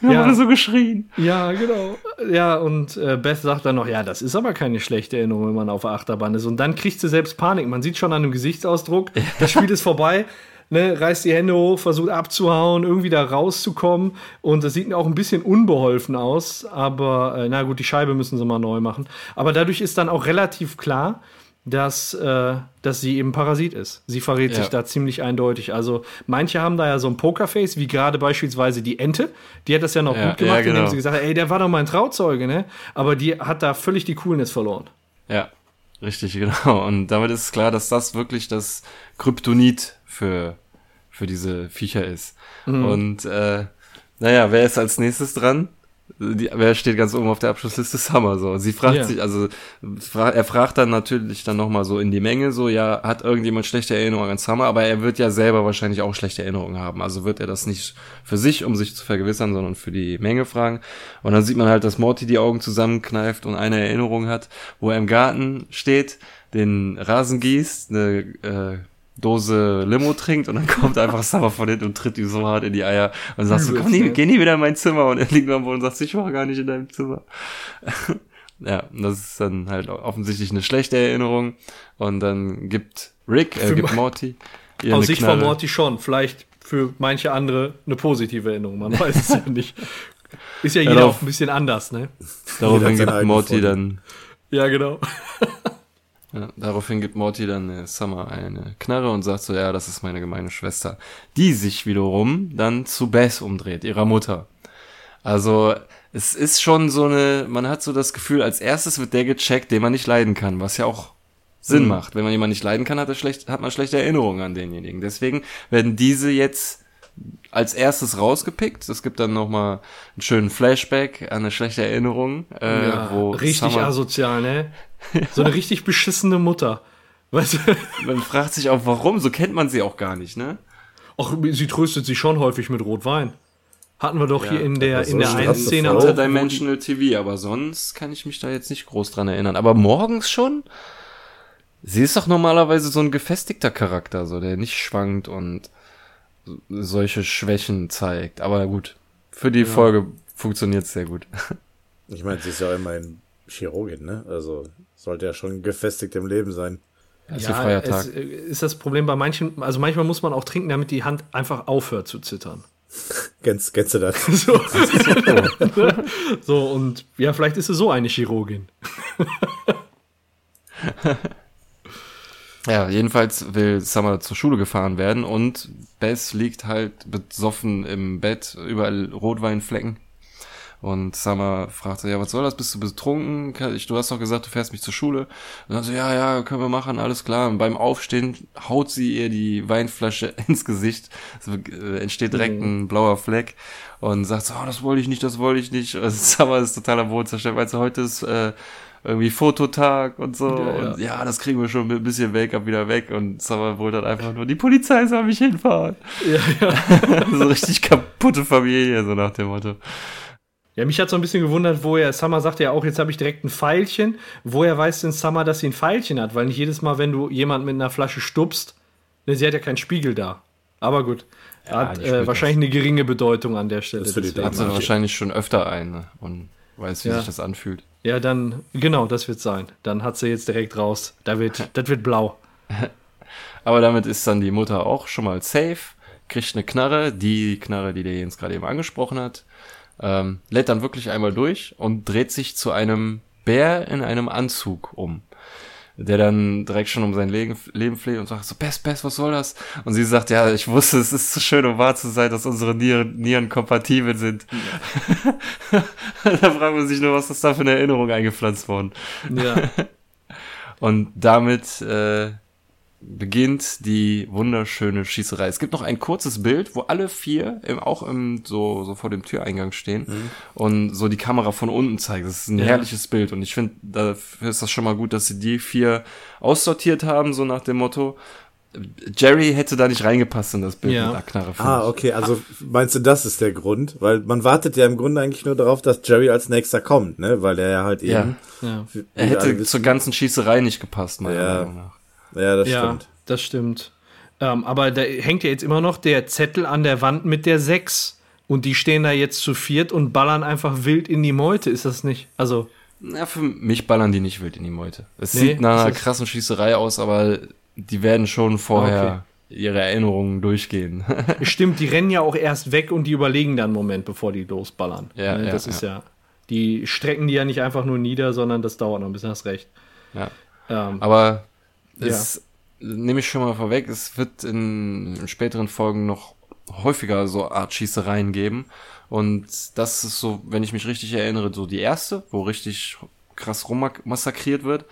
Ja, so geschrien. ja, genau. Ja, und äh, Beth sagt dann noch, ja, das ist aber keine schlechte Erinnerung, wenn man auf der Achterbahn ist. Und dann kriegt sie selbst Panik. Man sieht schon an dem Gesichtsausdruck, das Spiel ist vorbei. Ne, reißt die Hände hoch, versucht abzuhauen, irgendwie da rauszukommen. Und das sieht auch ein bisschen unbeholfen aus. Aber äh, na gut, die Scheibe müssen sie mal neu machen. Aber dadurch ist dann auch relativ klar, dass, äh, dass sie eben Parasit ist. Sie verrät Ja. sich da ziemlich eindeutig. Also manche haben da ja so ein Pokerface, wie gerade beispielsweise die Ente. Die hat das ja noch Ja, gut gemacht, ja, genau. indem sie gesagt hat, ey, der war doch mein Trauzeuge, ne? Aber die hat da völlig die Coolness verloren. Ja, richtig, genau. Und damit ist klar, dass das wirklich das Kryptonit für, für diese Viecher ist. Und äh, naja, wer ist als nächstes dran? Die, wer steht ganz oben auf der Abschlussliste? Summer so. Sie fragt Ja. sich, also fra er fragt dann natürlich dann nochmal so in die Menge so, ja, hat irgendjemand schlechte Erinnerungen an Summer, aber er wird ja selber wahrscheinlich auch schlechte Erinnerungen haben. Also wird er das nicht für sich, um sich zu vergewissern, sondern für die Menge fragen. Und dann sieht man halt, dass Morty die Augen zusammenkneift und eine Erinnerung hat, wo er im Garten steht, den Rasen gießt, eine äh, Dose Limo trinkt und dann kommt einfach Summer von hinten und tritt ihm so hart in die Eier und sagt so, komm nie, geh nie wieder in mein Zimmer und er liegt am Boden und sagt, ich war gar nicht in deinem Zimmer. ja, und das ist dann halt offensichtlich eine schlechte Erinnerung und dann gibt Rick, äh, gibt Morty ihr Aus Sicht Knarre. von Morty schon. Vielleicht für manche andere eine positive Erinnerung. Man weiß es ja nicht. Ist ja jeder auch ein bisschen anders, ne? Daraufhin gibt Morty Vorlieben. dann Ja, genau. Ja, daraufhin gibt Morty dann äh, Summer eine Knarre und sagt so, ja, das ist meine gemeine Schwester. Die sich wiederum dann zu Bess umdreht, ihrer Mutter. Also, es ist schon so eine, man hat so das Gefühl, als erstes wird der gecheckt, den man nicht leiden kann, was ja auch Sinn Mhm. macht. Wenn man jemanden nicht leiden kann, hat, er schlecht, hat man schlechte Erinnerungen an denjenigen. Deswegen werden diese jetzt als erstes rausgepickt. Es gibt dann nochmal einen schönen Flashback an eine schlechte Erinnerung, äh, ja, wo richtig Summer, asozial, ne? So eine richtig beschissene Mutter. Weißt du? man fragt sich auch, warum, so kennt man sie auch gar nicht, ne? Ach, sie tröstet sich schon häufig mit Rotwein. Hatten wir doch hier in der, in der eine einen Szene. Die- Interdimensional TV, aber sonst kann ich mich da jetzt nicht groß dran erinnern. Aber morgens schon? Sie ist doch normalerweise so ein gefestigter Charakter, so der nicht schwankt und solche Schwächen zeigt. Aber gut, für die Folge funktioniert es sehr gut. Ich meine, sie ist ja immerhin Chirurgin, ne? Also sollte ja schon gefestigt im Leben sein. Das ist Tag. Es, äh, ist das Problem bei manchen, also manchmal muss man auch trinken, damit die Hand einfach aufhört zu zittern. Kennst, kennst du das? So. so, und ja, vielleicht ist sie so eine Chirurgin. Ja, jedenfalls will Summer zur Schule gefahren werden und Bess liegt halt besoffen im Bett, überall Rotweinflecken. Und Summer fragt ja, was soll das? Bist du betrunken? Du hast doch gesagt, du fährst mich zur Schule. Und dann so, ja, ja, können wir machen, alles klar. Und beim Aufstehen haut sie ihr die Weinflasche ins Gesicht. Es äh, entsteht direkt mhm. ein blauer Fleck. Und sagt so, oh, das wollte ich nicht, das wollte ich nicht. Also Summer ist totaler Boden zerstört, weil sie heute ist, äh, irgendwie Fototag und so. Ja, und ja. das kriegen wir schon ein bisschen Make-up wieder weg. Und Summer wollte dann einfach nur, die Polizei soll mich hinfahren. Ja, ja. so richtig kaputte Familie, so nach dem Motto. Ja, mich hat so ein bisschen gewundert, wo er, Summer sagt ja auch, jetzt habe ich direkt ein Pfeilchen. Woher weiß denn Summer, dass sie ein Pfeilchen hat? Weil nicht jedes Mal, wenn du jemand mit einer Flasche stupst, ne, sie hat ja keinen Spiegel da. Aber gut. Ja, hat äh, wahrscheinlich eine geringe Bedeutung an der Stelle. Das für die hat sie wahrscheinlich schon öfter ein ne? und weiß, wie ja. sich das anfühlt. Ja, dann, genau, das wird sein. Dann hat sie jetzt direkt raus. Da wird, das wird blau. Aber damit ist dann die Mutter auch schon mal safe, kriegt eine Knarre, die Knarre, die der Jens gerade eben angesprochen hat, ähm, lädt dann wirklich einmal durch und dreht sich zu einem Bär in einem Anzug um der dann direkt schon um sein Leben, Leben fleht und sagt so, Best, Best, was soll das? Und sie sagt, ja, ich wusste, es ist zu schön, um wahr zu sein, dass unsere Nieren, Nieren kompatibel sind. Ja. da fragen wir sich nur, was ist da für eine Erinnerung eingepflanzt worden? Ja. und damit äh, beginnt die wunderschöne Schießerei. Es gibt noch ein kurzes Bild, wo alle vier im, auch im, so, so vor dem Türeingang stehen mhm. und so die Kamera von unten zeigt. Das ist ein ja. herrliches Bild und ich finde, dafür ist das schon mal gut, dass sie die vier aussortiert haben, so nach dem Motto. Jerry hätte da nicht reingepasst in das Bild ja. mit der Knarre. Ah, okay, also meinst du, das ist der Grund? Weil man wartet ja im Grunde eigentlich nur darauf, dass Jerry als nächster kommt, ne? Weil er ja halt eben. Ja. ja. Er hätte zur ganzen Schießerei nicht gepasst, meiner ja. Meinung nach. Ja, das ja, stimmt. Das stimmt. Ähm, aber da hängt ja jetzt immer noch der Zettel an der Wand mit der 6. Und die stehen da jetzt zu viert und ballern einfach wild in die Meute, ist das nicht? Also. Ja, für mich ballern die nicht wild in die Meute. Es nee, sieht nach einer krassen Schießerei aus, aber die werden schon vorher okay. ihre Erinnerungen durchgehen. Stimmt, die rennen ja auch erst weg und die überlegen dann einen Moment, bevor die losballern. Ja, ne, das ja, ist ja. ja. Die strecken die ja nicht einfach nur nieder, sondern das dauert noch ein bisschen, hast recht. Ja. Ähm, aber es ja. nehme ich schon mal vorweg, es wird in, in späteren Folgen noch häufiger so Art Schießereien geben. Und das ist so, wenn ich mich richtig erinnere, so die erste, wo richtig krass rummassakriert wird.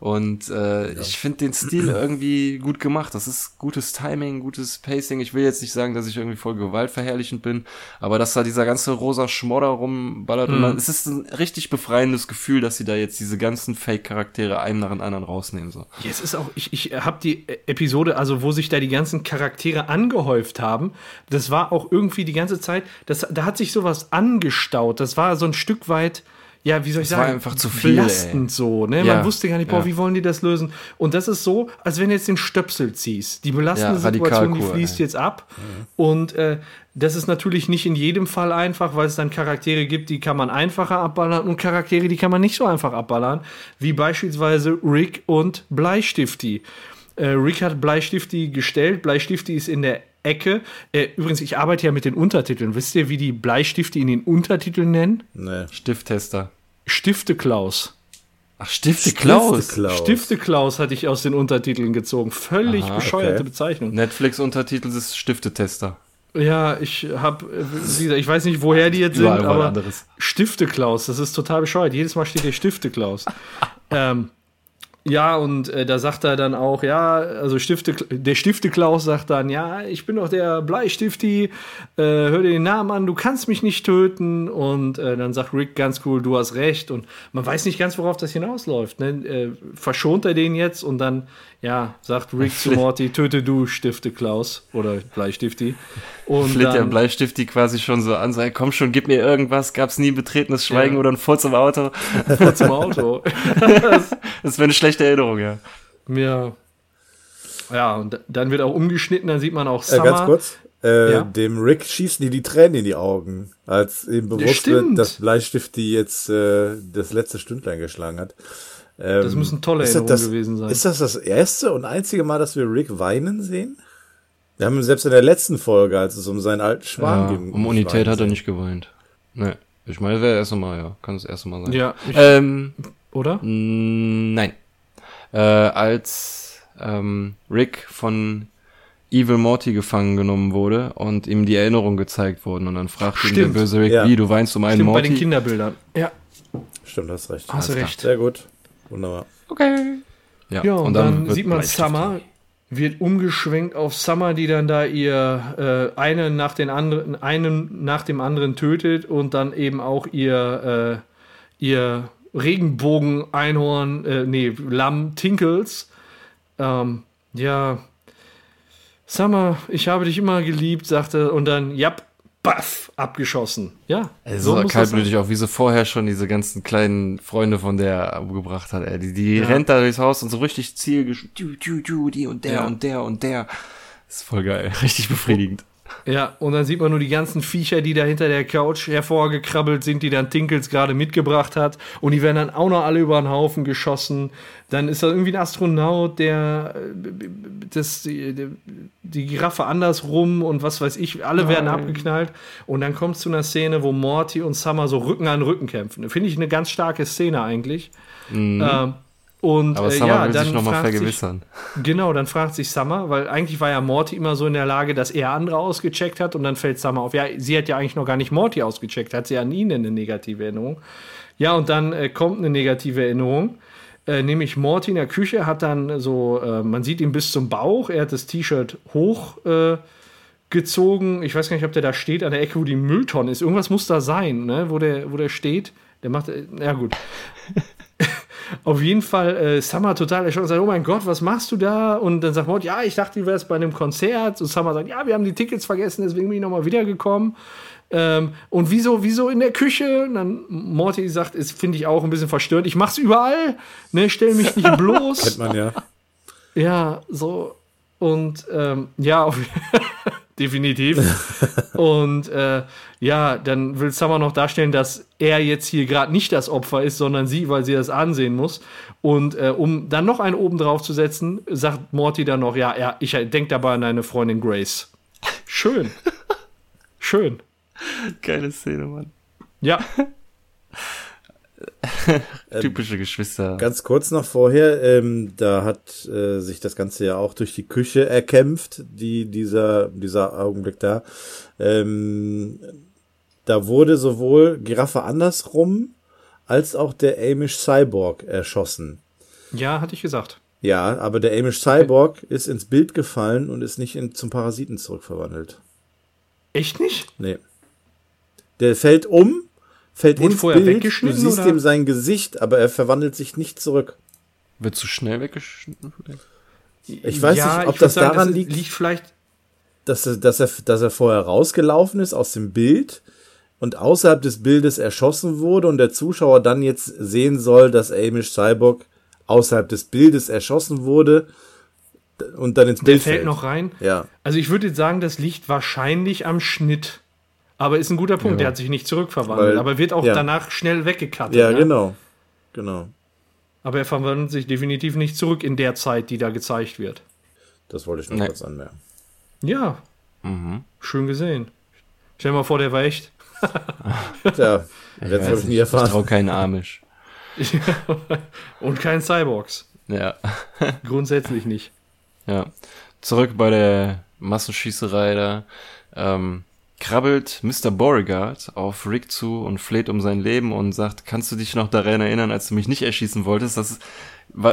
Und äh, ja. ich finde den Stil irgendwie gut gemacht. Das ist gutes Timing, gutes Pacing. Ich will jetzt nicht sagen, dass ich irgendwie voll gewaltverherrlichend bin, aber dass da dieser ganze rosa Schmodder rumballert. Mhm. Und dann, es ist ein richtig befreiendes Gefühl, dass sie da jetzt diese ganzen Fake-Charaktere einen nach dem anderen rausnehmen. So. Ja, es ist auch, ich, ich habe die Episode, also wo sich da die ganzen Charaktere angehäuft haben, das war auch irgendwie die ganze Zeit, das, da hat sich sowas angestaut. Das war so ein Stück weit ja, wie soll ich das sagen, war einfach zu viel, belastend ey. so. Ne? Ja, Man wusste gar nicht, boah, ja. wie wollen die das lösen? Und das ist so, als wenn du jetzt den Stöpsel ziehst. Die belastende ja, Situation, die fließt ey. jetzt ab. Und äh, das ist natürlich nicht in jedem Fall einfach, weil es dann Charaktere gibt, die kann man einfacher abballern und Charaktere, die kann man nicht so einfach abballern, wie beispielsweise Rick und Bleistifti. Äh, Rick hat Bleistifti gestellt. Bleistifti ist in der Ecke. Äh, übrigens, ich arbeite ja mit den Untertiteln. Wisst ihr, wie die Bleistifte in den Untertiteln nennen? Nee. Stifttester. Stifte Klaus. Ach, Stifte Klaus. Stifte Klaus hatte ich aus den Untertiteln gezogen. Völlig Aha, bescheuerte okay. Bezeichnung. Netflix-Untertitel ist Stiftetester. Ja, ich habe, ich weiß nicht, woher die jetzt sind, aber Stifte Klaus, das ist total bescheuert. Jedes Mal steht hier Stifte Klaus. ähm, ja, und äh, da sagt er dann auch, ja, also Stifte, der Stifte-Klaus sagt dann, ja, ich bin doch der Bleistifti, äh, hör dir den Namen an, du kannst mich nicht töten. Und äh, dann sagt Rick ganz cool, du hast recht. Und man weiß nicht ganz, worauf das hinausläuft. Ne? Äh, verschont er den jetzt und dann ja, sagt Rick zu Morty, töte du Stifte Klaus oder Bleistifti. Und Flitt der Bleistifti quasi schon so an, sagt, komm schon, gib mir irgendwas, gab's nie betretenes Schweigen ja. oder ein Furz im Auto. Furz im Auto. das, das wäre eine schlechte Erinnerung, ja. Ja. Ja, und dann wird auch umgeschnitten, dann sieht man auch Summer. Äh, ganz kurz, äh, ja? dem Rick schießen die die Tränen in die Augen, als ihm bewusst wird, dass Bleistifti jetzt äh, das letzte Stündlein geschlagen hat. Ähm, das müssen tolle Erinnerungen das, gewesen sein. Ist das das erste und einzige Mal, dass wir Rick weinen sehen? Wir haben selbst in der letzten Folge, als es um seinen alten Schwan Ja, ging. um Unität hat er nicht geweint. Nee. Ich meine, wäre erst Mal, ja. Kann das erste Mal sein. Ja, ich, Ähm, oder? nein. Äh, als ähm, Rick von Evil Morty gefangen genommen wurde und ihm die Erinnerungen gezeigt wurden und dann fragt ihn der böse Rick, Ja. wie, du weinst um einen Stimmt, bei Morty? den Kinderbildern. Ja, Stimmt, hast recht. hast du recht. Sehr gut. Wunderbar. Okay. Ja, Ja, und, dann, wird sieht man Summer, wird umgeschwenkt auf Summer, die dann da ihr äh, einen nach den anderen, einen nach dem anderen tötet und dann eben auch ihr, äh, ihr Regenbogen-Einhorn, äh, nee, Lamm Tinkles. Ähm, ja, Summer, ich habe dich immer geliebt, sagte und dann, ja, baff, abgeschossen. Ja, Also sein. kaltblütig auch, wie sie vorher schon diese ganzen kleinen Freunde von der umgebracht hat. Ey. Die, die rennt da durchs Haus und so richtig zielgesch... Du, du, du, die und der Ja. und der und der. Das ist voll geil. Richtig befriedigend. Ja, und dann sieht man nur die ganzen Viecher, die da hinter der Couch hervorgekrabbelt sind, die dann Tinkels gerade mitgebracht hat. Und die werden dann auch noch alle über den Haufen geschossen. Dann ist da irgendwie ein Astronaut, der äh, das, die, die- Giraffe andersrum und was weiß ich, alle werden abgeknallt. Und dann kommt es zu einer Szene, wo Morty und Summer so Rücken an Rücken kämpfen. Finde ich eine ganz starke Szene eigentlich. Ähm, und. Aber äh, Summer ja, will dann sich nochmal fragt sich- vergewissern. Genau, dann fragt sich Summer, weil eigentlich war ja Morty immer so in der Lage, dass er andere ausgecheckt hat und dann fällt Summer auf, ja, sie hat ja eigentlich noch gar nicht Morty ausgecheckt, hat sie an ihn eine negative Erinnerung. Ja, und dann äh, kommt eine negative Erinnerung, äh, nämlich Morty in der Küche hat dann so, äh, man sieht ihn bis zum Bauch, er hat das T-Shirt hoch äh, ich weiß gar nicht, ob der da steht, an der Ecke, wo die Mülltonne ist, irgendwas muss da sein, ne, wo der, wo der steht, der macht, äh, ja gut. Auf jeden Fall äh, Summer total erschrocken und sagt, oh mein Gott, was machst du da? Und dann sagt Mord, ja, ich dachte, du wärst bei einem Konzert. Und Summer sagt, ja, wir haben die Tickets vergessen, deswegen bin ich nochmal wiedergekommen. Ähm, und wieso, wieso in der Küche? Und dann Morty sagt, es finde ich auch ein bisschen verstörend. Ich mach's überall, ne, stell mich nicht bloß. Kennt man ja. Ja, so. Und ähm, ja, auf, definitiv. und äh, ja, dann will Summer noch darstellen, dass er jetzt hier gerade nicht das Opfer ist, sondern sie, weil sie das ansehen muss. Und äh, um dann noch einen oben drauf zu setzen, sagt Morty dann noch, ja, ja ich denke dabei an deine Freundin Grace. Schön. Schön. Geile Szene, Mann. Ja, Typische Geschwister. Ganz kurz noch vorher, ähm, da hat äh, sich das Ganze ja auch durch die Küche erkämpft, die, dieser, dieser Augenblick da. Ähm, da wurde sowohl Giraffe andersrum als auch der Amish Cyborg erschossen. ja, hatte ich gesagt. Ja, aber der Amish Cyborg ist ins Bild gefallen und ist nicht in, zum Parasiten zurückverwandelt. Echt nicht? Nee. Der fällt um, fällt Wurde ins vorher Bild, du weggeschnitten, siehst oder? ihm sein Gesicht, aber er verwandelt sich nicht zurück. Wird zu schnell weggeschnitten? Ich weiß nicht, ob das daran das liegt- liegt vielleicht dass er, dass er, dass er vorher rausgelaufen ist aus dem Bild und außerhalb des Bildes erschossen wurde und der Zuschauer dann jetzt sehen soll, dass Amish Cyborg außerhalb des Bildes erschossen wurde und dann ins Der Bild fällt fällt. noch rein. Ja, Also ich würde jetzt sagen, das liegt wahrscheinlich am Schnitt. Aber ist ein guter Punkt, der hat sich nicht zurückverwandelt. Weil- aber wird auch ja. danach schnell weggekattet. ja, ne? genau, genau. Aber er verwandelt sich definitiv nicht zurück in der Zeit, die da gezeigt wird. Das wollte ich nur Nee. kurz anmerken. Ja, Mhm. schön gesehen. Stell dir mal vor, der war echt. Tja, jetzt habe ich nie Ich erfahren. trau keinen Amish. Und kein Cyborgs. Ja. Grundsätzlich nicht. Ja. Zurück bei der Massenschießerei da. Ähm, krabbelt Mr. Beauregard auf Rick zu und fleht um sein Leben und sagt, kannst du dich noch daran erinnern, als du mich nicht erschießen wolltest? Das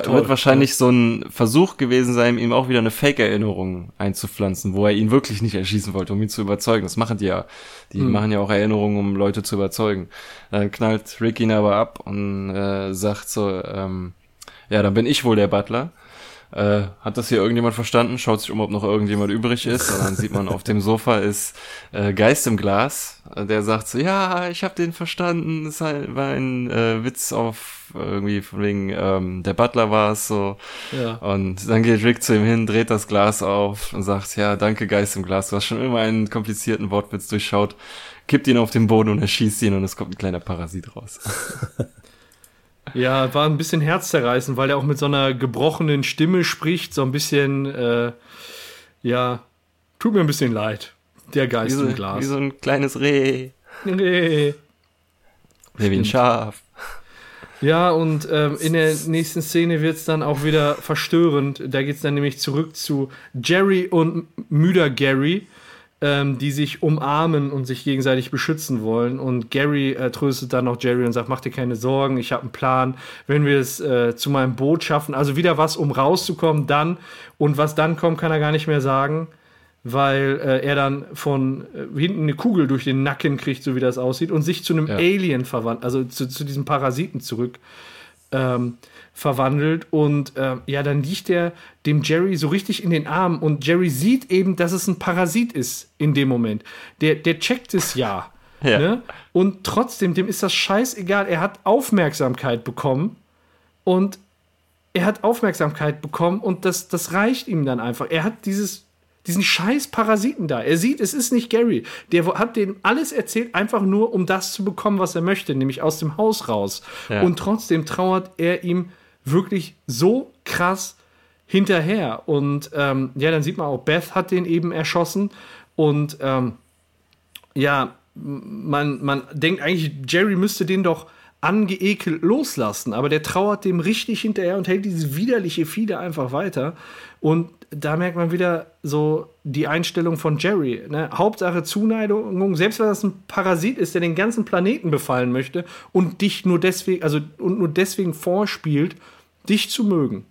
Toll, wird wahrscheinlich so ein Versuch gewesen sein, ihm auch wieder eine Fake-Erinnerung einzupflanzen, wo er ihn wirklich nicht erschießen wollte, um ihn zu überzeugen. Das machen die ja. Die machen ja auch Erinnerungen, um Leute zu überzeugen. Dann knallt Rick ihn aber ab und äh, sagt so, ähm, ja, dann bin ich wohl der Butler. Äh, hat das hier irgendjemand verstanden? Schaut sich um, ob noch irgendjemand übrig ist. Und dann sieht man, auf dem Sofa ist äh, Geist im Glas. Der sagt so, ja, ich habe den verstanden. Es war ein äh, Witz auf irgendwie von wegen, ähm, der Butler war es so. Ja. Und dann geht Rick zu ihm hin, dreht das Glas auf und sagt, ja, danke Geist im Glas. Du hast schon immer einen komplizierten Wortwitz durchschaut. Kippt ihn auf den Boden und erschießt ihn und es kommt ein kleiner Parasit raus. Ja, war ein bisschen herzzerreißend, weil er auch mit so einer gebrochenen Stimme spricht, so ein bisschen, äh, ja, tut mir ein bisschen leid. Der Wie Geist so, im Glas. wie so ein kleines Reh. Nee, wie ein Schaf. Ja, und ähm, in der nächsten Szene wird es dann auch wieder verstörend. Da geht es dann nämlich zurück zu Jerry und müder Gary, ähm, die sich umarmen und sich gegenseitig beschützen wollen. Und Gary äh, tröstet dann noch Jerry und sagt, mach dir keine Sorgen, ich habe einen Plan. Wenn wir es äh, zu meinem Boot schaffen, also wieder was, um rauszukommen, dann. Und was dann kommt, kann er gar nicht mehr sagen weil äh, er dann von äh, hinten eine Kugel durch den Nacken kriegt, so wie das aussieht, und sich zu einem Ja. Alien verwandelt, also zu, zu diesem Parasiten zurück ähm, verwandelt. Und ähm, ja, dann liegt er dem Jerry so richtig in den Arm und Jerry sieht eben, dass es ein Parasit ist in dem Moment. Der, der checkt es ja. Ja. Ne? Und trotzdem, dem ist das scheißegal. Er hat Aufmerksamkeit bekommen und er hat Aufmerksamkeit bekommen und das, das reicht ihm dann einfach. Er hat dieses, diesen scheiß Parasiten da. Er sieht, es ist nicht Gary. Der hat dem alles erzählt, einfach nur, um das zu bekommen, was er möchte, nämlich aus dem Haus raus. Ja. Und trotzdem trauert er ihm wirklich so krass hinterher. Und ähm, ja, dann sieht man auch, Beth hat den eben erschossen. Und ähm, ja, man, man denkt eigentlich, Jerry müsste den doch angeekelt loslassen, aber der trauert dem richtig hinterher und hält diese widerliche Fiede einfach weiter. Und da merkt man wieder so die Einstellung von Jerry. Ne? Hauptsache Zuneigung, selbst wenn das ein Parasit ist, der den ganzen Planeten befallen möchte und dich nur deswegen, also und nur deswegen vorspielt, dich zu mögen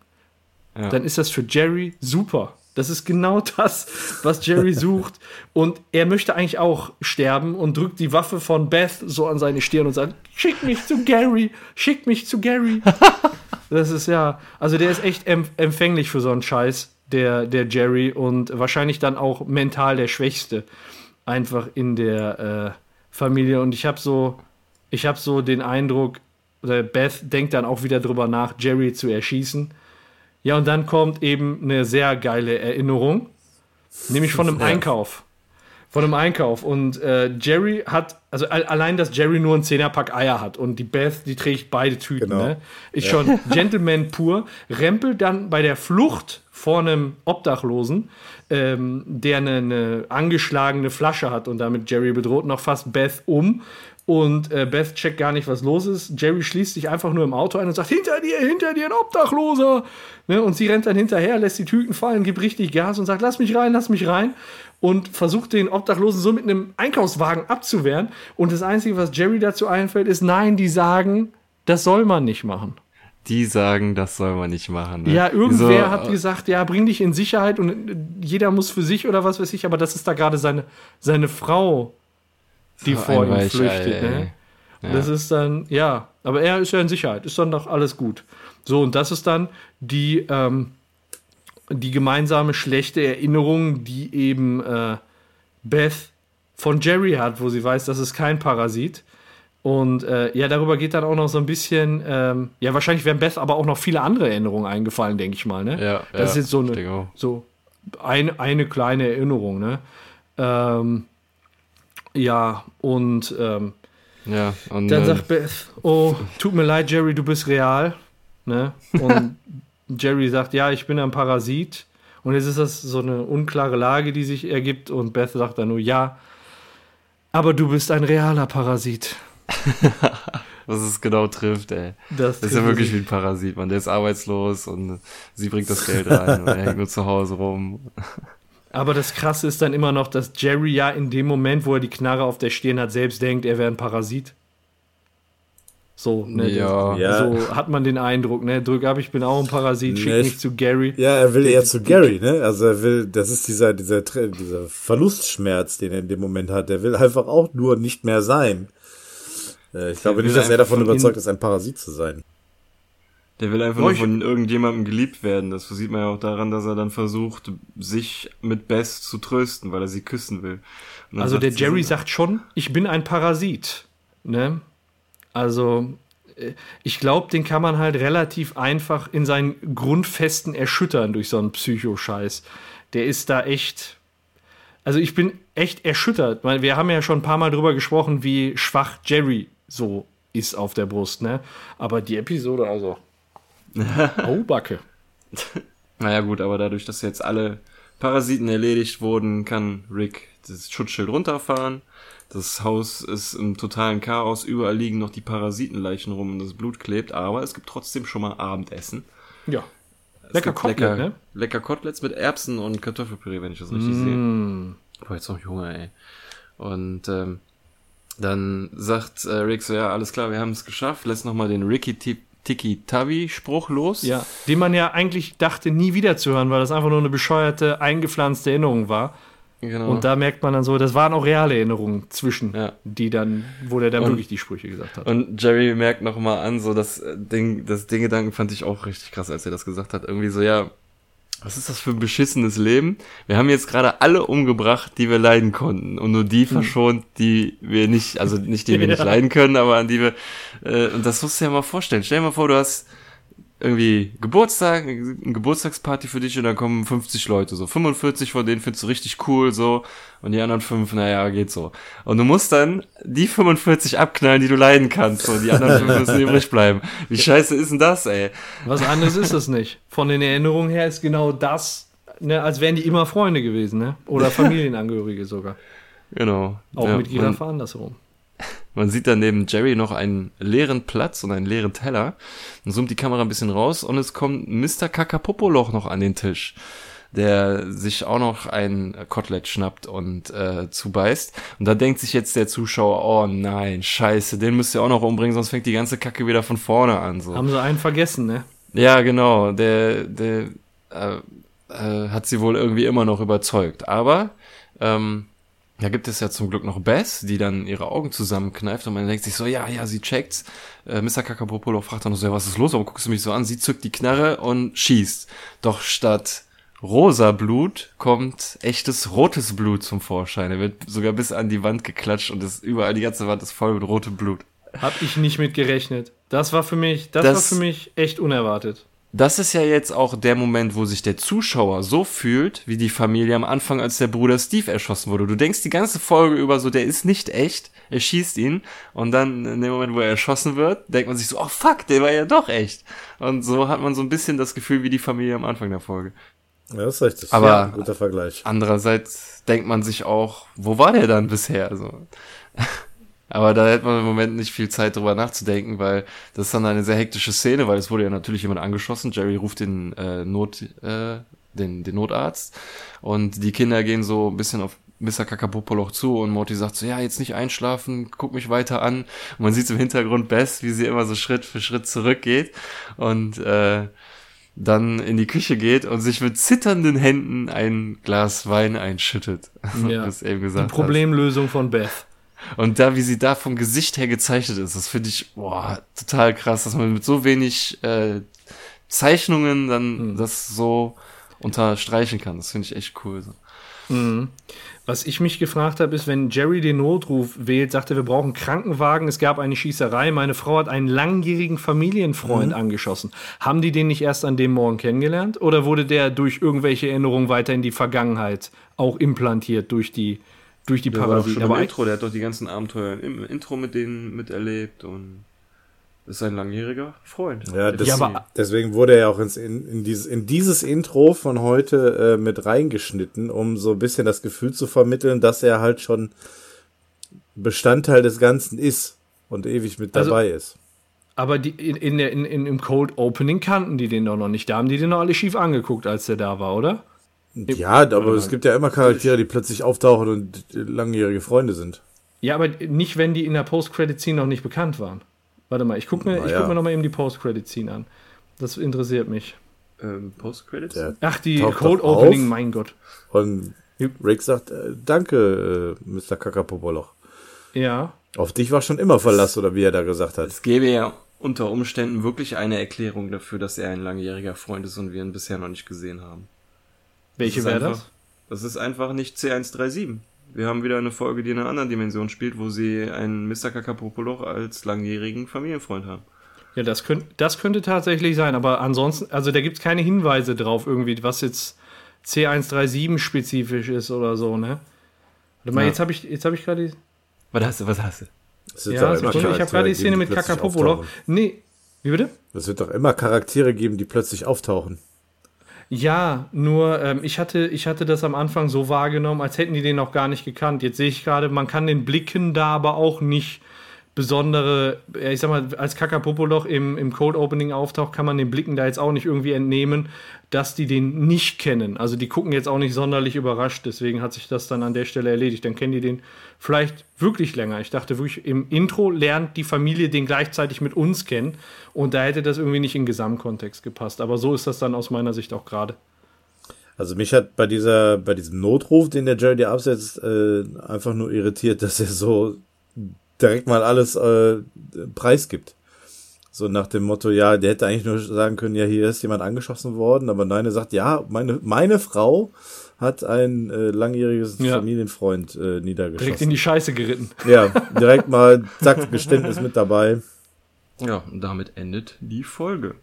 Ja. dann ist das für Jerry super. Das ist genau das, was Jerry sucht. Und er möchte eigentlich auch sterben und drückt die Waffe von Beth so an seine Stirn und sagt: Schick mich zu Gary, schick mich zu Gary. Das ist ja, also der ist echt em empfänglich für so einen Scheiß, der, der Jerry, und wahrscheinlich dann auch mental der Schwächste einfach in der äh, Familie. Und ich habe so, ich habe so den Eindruck, oder Beth denkt dann auch wieder drüber nach, Jerry zu erschießen. Ja, und dann kommt eben eine sehr geile Erinnerung, nämlich von einem Einkauf. Von einem Einkauf. Und äh, Jerry hat, also al- allein, dass Jerry nur einen Zehnerpack Eier hat und die Beth, die trägt beide Tüten, Genau. ne? Ist schon Gentleman pur. Rempelt dann bei der Flucht vor einem Obdachlosen, ähm, der eine, eine angeschlagene Flasche hat und damit Jerry bedroht, noch fast Beth um. Und äh, Beth checkt gar nicht, was los ist. Jerry schließt sich einfach nur im Auto ein und sagt: Hinter dir, hinter dir, ein Obdachloser. Ne? Und sie rennt dann hinterher, lässt die Tüten fallen, gibt richtig Gas und sagt: Lass mich rein, lass mich rein. Und versucht den Obdachlosen so mit einem Einkaufswagen abzuwehren. Und das Einzige, was Jerry dazu einfällt, ist: Nein, die sagen, das soll man nicht machen. Die sagen, das soll man nicht machen. Ne? Ja, irgendwer So, hat äh, gesagt, ja, bring dich in Sicherheit und äh, jeder muss für sich oder was weiß ich, aber das ist da gerade seine, seine Frau, die so vor ein ihm flüchtet. Ne? Das ist dann, ja, aber er ist ja in Sicherheit, ist dann doch alles gut. So, und das ist dann die, ähm, die gemeinsame schlechte Erinnerung, die eben äh, Beth von Jerry hat, wo sie weiß, das ist kein Parasit. Und äh, ja, darüber geht dann auch noch so ein bisschen, ähm, ja, wahrscheinlich wären Beth aber auch noch viele andere Erinnerungen eingefallen, denke ich mal, ne? Ja, das ja, ist jetzt so eine, so eine, eine kleine Erinnerung, ne? Ähm, ja, und ähm, Ja, und dann sagt Beth, oh, tut mir leid, Jerry, du bist real. Ne? Und Jerry sagt, ja, ich bin ein Parasit. Und jetzt ist das so eine unklare Lage, die sich ergibt. Und Beth sagt dann nur, ja, aber du bist ein realer Parasit. was es genau trifft, ey. Das, Das ist ja wirklich wie ein Parasit, man. Der ist arbeitslos und sie bringt das Geld rein und er hängt nur zu Hause rum. Aber das Krasse ist dann immer noch, dass Jerry ja in dem Moment, wo er die Knarre auf der Stirn hat, selbst denkt, er wäre ein Parasit. So, ne? Ja. Ja. So hat man den Eindruck, ne? Drück ab, ich bin auch ein Parasit, schick Ne, mich zu Gary. Ja, er will eher zu Gary, ne? Also er will, das ist dieser, dieser, dieser Verlustschmerz, den er in dem Moment hat. Der will einfach auch nur nicht mehr sein. Äh, Ich glaube nicht, dass er davon von überzeugt ist, ein Parasit zu sein. Der will einfach nur von irgendjemandem geliebt werden. Das sieht man ja auch daran, dass er dann versucht, sich mit Beth zu trösten, weil er sie küssen will. Also der Jerry so, sagt schon, ich bin ein Parasit. Ne? Also äh, ich glaube, den kann man halt relativ einfach in seinen Grundfesten erschüttern durch so einen Psychoscheiß. Der ist da echt. Also ich bin echt erschüttert, wir haben ja schon ein paar Mal drüber gesprochen, wie schwach Jerry so ist auf der Brust, ne? Aber die Episode, also. oh, Backe. Naja gut, aber dadurch, dass jetzt alle Parasiten erledigt wurden, kann Rick das Schutzschild runterfahren. Das Haus ist im totalen Chaos. Überall liegen noch die Parasitenleichen rum und das Blut klebt. Aber es gibt trotzdem schon mal Abendessen. Ja. Es Lecker Kotelett, lecker, ne? lecker Koteletts mit Erbsen und Kartoffelpüree, wenn ich das richtig sehe. Mm. Boah, jetzt noch Hunger, ey. Und ähm, dann sagt äh, Rick so, ja, alles klar, wir haben es geschafft. Lässt nochmal den Ricky Tiki Tavi Spruch los. Ja, den man ja eigentlich dachte, nie wieder zu hören, weil das einfach nur eine bescheuerte, eingepflanzte Erinnerung war. genau. Und da merkt man dann so, das waren auch reale Erinnerungen zwischen, Ja. die dann, wo der dann Und- wirklich die Sprüche gesagt hat. Und Jerry merkt noch mal an, so das äh, Ding, das Ding Gedanken fand ich auch richtig krass, als er das gesagt hat. Irgendwie so, ja, was ist das für ein beschissenes Leben? Wir haben jetzt gerade alle umgebracht, die wir leiden konnten und nur die verschont, die wir nicht, also nicht die wir nicht leiden können, aber an die wir, äh, und das musst du dir mal vorstellen. Stell dir mal vor, du hast irgendwie Geburtstag, eine Geburtstagsparty für dich und dann kommen 50 Leute, so 45 von denen findest du richtig cool, so, und die anderen fünf, naja, geht so. Und du musst dann die 45 abknallen, die du leiden kannst, so, die anderen fünf müssen übrig bleiben. Wie scheiße ist denn das, ey? Was anderes ist es nicht. Von den Erinnerungen her ist genau das, ne, als wären die immer Freunde gewesen, ne? Oder Familienangehörige sogar. Genau. Auch Ja, mit man, andersrum. Man sieht dann neben Jerry noch einen leeren Platz und einen leeren Teller. Dann zoomt die Kamera ein bisschen raus und es kommt Mr. Kakapopoloch noch an den Tisch. Der sich auch noch ein Kotelett schnappt und äh, zubeißt. Und da denkt sich jetzt der Zuschauer, oh nein, scheiße, den müsst ihr auch noch umbringen, sonst fängt die ganze Kacke wieder von vorne an. So. Haben sie einen vergessen, ne? Ja, genau. Der, der äh, äh, hat sie wohl irgendwie immer noch überzeugt. Aber ähm, da gibt es ja zum Glück noch Bess, die dann ihre Augen zusammenkneift und man denkt sich so, ja, ja, sie checkt's. Äh, Mr. Kakapopolo fragt dann noch so, ja, was ist los? Warum guckst du mich so an? Sie zückt die Knarre und schießt. Doch statt rosa Blut kommt echtes rotes Blut zum Vorschein. Er wird sogar bis an die Wand geklatscht und ist überall, die ganze Wand ist voll mit rotem Blut. Hab ich nicht mit gerechnet. Das war für mich, das, Das- war für mich echt unerwartet. Das ist ja jetzt auch der Moment, wo sich der Zuschauer so fühlt, wie die Familie am Anfang, als der Bruder Steve erschossen wurde. Du denkst die ganze Folge über so, der ist nicht echt, er schießt ihn und dann in dem Moment, wo er erschossen wird, denkt man sich so, oh fuck, der war ja doch echt. Und so hat man so ein bisschen das Gefühl wie die Familie am Anfang der Folge. Ja, das ist richtig. Aber- ja, guter Vergleich. Andererseits denkt man sich auch, wo war der dann bisher? So. Aber da hätte man im Moment nicht viel Zeit drüber nachzudenken, weil das ist dann eine sehr hektische Szene, weil es wurde ja natürlich jemand angeschossen. Jerry ruft den äh, Not, äh, den, den Notarzt und die Kinder gehen so ein bisschen auf Mr. Kakapopoloch zu und Morty sagt so, ja, jetzt nicht einschlafen, guck mich weiter an. Und man sieht im Hintergrund Bess, wie sie immer so Schritt für Schritt zurückgeht und äh, dann in die Küche geht und sich mit zitternden Händen ein Glas Wein einschüttet. Ja. Das eben Die gesagt hast. Problemlösung von Beth. Und da, wie sie da vom Gesicht her gezeichnet ist, das finde ich boah, total krass, dass man mit so wenig äh, Zeichnungen dann Hm. das so unterstreichen kann. Das finde ich echt cool. So. Mhm. Was ich mich gefragt habe, ist, wenn Jerry den Notruf wählt, sagt er, wir brauchen Krankenwagen, es gab eine Schießerei, meine Frau hat einen langjährigen Familienfreund angeschossen. Haben die den nicht erst an dem Morgen kennengelernt? Oder wurde der durch irgendwelche Erinnerungen weiter in die Vergangenheit auch implantiert durch die, durch die Parasiten? Aber eigentlich- der hat doch die ganzen Abenteuer im Intro mit denen miterlebt und ist ein langjähriger Freund. Ja, das, Ja, aber- deswegen wurde er ja auch ins, in, in, dieses, in dieses Intro von heute äh, mit reingeschnitten, um so ein bisschen das Gefühl zu vermitteln, dass er halt schon Bestandteil des Ganzen ist und ewig mit Also- dabei ist. Aber die, in, in der, in, in, im Cold Opening kannten die den doch noch nicht. Da haben die den noch alle schief angeguckt, als der da war, oder? Ja, aber es gibt ja immer Charaktere, die plötzlich auftauchen und äh, langjährige Freunde sind. Ja, aber nicht, wenn die in der Post-Credit-Scene noch nicht bekannt waren. Warte mal, ich gucke mir, Na ich ja. guck mir noch mal eben die Post-Credit-Scene an. Das interessiert mich. Ähm, Post-Credits? Ach, die Cold auf. Opening, mein Gott. Und Rick sagt, äh, danke, äh, Mr. Kakapopoloch. Ja. Auf dich war schon immer Verlass, oder wie er da gesagt hat. Es gäbe ja unter Umständen wirklich eine Erklärung dafür, dass er ein langjähriger Freund ist und wir ihn bisher noch nicht gesehen haben. Welche wäre das? Das ist einfach nicht C137. Wir haben wieder eine Folge, die in einer anderen Dimension spielt, wo sie einen Mr. Kakapopoloch als langjährigen Familienfreund haben. Ja, das, könnt, das könnte tatsächlich sein, aber ansonsten, also da gibt es keine Hinweise drauf, irgendwie, was jetzt C137 spezifisch ist oder so, ne? Warte mal, Ja. jetzt habe ich, jetzt habe ich gerade die. Was hast du, was hast du? Ja, Sekunde, ich habe gerade die Szene mit plötzlich Kakapopolo. auftauchen. Nee. Wie bitte? Es wird doch immer Charaktere geben, die plötzlich auftauchen. Ja, nur ähm, ich, hatte, ich hatte das am Anfang so wahrgenommen, als hätten die den noch gar nicht gekannt. Jetzt sehe ich gerade, man kann den Blicken da aber auch nicht besondere, ich sag mal, als Kakapopoloch im, im Cold Opening auftaucht, kann man den Blicken da jetzt auch nicht irgendwie entnehmen, dass die den nicht kennen. Also die gucken jetzt auch nicht sonderlich überrascht, deswegen hat sich das dann an der Stelle erledigt. Dann kennen die den vielleicht wirklich länger. Ich dachte wirklich, im Intro lernt die Familie den gleichzeitig mit uns kennen und da hätte das irgendwie nicht in Gesamtkontext gepasst. Aber so ist das dann aus meiner Sicht auch gerade. Also mich hat bei dieser, bei diesem Notruf, den der Jerry dir absetzt, äh, einfach nur irritiert, dass er so direkt mal alles äh, preisgibt. So nach dem Motto, ja, der hätte eigentlich nur sagen können, ja, hier ist jemand angeschossen worden, aber nein, er sagt, ja, meine, meine Frau hat ein äh, langjähriges Ja. Familienfreund äh, niedergeschossen. Direkt in die Scheiße geritten. ja, direkt mal, zack, Geständnis mit dabei. Ja, und damit endet die Folge.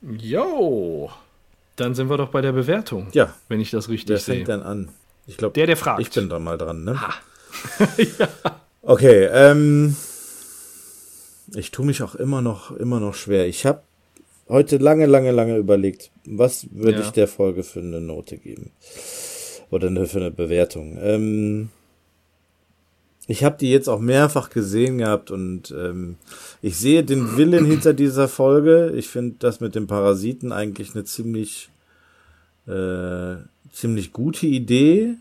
Jo. Dann sind wir doch bei der Bewertung, Ja, wenn ich das richtig wer sehe. fängt denn an? Ich glaube, Der, der fragt. ich bin dann mal dran, ne? Okay, ähm, ich tue mich auch immer noch, immer noch schwer. Ich habe heute lange, lange, lange überlegt, was würde Ja. ich der Folge für eine Note geben? Oder für eine Bewertung. Ähm, ich habe die jetzt auch mehrfach gesehen gehabt und ähm, ich sehe den Willen hinter dieser Folge. Ich finde das mit dem Parasiten eigentlich eine ziemlich, äh, ziemlich gute Idee.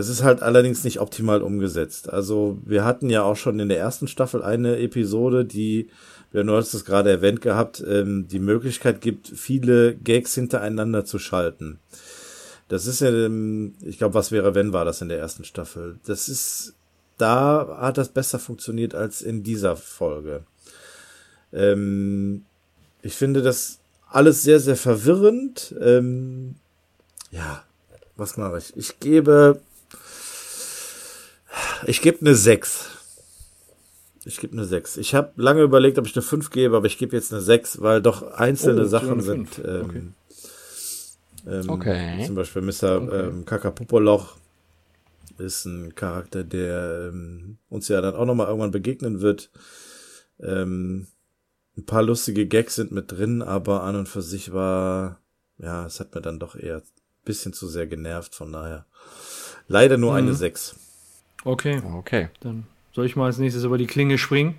Es ist halt allerdings nicht optimal umgesetzt. Also wir hatten ja auch schon in der ersten Staffel eine Episode, die, wir hast es gerade erwähnt gehabt, ähm, die Möglichkeit gibt, viele Gags hintereinander zu schalten. Das ist ja, ähm, ich glaube, was wäre, wenn war das in der ersten Staffel. Das ist, da hat das besser funktioniert als in dieser Folge. Ähm, ich finde das alles sehr, sehr verwirrend. Ähm, ja, was mache ich? Ich gebe, ich gebe eine 6. Ich gebe eine 6. Ich habe lange überlegt, ob ich eine 5 gebe, aber ich gebe jetzt eine 6, weil doch einzelne Oh, Sachen sind. Ähm, Okay. ähm, Okay. Zum Beispiel Mr. Ähm, Kakapopoloch ist ein Charakter, der ähm, uns ja dann auch nochmal irgendwann begegnen wird. Ähm, ein paar lustige Gags sind mit drin, aber an und für sich war, ja, es hat mir dann doch eher ein bisschen zu sehr genervt, von daher. Leider nur eine 6. Okay, Okay. dann soll ich mal als nächstes über die Klinge springen.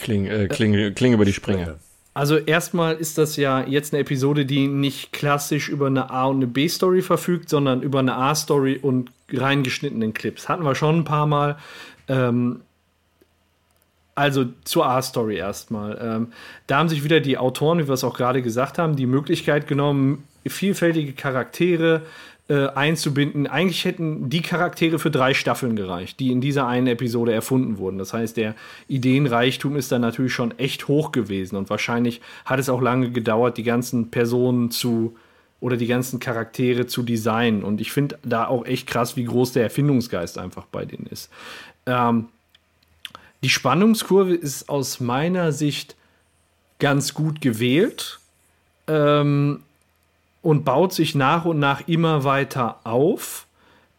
Kling, äh, kling, kling über die Springe. Also erstmal ist das ja jetzt eine Episode, die nicht klassisch über eine A- und eine B-Story verfügt, sondern über eine A-Story und reingeschnittenen Clips. Hatten wir schon ein paar Mal. Ähm, also zur A-Story erstmal. Ähm, da haben sich wieder die Autoren, wie wir es auch gerade gesagt haben, die Möglichkeit genommen, vielfältige Charaktere äh, einzubinden. Eigentlich hätten die Charaktere für drei Staffeln gereicht, die in dieser einen Episode erfunden wurden. Das heißt, der Ideenreichtum ist dann natürlich schon echt hoch gewesen und wahrscheinlich hat es auch lange gedauert, die ganzen Personen zu oder die ganzen Charaktere zu designen. Und ich finde da auch echt krass, wie groß der Erfindungsgeist einfach bei denen ist. Ähm, die Spannungskurve ist aus meiner Sicht ganz gut gewählt ähm, und baut sich nach und nach immer weiter auf,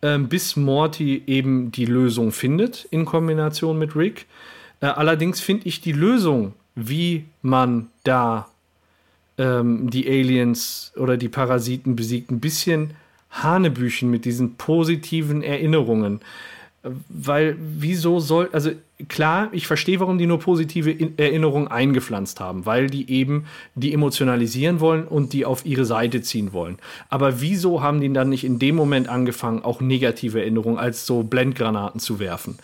ähm, bis Morty eben die Lösung findet in Kombination mit Rick. Äh, allerdings finde ich die Lösung, wie man da ähm, die Aliens oder die Parasiten besiegt, ein bisschen Hanebüchen mit diesen positiven Erinnerungen. Weil, wieso soll, also klar, ich verstehe, warum die nur positive In Erinnerungen eingepflanzt haben, weil die eben die emotionalisieren wollen und die auf ihre Seite ziehen wollen. Aber wieso haben die dann nicht in dem Moment angefangen, auch negative Erinnerungen als so Blendgranaten zu werfen?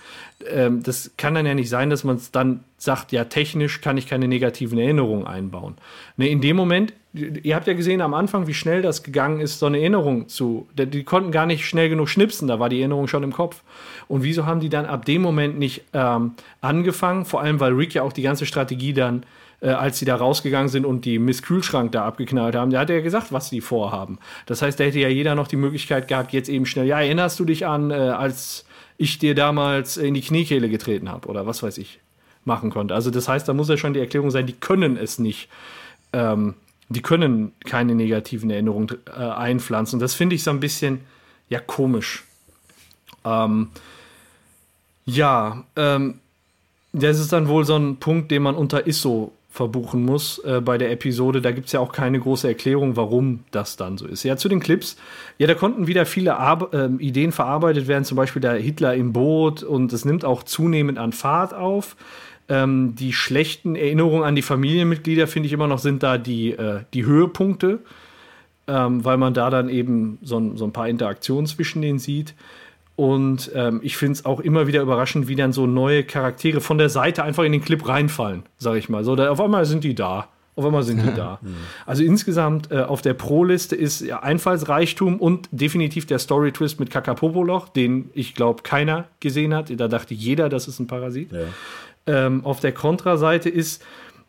Ähm, das kann dann ja nicht sein, dass man es dann sagt, ja, technisch kann ich keine negativen Erinnerungen einbauen. Ne, in dem Moment, ihr habt ja gesehen am Anfang, wie schnell das gegangen ist, so eine Erinnerung zu. Die, konnten gar nicht schnell genug schnipsen, da war die Erinnerung schon im Kopf. Und wieso haben die dann ab dem Moment nicht ähm, angefangen? Vor allem, weil Rick ja auch die ganze Strategie dann, äh, als sie da rausgegangen sind und die Miss Kühlschrank da abgeknallt haben, da hat ja gesagt, was sie vorhaben. Das heißt, da hätte ja jeder noch die Möglichkeit gehabt, jetzt eben schnell, ja, erinnerst du dich an, äh, als ich dir damals in die Kniekehle getreten habe oder was weiß ich machen konnte. Also das heißt, da muss ja schon die Erklärung sein, die können es nicht. Ähm, die können keine negativen Erinnerungen äh, einpflanzen. Das finde ich so ein bisschen, ja, komisch. Ähm, ja, ähm, das ist dann wohl so ein Punkt, den man unter ISO verbuchen muss äh, bei der Episode. Da gibt es ja auch keine große Erklärung, warum das dann so ist. Ja, zu den Clips. Ja, da konnten wieder viele Ar äh, Ideen verarbeitet werden, zum Beispiel der Hitler im Boot und es nimmt auch zunehmend an Fahrt auf. Ähm, die schlechten Erinnerungen an die Familienmitglieder, finde ich immer noch, sind da die, äh, die Höhepunkte, ähm, weil man da dann eben so, so ein paar Interaktionen zwischen denen sieht. Und ähm, ich finde es auch immer wieder überraschend, wie dann so neue Charaktere von der Seite einfach in den Clip reinfallen, sag ich mal. So, da, auf einmal sind die da. Auf einmal sind die da. Also insgesamt äh, auf der Pro-Liste ist ja Einfallsreichtum und definitiv der Story-Twist mit Kakapopoloch, den ich glaube keiner gesehen hat. Da dachte jeder, das ist ein Parasit. Ja. Ähm, auf der Kontraseite ist,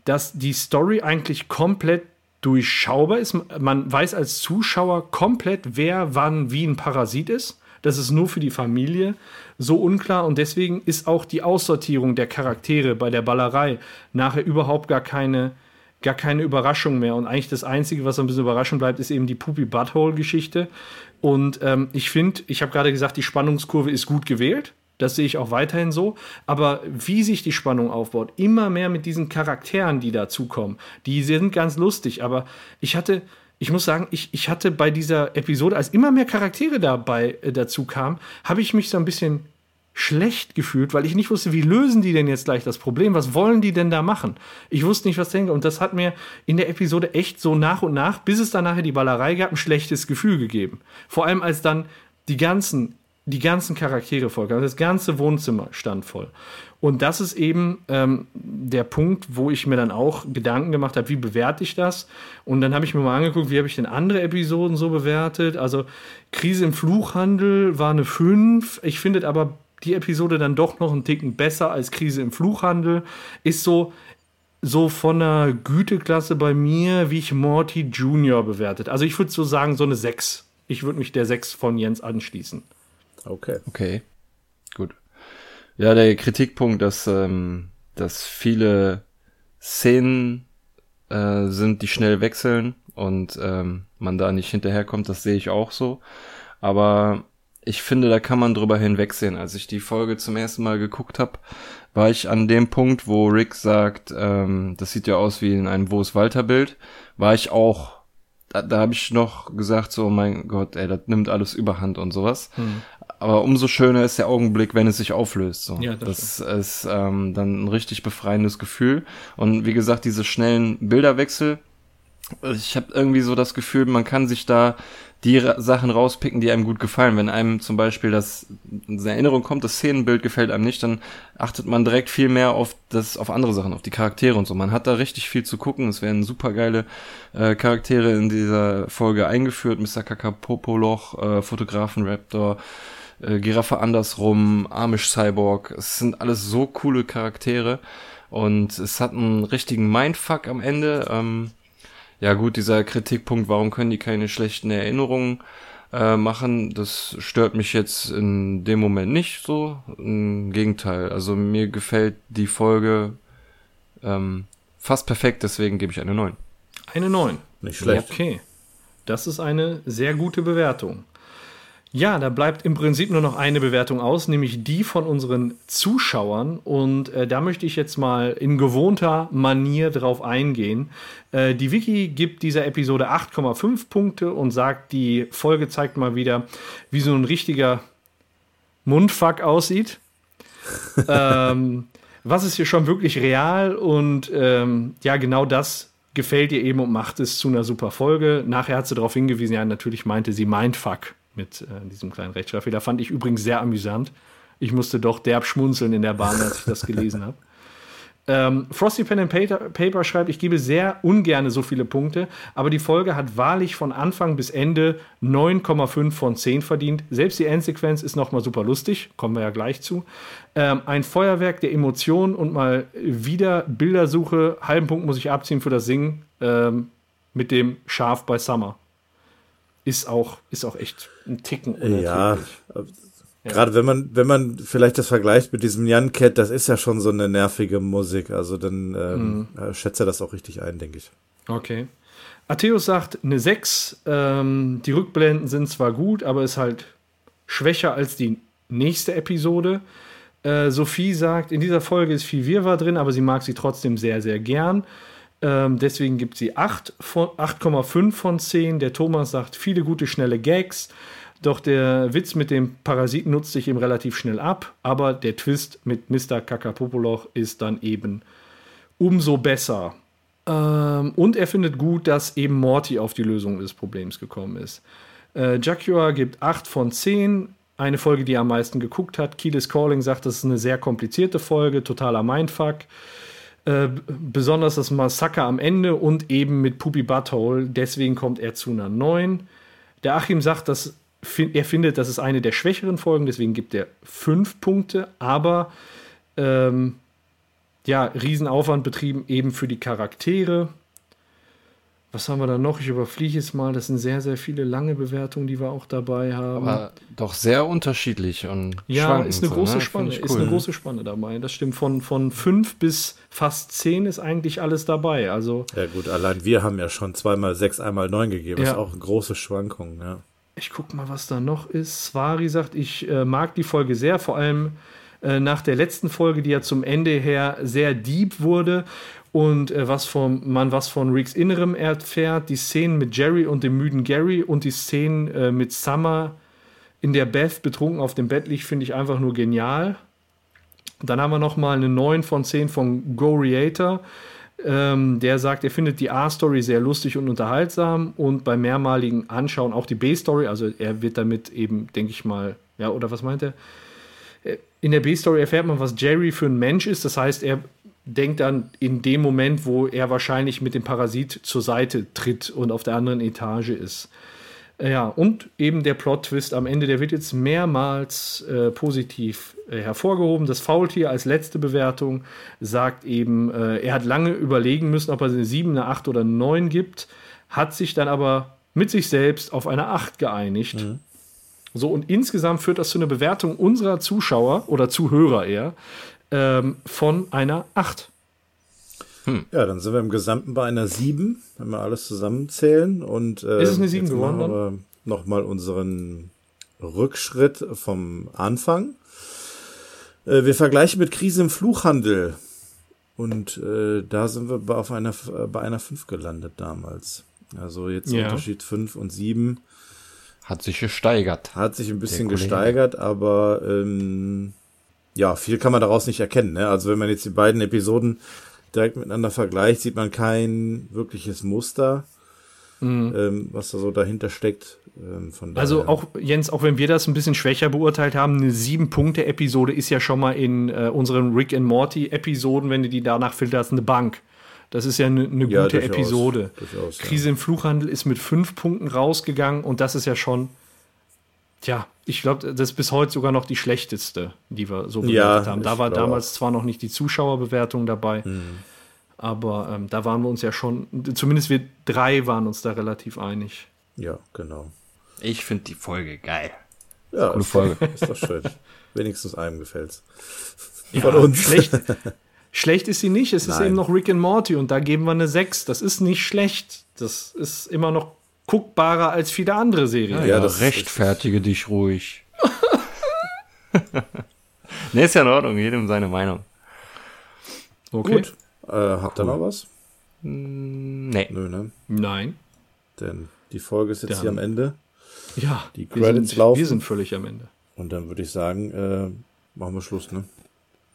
dass die Story eigentlich komplett durchschaubar ist. Man weiß als Zuschauer komplett, wer wann wie ein Parasit ist. Das ist nur für die Familie so unklar und deswegen ist auch die Aussortierung der Charaktere bei der Ballerei nachher überhaupt gar keine, gar keine Überraschung mehr. Und eigentlich das Einzige, was ein bisschen überraschend bleibt, ist eben die Puppy Butthole-Geschichte. Und ähm, ich finde, ich habe gerade gesagt, die Spannungskurve ist gut gewählt. Das sehe ich auch weiterhin so. Aber wie sich die Spannung aufbaut, immer mehr mit diesen Charakteren, die dazukommen, die sind ganz lustig. Aber ich hatte, ich muss sagen, ich, ich hatte bei dieser Episode, als immer mehr Charaktere dabei äh, dazu kamen, habe ich mich so ein bisschen schlecht gefühlt, weil ich nicht wusste, wie lösen die denn jetzt gleich das Problem? Was wollen die denn da machen? Ich wusste nicht, was denke. Und das hat mir in der Episode echt so nach und nach, bis es dann nachher die Ballerei gab, ein schlechtes Gefühl gegeben. Vor allem als dann die ganzen, die ganzen Charaktere vollkamen. Das ganze Wohnzimmer stand voll. Und das ist eben ähm, der Punkt, wo ich mir dann auch Gedanken gemacht habe, wie bewerte ich das? Und dann habe ich mir mal angeguckt, wie habe ich denn andere Episoden so bewertet? Also Krise im Fluchhandel war eine 5. Ich finde aber die Episode dann doch noch einen Ticken besser als Krise im Fluchhandel. Ist so, so von der Güteklasse bei mir, wie ich Morty Junior bewertet. Also ich würde so sagen, so eine 6. Ich würde mich der 6 von Jens anschließen. Okay. Okay, gut. Ja, der Kritikpunkt, dass, ähm, dass viele Szenen äh, sind, die schnell wechseln und ähm, man da nicht hinterherkommt, das sehe ich auch so. Aber ich finde, da kann man drüber hinwegsehen. Als ich die Folge zum ersten Mal geguckt habe, war ich an dem Punkt, wo Rick sagt, ähm, das sieht ja aus wie in einem Wo ist Walter Bild, war ich auch, da, da habe ich noch gesagt, so mein Gott, ey, das nimmt alles überhand und sowas. Hm. Aber umso schöner ist der Augenblick, wenn es sich auflöst. So. Ja, das das ist ähm, dann ein richtig befreiendes Gefühl. Und wie gesagt, diese schnellen Bilderwechsel, ich habe irgendwie so das Gefühl, man kann sich da die Ra Sachen rauspicken, die einem gut gefallen. Wenn einem zum Beispiel das in Erinnerung kommt, das Szenenbild gefällt einem nicht, dann achtet man direkt viel mehr auf das, auf andere Sachen, auf die Charaktere und so. Man hat da richtig viel zu gucken. Es werden super geile äh, Charaktere in dieser Folge eingeführt. Mr. Kakapopoloch, äh, Fotografen Raptor, äh, Giraffe andersrum, Amish Cyborg. Es sind alles so coole Charaktere. Und es hat einen richtigen Mindfuck am Ende. Ähm, ja gut, dieser Kritikpunkt, warum können die keine schlechten Erinnerungen äh, machen, das stört mich jetzt in dem Moment nicht so. Im Gegenteil, also mir gefällt die Folge ähm, fast perfekt, deswegen gebe ich eine 9. Eine 9. Nicht schlecht. Okay. Das ist eine sehr gute Bewertung. Ja, da bleibt im Prinzip nur noch eine Bewertung aus, nämlich die von unseren Zuschauern. Und äh, da möchte ich jetzt mal in gewohnter Manier drauf eingehen. Äh, die Wiki gibt dieser Episode 8,5 Punkte und sagt, die Folge zeigt mal wieder, wie so ein richtiger Mundfuck aussieht. ähm, was ist hier schon wirklich real und ähm, ja, genau das gefällt ihr eben und macht es zu einer super Folge. Nachher hat sie darauf hingewiesen, ja, natürlich meinte sie Mindfuck mit äh, diesem kleinen Rechtschreibfehler. Fand ich übrigens sehr amüsant. Ich musste doch derb schmunzeln in der Bahn, als ich das gelesen habe. Ähm, Frosty Pen and Paper, Paper schreibt, ich gebe sehr ungerne so viele Punkte, aber die Folge hat wahrlich von Anfang bis Ende 9,5 von 10 verdient. Selbst die Endsequenz ist nochmal super lustig, kommen wir ja gleich zu. Ähm, ein Feuerwerk der Emotionen und mal wieder Bildersuche. Halben Punkt muss ich abziehen für das Singen ähm, mit dem Schaf bei Summer. Ist auch, ist auch echt ein Ticken Ja, unerträglich. gerade wenn man, wenn man vielleicht das vergleicht mit diesem Jan Cat, das ist ja schon so eine nervige Musik. Also dann ähm, äh, schätzt er das auch richtig ein, denke ich. Okay. Atheus sagt eine 6. Ähm, die Rückblenden sind zwar gut, aber ist halt schwächer als die nächste Episode. Äh, Sophie sagt, in dieser Folge ist viel Wirrwarr drin, aber sie mag sie trotzdem sehr, sehr gern. Ähm, deswegen gibt sie 8 von- 8,5 von 10. Der Thomas sagt, viele gute, schnelle Gags. Doch der Witz mit dem Parasiten nutzt sich eben relativ schnell ab. Aber der Twist mit Mr. Kakapopoloch ist dann eben umso besser. Ähm, und er findet gut, dass eben Morty auf die Lösung des Problems gekommen ist. Äh, Jaguar gibt 8 von 10. Eine Folge, die er am meisten geguckt hat. Keel is Calling sagt, das ist eine sehr komplizierte Folge, totaler Mindfuck. Äh, besonders das Massaker am Ende und eben mit Poopy Butthole. Deswegen kommt er zu einer 9. Der Achim sagt, dass er findet, das ist eine der schwächeren Folgen, deswegen gibt er 5 Punkte. Aber ähm, ja, Riesenaufwand betrieben eben für die Charaktere. Was haben wir da noch? Ich überfliege es mal. Das sind sehr, sehr viele lange Bewertungen, die wir auch dabei haben. Aber doch sehr unterschiedlich und ja, schwankend ist eine so, große ne? Spanne. Ich Ist cool. eine große Spanne dabei. Das stimmt. Von, von fünf bis fast zehn ist eigentlich alles dabei. Also Ja gut, allein wir haben ja schon zweimal sechs, einmal neun gegeben. Das Ja. ist auch eine große Schwankung, ja. Ich guck mal, was da noch ist. Swari sagt, ich äh, mag die Folge sehr, vor allem äh, nach der letzten Folge, die ja zum Ende her sehr deep wurde und äh, was vom, man was von Ricks Innerem erfährt, die Szenen mit Jerry und dem müden Gary und die Szenen äh, mit Summer in der Beth betrunken auf dem Bett liegt, finde ich einfach nur genial. Dann haben wir noch mal eine 9 von 10 von Go Creator. Ähm, der sagt, er findet die A-Story sehr lustig und unterhaltsam und beim mehrmaligen Anschauen auch die B-Story, also er wird damit eben, denke ich mal, ja, oder was meint er? Äh, In der B-Story erfährt man, was Jerry für ein Mensch ist. Das heißt, er denkt dann in dem Moment, wo er wahrscheinlich mit dem Parasit zur Seite tritt und auf der anderen Etage ist. Äh, Ja, und eben der Plot-Twist am Ende, der wird jetzt mehrmals äh, positiv äh, hervorgehoben. Das Faultier als letzte Bewertung sagt eben, äh, er hat lange überlegen müssen, ob er eine 7, eine 8 oder eine 9 gibt, hat sich dann aber mit sich selbst auf eine 8 geeinigt. So, und insgesamt führt das zu einer Bewertung unserer Zuschauer oder Zuhörer eher ähm, von einer 8. Ja, dann sind wir im Gesamten bei einer 7, wenn wir alles zusammenzählen. Und, äh, Ist es eine 7 jetzt geworden machen wir nochmal unseren Rückschritt vom Anfang. Äh, wir vergleichen mit Krise im Fluchhandel. Und äh, da sind wir bei, auf einer, äh, bei einer 5 gelandet damals. Also jetzt Ja. Unterschied 5 und 7 Hat sich gesteigert. hat sich ein bisschen gesteigert, aber ähm, ja, viel kann man daraus nicht erkennen. Ne? Also wenn man jetzt die beiden Episoden direkt miteinander vergleicht, sieht man kein wirkliches Muster, ähm, was da so dahinter steckt. Ähm, Also auch, Jens, auch wenn wir das ein bisschen schwächer beurteilt haben, eine Sieben-Punkte-Episode ist ja schon mal in äh, unseren Rick and Morty-Episoden, wenn du die danach filterst, eine Bank. Das ist ja eine, eine Ja, gute durchaus, Episode. durchaus, ja. Krise im Fluchhandel ist mit fünf Punkten rausgegangen und das ist ja schon, tja, ich glaube, das ist bis heute sogar noch die schlechteste, die wir so bewertet Ja, haben. Da war glaube damals zwar noch nicht die Zuschauerbewertung dabei, Mhm. aber ähm, da waren wir uns ja schon, zumindest wir drei waren uns da relativ einig. ja, genau. Ich finde die Folge geil. Ja, Coole ist, Folge. ist doch schön. Wenigstens einem gefällt's. Ja, Von uns. Schlecht, schlecht ist sie nicht. Es ist Nein. eben noch Rick and Morty und da geben wir eine 6. Das ist nicht schlecht. Das ist immer noch guckbarer als viele andere Serien. Ja, Ja, das- rechtfertige dich ruhig. ne, ist ja in Ordnung, jedem seine Meinung. okay. Gut. Äh, habt ihr noch was? Nee. Nö, ne? Nein. Denn die Folge ist jetzt Dann- hier am Ende. Ja, Die wir Credits sind, laufen. Wir sind völlig am Ende. Und dann würde ich sagen, äh, machen wir Schluss, ne?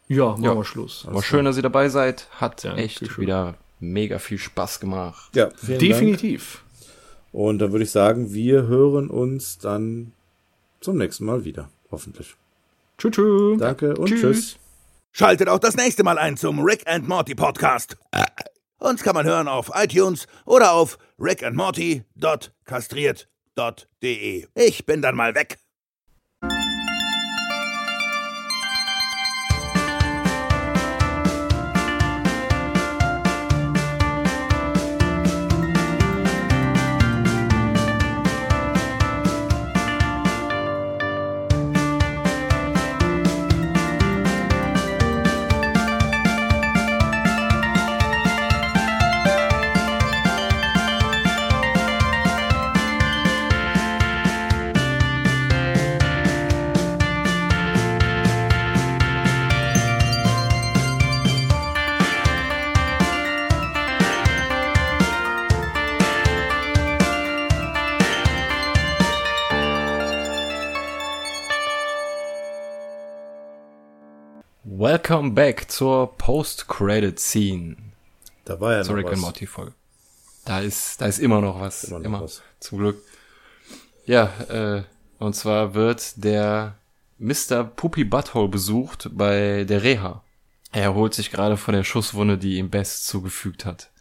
Ja, machen Ja. wir Schluss. War schön, dass ihr dabei seid. Hat Ja, echt wieder mega viel Spaß gemacht. Ja, vielen Dank. Und dann würde ich sagen, wir hören uns dann zum nächsten Mal wieder. Hoffentlich. Tschüss. tschüss. Danke und Tschüss. tschüss. Schaltet auch das nächste Mal ein zum Rick and Morty Podcast. Uns kann man hören auf iTunes oder auf rickandmorty.kastriert.de. Ich bin dann mal weg. Welcome back zur Post-Credit-Scene Da war ja zur noch Rick was. Morty Folge. Da ist, da ist immer noch was. Immer Immer, noch was. Zum Glück. Ja, äh, und zwar wird der Mr. Puppy Butthole besucht bei der Reha. Er holt sich gerade von der Schusswunde, die ihm Best zugefügt hat.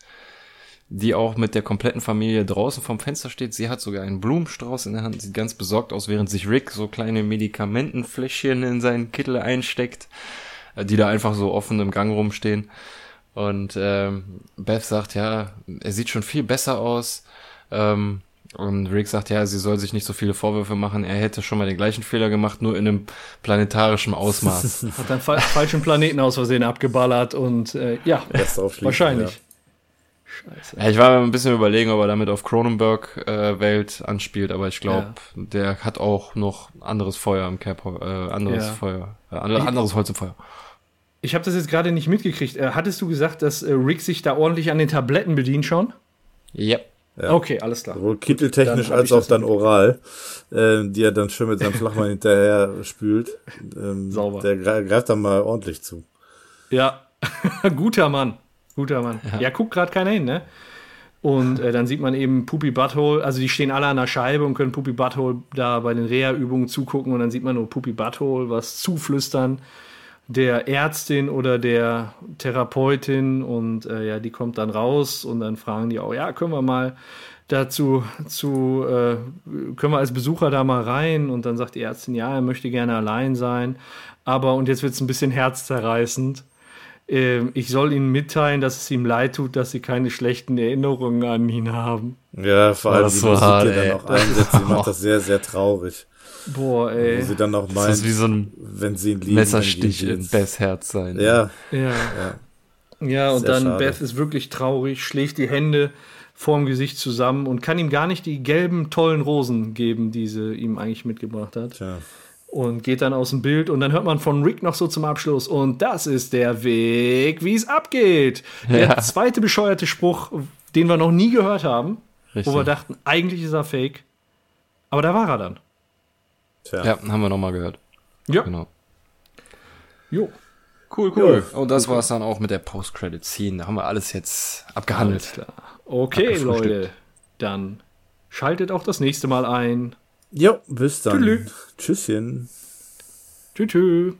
Die auch mit der kompletten Familie draußen vom Fenster steht. Sie hat sogar einen Blumenstrauß in der Hand, sieht ganz besorgt aus, während sich Rick so kleine Medikamentenfläschchen in seinen Kittel einsteckt, die da einfach so offen im Gang rumstehen. Und ähm, Beth sagt, ja, er sieht schon viel besser aus. Ähm, und Rick sagt, ja, sie soll sich nicht so viele Vorwürfe machen. Er hätte schon mal den gleichen Fehler gemacht, nur in einem planetarischen Ausmaß. Hat dann fa falschen Planeten aus Versehen abgeballert und äh, ja, wahrscheinlich. Scheiße. ja, ich war mir ein bisschen überlegen, ob er damit auf Cronenberg-Welt anspielt, aber ich glaube, der hat auch noch anderes Feuer im Cap, äh, anderes Ja. Feuer, äh, andere- anderes Holz im Feuer. Ich habe das jetzt gerade nicht mitgekriegt. Äh, hattest du gesagt, dass äh, Rick sich da ordentlich an den Tabletten bedient schon? Ja. Ja. Okay, alles klar. Sowohl kitteltechnisch als auch dann oral, äh, die er dann schön mit seinem Flachmann hinterher spült. Ähm, Sauber. Der gre- greift dann mal ordentlich zu. Ja, guter Mann. Guter Mann. Ja, guckt gerade keiner hin, ne? Und äh, dann sieht man eben Puppy Butthole, also die stehen alle an der Scheibe und können Puppy Butthole da bei den Reha-Übungen zugucken und dann sieht man nur Puppy Butthole was zuflüstern der Ärztin oder der Therapeutin und äh, ja, die kommt dann raus und dann fragen die auch, ja, können wir mal dazu zu, äh, können wir als Besucher da mal rein und dann sagt die Ärztin, ja, er möchte gerne allein sein, aber und jetzt wird es ein bisschen herzzerreißend. Ähm, ich soll Ihnen mitteilen, dass es ihm leid tut, dass Sie keine schlechten Erinnerungen an ihn haben. Ja, vor allem das die so hart, er dann noch einsetzt, die macht das sehr, sehr traurig. Boah, Wo ey. sie dann noch Das meint, ist wie so ein wenn sie ihn lieben, Messerstich in. Beths Herz sein. Ja, Ja. Ja, und Sehr dann schade. Beth ist wirklich traurig, schlägt die Hände vorm Gesicht zusammen und kann ihm gar nicht die gelben, tollen Rosen geben, die sie ihm eigentlich mitgebracht hat. tja. Und geht dann aus dem Bild und dann hört man von Rick noch so zum Abschluss. Und das ist der Weg, wie es abgeht. Der Ja. zweite bescheuerte Spruch, den wir noch nie gehört haben, Richtig. wo wir dachten, eigentlich ist er fake. Aber da war er dann. Tja. Ja, haben wir nochmal gehört. Ja. Genau. Jo. Cool, cool. Und das war's dann auch mit der Post-Credit-Scene. Da haben wir alles jetzt abgehandelt. Alles klar. Okay. Leute. Dann schaltet auch das nächste Mal ein. Jo, bis dann. Tüdelü. Tschüsschen. Tschüss.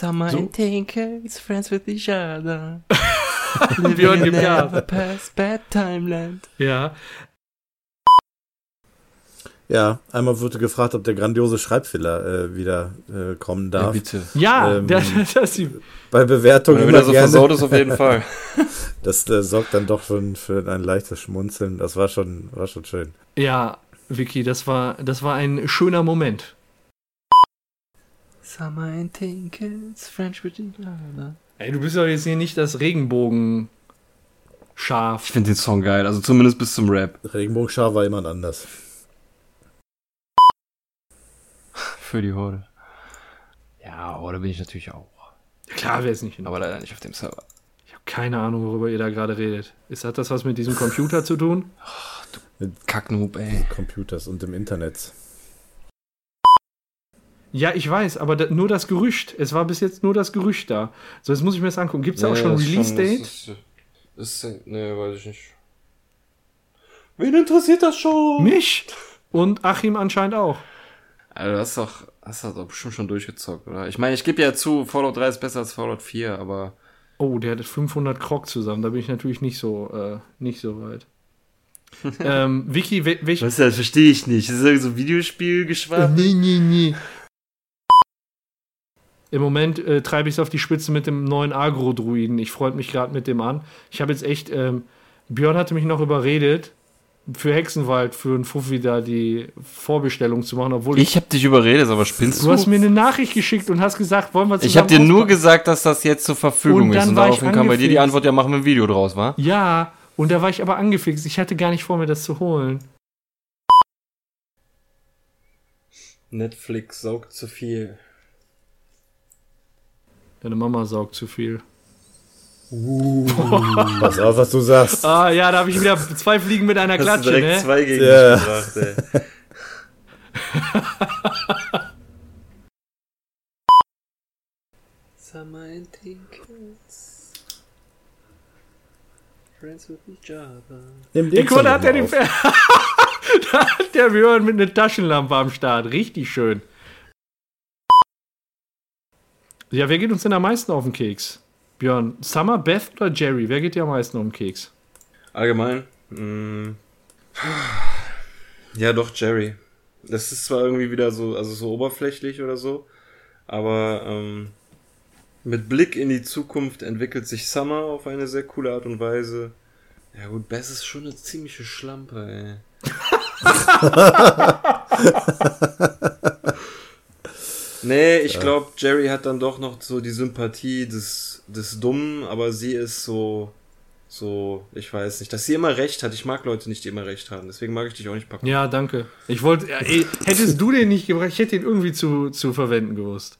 Summer So. and Tinkers, friends with each other. Björn gibt ja. never past bad timeland. Ja. Ja, einmal wurde gefragt, ob der grandiose Schreibfehler äh, wieder äh, kommen Ja, darf. bitte. Ja, Ähm, das, das die, Bei Bewertungen Wenn er wieder so gerne. versaut ist, auf jeden Fall. Das äh, sorgt dann doch schon für ein leichtes Schmunzeln. Das war schon, war schon schön. ja, Vicky, das war, das war ein schöner Moment. Summer and with each other. Ey, du bist doch jetzt hier nicht das Regenbogen Ich scharf. finde den Song geil, also zumindest bis zum Rap. Regenbogenschar war jemand anders. Für die Horde. Ja, Horde bin ich natürlich auch. Klar wäre es nicht. Aber leider nicht auf dem Server. Ich habe keine Ahnung, worüber ihr da gerade redet. Ist hat das was mit diesem Computer zu tun? Kacknoob, ey. Computers und im Internet. Ja, ich weiß, aber da, nur das Gerücht. Es war bis jetzt nur das Gerücht da. So, jetzt muss ich mir das angucken. Gibt es da auch schon ein Release-Date? Ist, ist, nee, weiß ich nicht. Wen interessiert das schon? Mich? Und Achim anscheinend auch. Also, du hast doch, hast doch bestimmt schon durchgezockt, oder? Ich meine, ich gebe ja zu, Fallout 3 ist besser als Fallout 4, aber Oh, der hat 500 Krog zusammen. Da bin ich natürlich nicht so, äh, nicht so weit. ähm, Vicky, wel welch... Was das verstehe ich nicht. Das ist irgendwie so Videospielgeschwafel. Nee, nee, nee. Im Moment äh, treibe ich es auf die Spitze mit dem neuen Agro-Druiden. Ich freue mich gerade mit dem an. Ich habe jetzt echt, ähm, Björn hatte mich noch überredet, für Hexenwald, für einen Fuffi da die Vorbestellung zu machen, obwohl Ich habe dich überredet, aber spinnst du? du hast mir eine Nachricht geschickt und hast gesagt, wollen wir zusammen ich habe dir nur gesagt, dass das jetzt zur Verfügung Und dann ist. Und ich daraufhin kam bei dir die. Antwort, ja, machen wir ein Video draus, wa? Ja, und da war ich aber angefixt. Ich hatte gar nicht vor, mir das zu holen. Netflix saugt zu viel. Deine Mama saugt zu viel. Pass auf, was du sagst. Ah, ja, da habe ich wieder zwei Fliegen mit einer Klatsche, ne? zwei gegen Ja. mich gebracht, ey. Summer and Tinkers. Friends with each other. Nimm den Guck mal, da hat er den. Fer Da hat der Björn mit einer Taschenlampe am Start. Richtig schön. Ja, wer geht uns denn am meisten auf den Keks? Björn, Summer, Beth oder Jerry? Wer geht dir am meisten um den Keks? Allgemein. mm, Ja, doch, Jerry. Das ist zwar irgendwie wieder so, also so oberflächlich oder so, aber ähm, mit Blick in die Zukunft entwickelt sich Summer auf eine sehr coole Art und Weise. Ja gut, Bess ist schon eine ziemliche Schlampe, ey. nee, ich glaube, Jerry hat dann doch noch so die Sympathie des, des Dummen, aber sie ist so, so, ich weiß nicht, dass sie immer recht hat. Ich mag Leute nicht, die immer recht haben. Deswegen mag ich dich auch nicht packen. Ja, danke. Ich wollte, ja, ey, hättest du den nicht gebracht, ich hätte ihn irgendwie zu, zu verwenden gewusst.